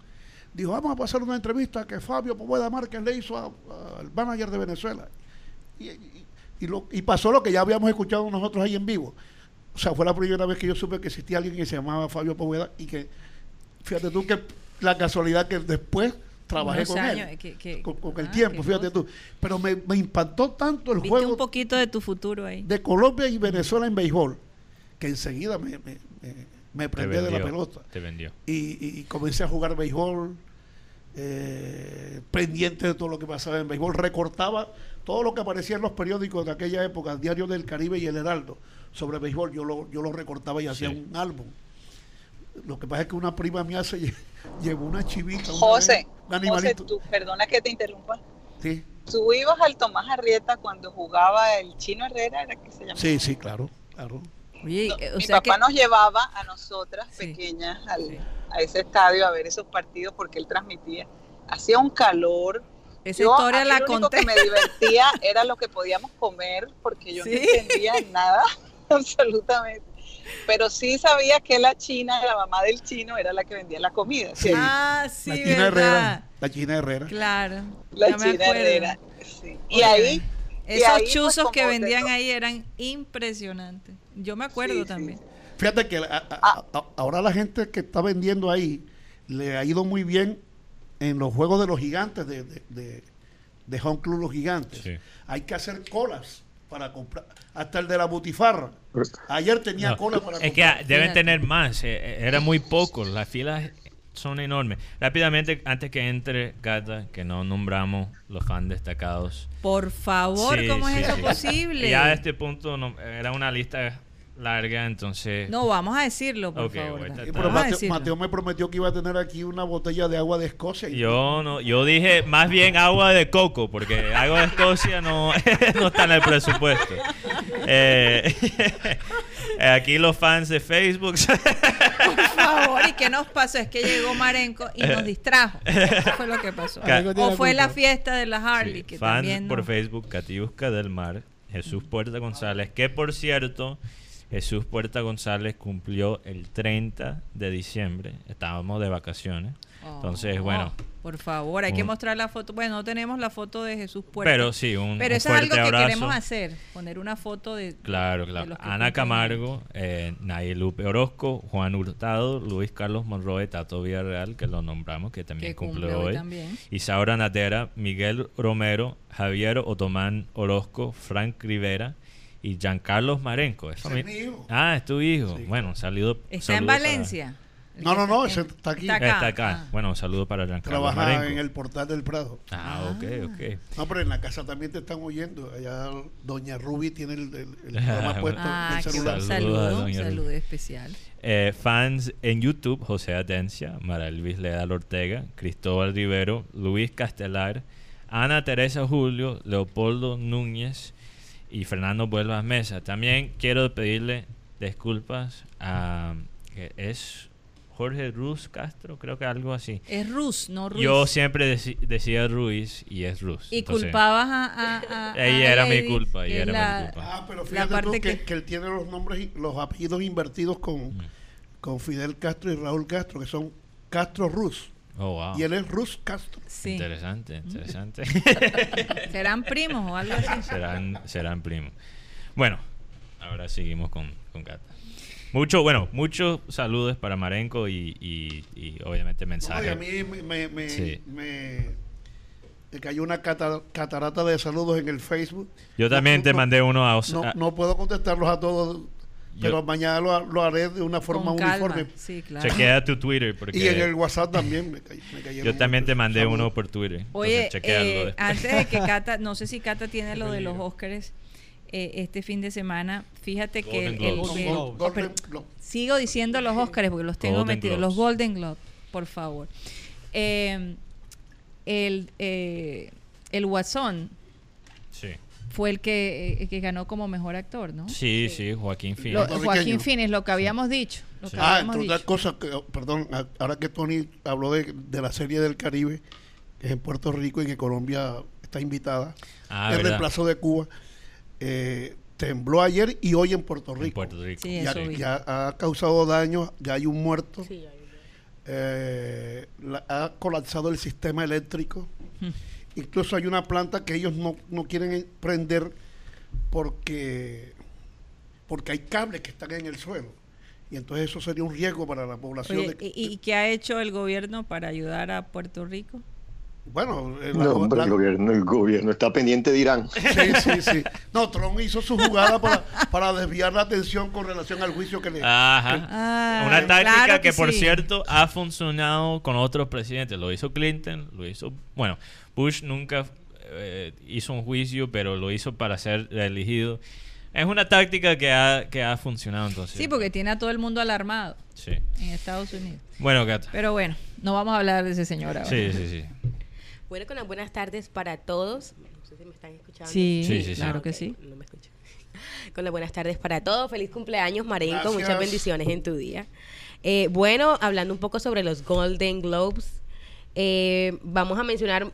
dijo, vamos a pasar una entrevista que Fabio Poveda Márquez le hizo a- a- al manager de Venezuela. Y, y- y lo- y pasó lo que ya habíamos escuchado nosotros ahí en vivo. O sea, fue la primera vez que yo supe que existía alguien que se llamaba Fabio Poveda y que, fíjate tú, que la casualidad que después trabajé con años, él. que- que- con, con el ah, tiempo, fíjate cosa. tú. Pero me, me impactó tanto el Viste juego un poquito de tu futuro ahí. de Colombia y Venezuela en béisbol, que enseguida me, me, me, prendí de la pelota. Te vendió. Y, y comencé a jugar béisbol, eh, pendiente de todo lo que pasaba en béisbol. Recortaba todo lo que aparecía en los periódicos de aquella época, Diario del Caribe y El Heraldo, sobre béisbol. Yo lo, yo lo recortaba y hacía Sí. un álbum. Lo que pasa es que una prima mía se lle- llevó una chivita. una José, vez, un José, tú, perdona que te interrumpa. Sí, Tú ibas al Tomás Arrieta cuando jugaba el Chino Herrera, era que se llamaba. sí, sí, claro, claro. Oye, No, eh, o mi sea papá que- nos llevaba a nosotras Sí. pequeñas al- Sí. a ese estadio a ver esos partidos porque él transmitía. Hacía un calor. esa Yo, historia a mí la lo único conté. que me divertía era lo que podía comer porque yo Sí. no entendía nada, absolutamente. pero sí sabía que la china, la mamá del chino, era la que vendía la comida. Sí. ¿sí? Ah, sí, la China ¿verdad? Herrera. La China Herrera. Claro. La ya me china acuerdo. herrera. sí. Y ahí... y Esos ahí, pues, chuzos que vendían ahí eran impresionantes. Yo me acuerdo Sí, sí. también. Fíjate que a- a- a- ahora la gente que está vendiendo ahí le ha ido muy bien en los juegos de los gigantes, de, de, de, de Home Club Los Gigantes. Sí. Hay que hacer colas para comprar. Hasta el de la butifarra. Ayer tenía No, cola para es que comprar. deben tener más, eh, eh, era muy poco, las filas son enormes. Rápidamente, antes que entre Gata, que no nombramos los fans destacados. Por favor, Sí, ¿cómo sí, es eso sí. posible? Ya a este punto no- era una lista larga, entonces... No, vamos a decirlo, por favor. Mateo, decirlo. Mateo me prometió que iba a tener aquí una botella de agua de Escocia. y- Yo no, yo dije más bien agua de coco, porque agua de Escocia no, no está en el presupuesto. Eh, aquí los fans de Facebook. Por favor, ¿y qué nos pasó? Es que llegó Marenco y nos distrajo. Eso fue lo que pasó. Ca- O fue la fiesta de la Harley, Sí, que fans también por no. Facebook, Catiusca del Mar, Jesús Puerta González, que por cierto, Jesús Puerta González cumplió el 30 de diciembre, estábamos de vacaciones, entonces Oh, bueno, Por favor, hay que mostrar la foto. Bueno, no tenemos la foto de Jesús Puerta. pero sí, un, Pero un eso es algo fuerte que abrazo. queremos hacer. Poner una foto de. Claro, de claro. los que Ana Camargo, eh, Nayelupe Orozco, Juan Hurtado, Luis Carlos Monroe, Tato Villarreal, que lo nombramos, que también Que cumple, hoy. también. Isaura Natera, Miguel Romero, Javier Otomán Orozco, Frank Rivera y Giancarlos Marenco. Es es mi hijo. Ah, es tu hijo. Sí. bueno, un saludo. Está en saludo para- Valencia. El No, no, no, está- ese está aquí. Está acá. Está acá. Ah. Bueno, un saludo para Giancarlos Trabaja Marenco. en el portal del Prado. Ah, ok, ok. No, pero en la casa también te están oyendo. Allá Doña Ruby tiene el, el- el programa puesto Ah, en el qué celular. saludo. Un saludo especial. Eh, fans en YouTube, José Atencia, Mara Luis Leal Ortega, Cristóbal Rivero, Luis Castelar, Ana Teresa Julio, Leopoldo Núñez y Fernando Vuelvas Mesa. También quiero pedirle disculpas a... que es Jorge Ruz Castro, creo que algo así. Es Rus, no Ruiz. Yo siempre decía Ruiz y es Ruz. Y Entonces, culpabas a. a, a- a Ella era mi culpa, que ella era mi la- culpa. Ah, pero La fíjate tú parte que, que- que él tiene los nombres, y los apellidos invertidos con, Mm. con Fidel Castro y Raúl Castro, que son Castro Ruz. Oh, wow. Y él es Ruz Castro. Sí. Interesante, interesante. ¿Serán primos o algo así? serán, serán primos. Bueno, ahora seguimos con, con Cata. Mucho, bueno, muchos saludos para Marenco y, y- y obviamente mensajes. a mí me, me, me- Sí. me- me cayó una cata- catarata de saludos en el Facebook. Yo también No- te no- mandé uno a, Os- No, no puedo contestarlos a todos, pero Yo- mañana lo, lo haré de una forma Con calma. uniforme. Sí, claro. chequea tu Twitter porque Y en el WhatsApp también me, cay- me cayeron yo también te mandé saludos. uno por Twitter. Oye, eh, antes de que Cata, no sé si Cata tiene lo de los Óscares eh, este fin de semana, fíjate que el, Golden el- Globes. el- oh, pero Globe. sigo diciendo los Óscares porque los tengo Golden metidos, Globes. los Golden Globe, por favor. Eh, el, eh, el Guasón Sí. Fue el que, eh, que ganó como mejor actor, ¿no? sí, sí, Joaquín Lo- Phoenix. Joaquín Phoenix, lo que habíamos dicho. Lo que Ah, habíamos entre otras dicho. cosas, que, oh, perdón, a- ahora que Tony habló de, de la serie del Caribe, que es en Puerto Rico y que Colombia está invitada, Ah, el ¿verdad? reemplazo de Cuba, eh, tembló ayer y hoy en Puerto Rico. En Puerto Rico. Sí, ya, eso vi. ya ha causado daños, ya hay un muerto, Sí, hay un- eh, la- ha colapsado el sistema eléctrico. Incluso hay una planta que ellos no, no quieren prender porque, porque hay cables que están en el suelo. Y entonces eso sería un riesgo para la población. Oye, de- ¿y, y qué ha hecho el gobierno para ayudar a Puerto Rico? bueno, eh, la- No, hombre, la- el gobierno, el gobierno está pendiente de Irán. Sí, sí, sí. No, Trump hizo su jugada para, para desviar la atención con relación al juicio que le... Ajá. Ah, Una táctica claro que, por sí. cierto, ha funcionado con otros presidentes. Lo hizo Clinton, lo hizo... Bueno, Bush nunca eh, hizo un juicio, pero lo hizo para ser elegido. Es una táctica que ha, que ha funcionado entonces. Sí, porque tiene a todo el mundo alarmado Sí. en Estados Unidos. Bueno, Gata. Pero bueno, no vamos a hablar de ese señor ahora. Sí, sí, sí. Bueno, con las buenas tardes para todos. No sé si me están escuchando. Sí, Sí, sí, sí. claro Ah, que ok, sí. No me escuchan. Con las buenas tardes para todos. Feliz cumpleaños, Marenco. Gracias. Muchas bendiciones en tu día. Eh, bueno, hablando un poco sobre los Golden Globes, eh, vamos a mencionar,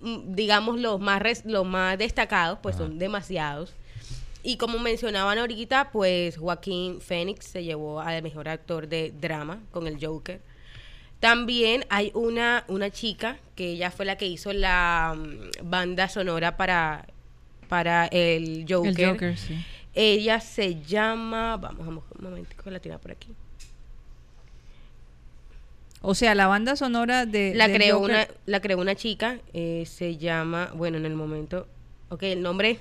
digamos, los más, res- los más destacados, pues Ajá. son demasiados. y como mencionaban ahorita, pues Joaquín Phoenix se llevó al mejor actor de drama con el Joker. También hay una, una chica que ella fue la que hizo la mm, banda sonora para, para el Joker. El Joker, sí. Ella se llama, vamos, vamos, un momentico la tiene por aquí. O sea, la banda sonora de. La del creó Joker- una, la creó una chica, eh, se llama, bueno, en el momento, ok, el nombre,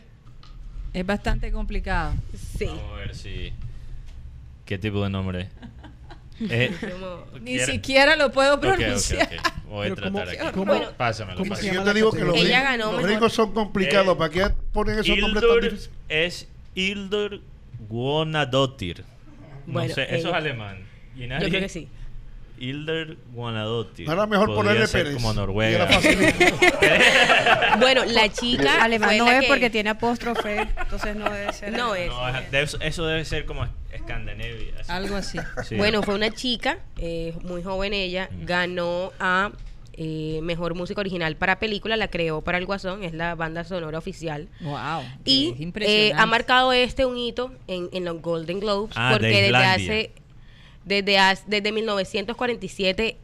Es bastante complicado. sí. Vamos a ver si. ¿Qué tipo de nombre? Eh, Ni ¿quiere? siquiera lo puedo pronunciar. Voy a Pero ¿cómo- tratar aquí. cómo- Pásamelo, cómo pásamelo. yo te digo que los, Ella gringos- ganó los gringos son complicados, Eh, ¿para qué ponen esos nombres tan Hildur difíciles? es Hildur Guanadotir. No Bueno, sé, eso es alemán. ¿Y Yo creo que sí. Hildur Guanadotir. No era mejor Podría ponerle ser Pérez. como Noruega. Bueno, la chica Alemán no es que- porque tiene apóstrofe, entonces no debe ser. No es. No, es- de eso, debe ser como Escandinavia. así. Algo así. Sí. Bueno, fue una chica, eh, muy joven ella, Mm. ganó a eh, Mejor Música Original para Película, la creó para El Guasón, es la banda sonora oficial. Wow. Y es eh, ha marcado este un hito en, en los Golden Globes Ah, de porque desde hace desde, hace- desde 1947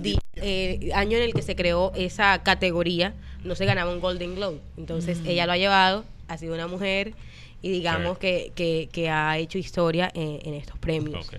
di- eh, año en el que se creó esa categoría no se ganaba un Golden Globe entonces Mm. ella lo ha llevado ha sido una mujer y digamos que, que, que ha hecho historia en, en estos premios Ok.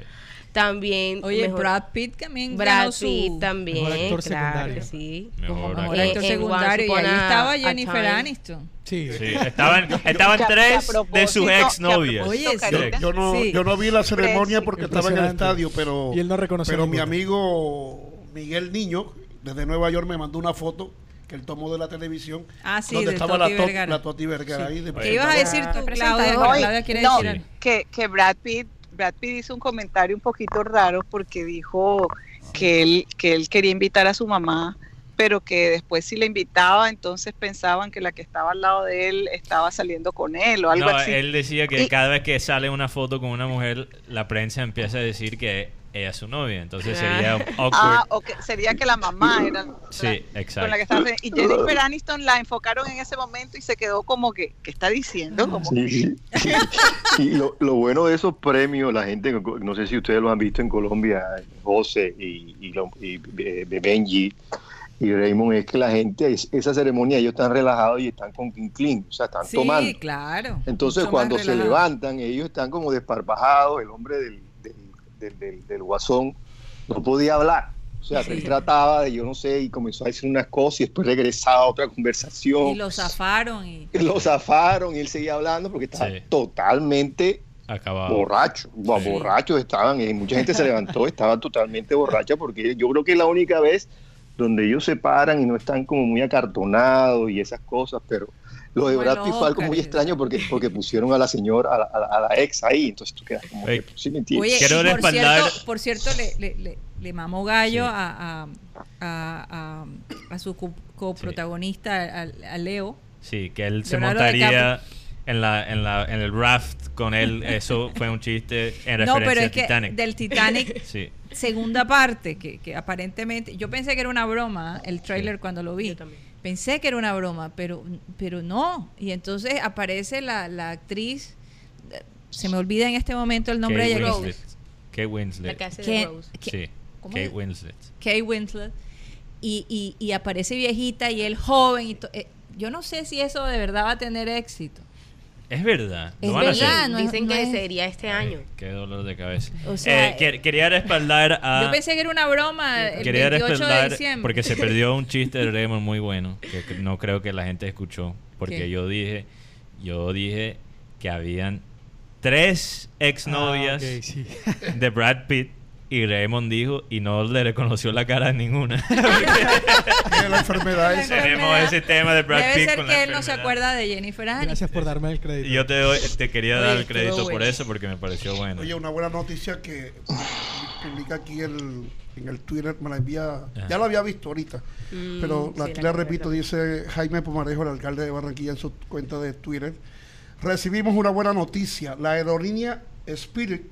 También Oye, mejor- Brad Pitt también Brad ganó su Pitt también Mejor actor claro secundario. que sí Mejor mejor actor. Eh, en secundario. Y ahí a- estaba Jennifer. Aniston. Sí. Sí, estaban, estaban tres de sus que a Oye, sí. Karina, Yo no, Sí. yo no vi la ceremonia porque estaba en el estadio, pero, Y él no reconoció pero mi amigo Miguel Niño, desde Nueva York, me mandó una foto que él tomó de la televisión. Ah, sí, donde de estaba Toti la, to- Vergara. la Toti Vergara ahí. de ¿Qué ibas a decir tú. Claudia? Claudia quiere no, decir que, que Brad Pitt Brad Pitt hizo un comentario un poquito raro porque dijo que él que él quería invitar a su mamá pero que después si la invitaba entonces pensaban que la que estaba al lado de él estaba saliendo con él o algo No, así. él decía que Y- cada vez que sale una foto con una mujer, la prensa empieza a decir que ella es su novia. Entonces sería awkward. ah o que sería que la mamá era la- Sí, con la exacto. que estaba y Jennifer Aniston la enfocaron en ese momento y se quedó como que ¿qué está diciendo? Como Sí, sí. Y lo, lo bueno de esos premios, la gente, no sé si ustedes lo han visto en Colombia, José y, y, eh, Benji y Raymond, es que la gente, es- esa ceremonia, ellos están relajados y están con clean, o sea, están Sí, tomando. claro. Entonces, cuando se levantan, ellos están como desparpajados, el hombre del, del, del- guasón no podía hablar. O sea, Sí. él trataba de, yo no sé, y comenzó a decir unas cosas y después regresaba a otra conversación. Y lo zafaron. Y... Lo zafaron y él seguía hablando porque estaba Sí. totalmente Acabado. borracho. Bo- Sí. Borrachos estaban, y mucha gente se levantó, estaba totalmente borracha porque yo creo que es la única vez donde ellos se paran y no están como muy acartonados y esas cosas, pero lo de Brad Pitt fue algo muy extraño porque, porque pusieron a la señora, a la, a ex ahí, entonces tú quedas como Ey. que, sí me entiendes. Oye, Quiero por respaldar- cierto, por cierto le, le, le, le mamó gallo Sí. a, a, a, a- a su co- coprotagonista, a, a Leo. Sí, que él se Leonardo montaría en, la, en, la, en el raft con él. Eso fue un chiste en No, referencia pero a es que Titanic. del Titanic, Sí. segunda parte, que, que aparentemente, yo pensé que era una broma, el trailer cuando lo vi. Yo también. Pensé que era una broma, pero, pero no. Y entonces aparece la, la actriz, eh, se me olvida en este momento el nombre de ella. Winslet. Kate Winslet. La que hace de Rose. que- Sí, ¿cómo Kate es? Winslet. Kate Winslet. Y, y, y aparece viejita y él joven. Y to- eh, yo no sé si eso de verdad va a tener éxito. Es verdad. Es no van a verdad, hacer. no Dicen no que es- sería este año. Qué dolor de cabeza. O sea, Eh, quer- quería respaldar a. Yo pensé que era una broma el quería 28 de respaldar diciembre. porque se perdió un chiste de Raymond muy bueno que no creo que la gente escuchó porque ¿Qué? yo dije yo dije que habían tres exnovias Ah, sí. de Brad Pitt y Raymond dijo y no le reconoció la cara a ninguna. Tiene la enfermedad La esa. Tenemos ese tema de Brad Debe Pitt ser con que la él no se acuerda de Jennifer Aniston. Gracias por darme el crédito. Y yo te, doy- te quería Oye, dar el crédito por bueno. eso porque me pareció bueno. Oye, una buena noticia que publica aquí el, en el Twitter, me la envía, Ajá. ya la había visto ahorita, Mm, pero sí, la, la aquí la repito, dice Jaime Pomarejo, el alcalde de Barranquilla, en su cuenta de Twitter. Recibimos una buena noticia. La aerolínea Spirit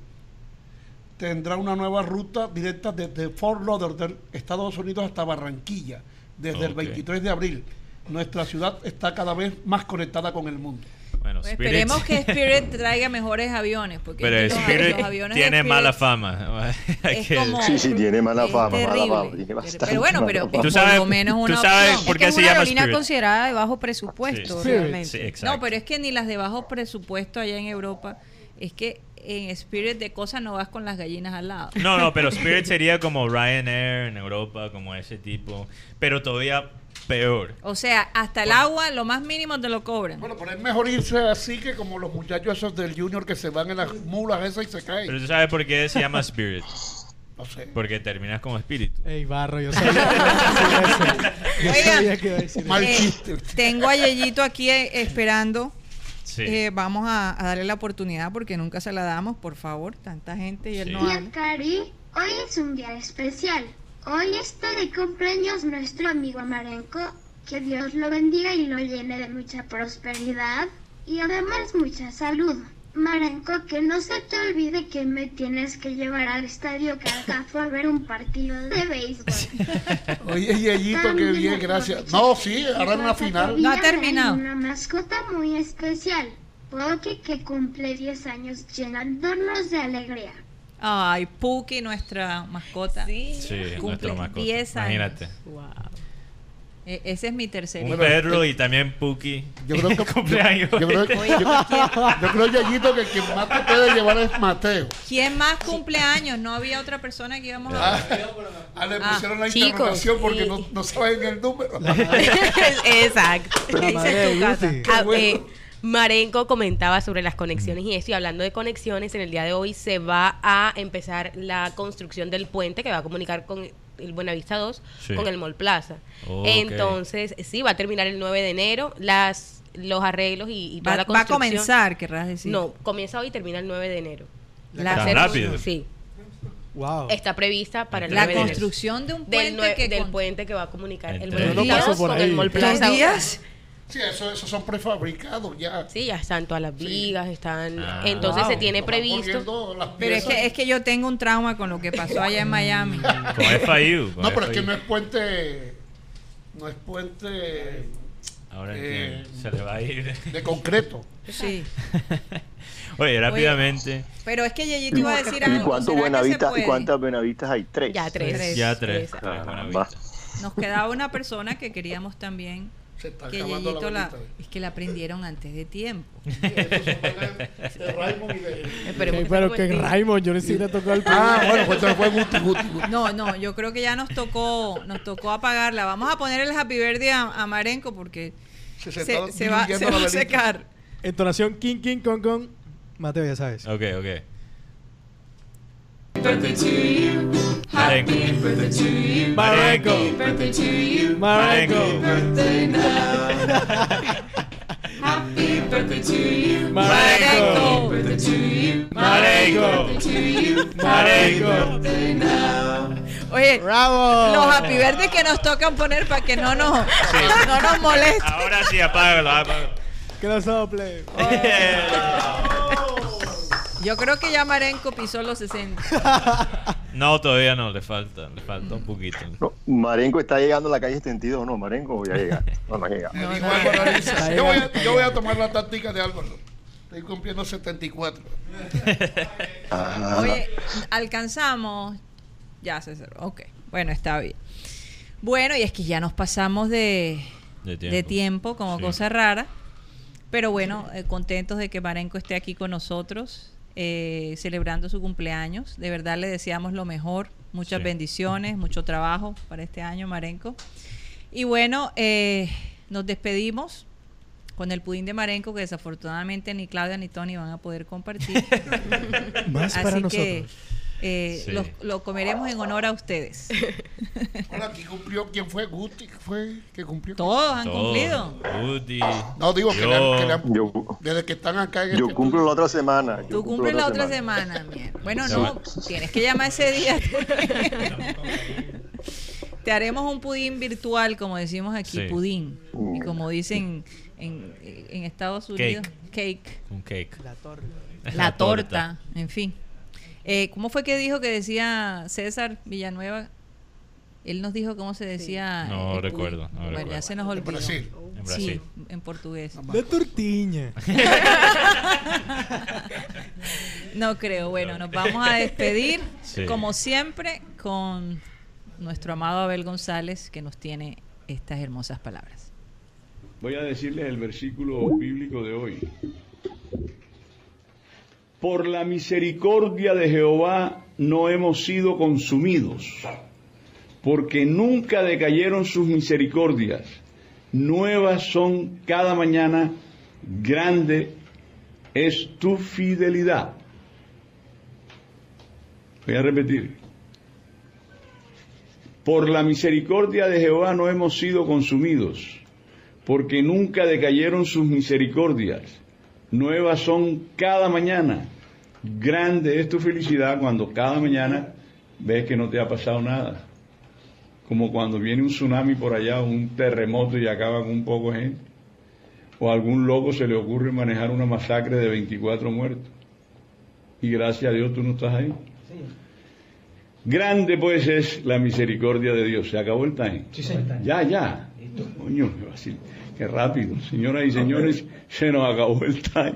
tendrá una nueva ruta directa desde Fort Lauderdale, Estados Unidos, hasta Barranquilla, desde el Ok. 23 de abril. Nuestra ciudad está cada vez más conectada con el mundo. Bueno, Spirit- Esperemos que Spirit traiga mejores aviones. Porque Pero los- Spirit los aviones de tiene Spirit mala fama. Es como- Sí, sí, tiene mala fama, mala terrible. fama, tiene Pero- bueno, pero. Tú por lo menos una tú sabes Es que se una llama Spirit. considerada de bajo presupuesto, Sí. realmente. Sí. No, pero es que ni las de bajo presupuesto allá en Europa, es que en Spirit de cosas no vas con las gallinas al lado. No, no, pero Spirit sería como Ryanair en Europa, como ese tipo. Pero todavía peor. O sea, hasta el agua, lo más mínimo te lo cobran. Bueno, pero es mejor irse así que como los muchachos esos del Junior que se van en las mulas esas y se caen. Pero tú sabes por qué se llama Spirit. No sé. Porque terminas como espíritu. Ey, barro, yo sabía que iba a decir eso. Yo sabía que iba a decir Mal eso. Eh, tengo a Yeyito aquí eh, esperando. Sí. Eh, vamos a, a darle la oportunidad porque nunca se la damos, por favor. Tanta gente y él Sí. no habla. Cari, hoy es un día especial. Hoy está de cumpleaños nuestro amigo Marenco. Que Dios lo bendiga y lo llene de mucha prosperidad y además mucha salud. Marenco, que no se te olvide que me tienes que llevar al estadio Carcafo a ver un partido de béisbol. Oye, Yeyito, qué bien, gracias. No, sí, ahora en la final. No ha terminado. una mascota muy especial. Poki que cumple 10 años llenándonos de alegría. Ay, Puki, nuestra mascota. Sí. Sí, Cumple nuestro mascota. 10 años. Imagínate. Wow. E- ese es mi tercer Un hijo. perro y también Puki. Yo creo que Cumpleaños. Yo, yo creo, yo, yo creo, Yeyito, que quien más te puede llevar es Mateo. ¿Quién más cumpleaños? No había otra persona que íbamos a Ah, ah, le Ah, pusieron la chicos, interrogación porque y- no, no saben el número. Exacto. La madre. Ah, bueno. eh, Marenco comentaba sobre las conexiones y eso, y hablando de conexiones, en el día de hoy se va a empezar la construcción del puente que va a comunicar con el Buenavista 2 Sí. con el Mall Plaza. Entonces, sí, va a terminar el 9 de enero, las los arreglos y, y toda Va, la va a construcción. comenzar, querrás decir. No, comienza hoy y termina el 9 de enero. La, Tan rápido. Sí, Wow. está prevista para el la 9 de enero. construcción de un Del, puente que del con- puente que va a comunicar el Buenavista Yo no paso 2 por con ahí. el Mall ¿Dos Plaza. días? Sí, eso, esos son prefabricados ya. Sí, ya están todas las vigas, están. Ah. entonces Wow. se tiene previsto. Pero es que, es que yo tengo un trauma con lo que pasó allá en Miami. Con FIU. con No, pero es que no es puente. No es puente Ahora eh. Se le va a ir. de concreto. Sí. Oye, rápidamente. Pero es que Yeyito iba a decir ¿Y algo. cuántos ¿será que se Buenavistas y cuántas Benavistas hay? Tres. Ya tres. Tres. Ya tres. Tres. Vista. Nos quedaba una persona que queríamos también Se está que acabando la la... Es que la prendieron antes de tiempo. De- Raymond y de- que pero sea que. Raymond, yo necesito tocar el Ah, bueno, pues fue Guti, Guti, Guti. No, no, yo creo que ya nos tocó, nos tocó apagarla. Vamos a poner el Happy Birthday a, a Marenco porque Se, se, se va, se va a secar. Entonación King King Kong Kong. Mateo, ya sabes. Ok, ok. Marenco. Marenco. Marenco. Marenco. Marenco. Marenco. Oye, ¡Bravo! los Happy Birthday que nos tocan poner para que no nos, no nos moleste. Ahora sí, apágalo. apágalo. Que lo sople. Yo creo que ya Marenco pisó los 60. No, todavía no, le falta, le falta un poquito. No, Marenco está llegando a la calle 72, no, Marenco ya llega. No, no llega. Yo voy, a, yo voy a tomar la táctica de Álvaro. Estoy cumpliendo 74. Ah, Oye, alcanzamos. Ya se cerró. Ok. Bueno, está bien. Bueno, y es que ya nos pasamos de, De de tiempo, como Sí. cosa rara. Pero bueno, eh, contentos de que Marenco esté aquí con nosotros, eh, celebrando su cumpleaños. De verdad le deseamos lo mejor, muchas Sí. bendiciones, mucho trabajo para este año, Marenco. Y bueno, eh, nos despedimos con el pudín de Marenco, que desafortunadamente ni Claudia ni Tony van a poder compartir. Más para nosotros. Eh, Sí. lo, lo comeremos en honor a ustedes. Aquí cumplió. ¿Quién fue? Guti fue que cumplió. Todos han cumplido. No, digo que, le han- que le han- Yo, desde que están acá en yo este cumplo la otra semana. Tú cumplo cumples la otra semana. mierda. Bueno, no, tienes que llamar ese día. Te haremos un pudín virtual, como decimos aquí, Sí. pudín. Y como dicen en, en Estados Unidos, cake. Un cake. La torre. La, torta. en fin. Eh, ¿Cómo fue que dijo que decía César Villanueva? Él nos dijo cómo se decía. No el pu- recuerdo, no bueno, recuerdo. ya se nos olvidó. Brasil. En Brasil. Sí, en portugués. De tortiña. No creo. Bueno, nos vamos a despedir, Sí. como siempre, con nuestro amado Abel González, que nos tiene estas hermosas palabras. Voy a decirles el versículo bíblico de hoy. Por la misericordia de Jehová no hemos sido consumidos, porque nunca decayeron sus misericordias. Nuevas son cada mañana, grande es tu fidelidad. Voy a repetir. Por la misericordia de Jehová no hemos sido consumidos, porque nunca decayeron sus misericordias. Nuevas son cada mañana. Grande es tu felicidad cuando cada mañana ves que no te ha pasado nada. Como cuando viene un tsunami por allá, un terremoto y acaba con un poco de gente. O a algún loco se le ocurre manejar una masacre de 24 muertos. Y gracias a Dios tú no estás ahí. Grande pues es la misericordia de Dios. Se acabó el time. Ya, ya. Coño, qué rápido. Señoras y señores, se nos acabó el time.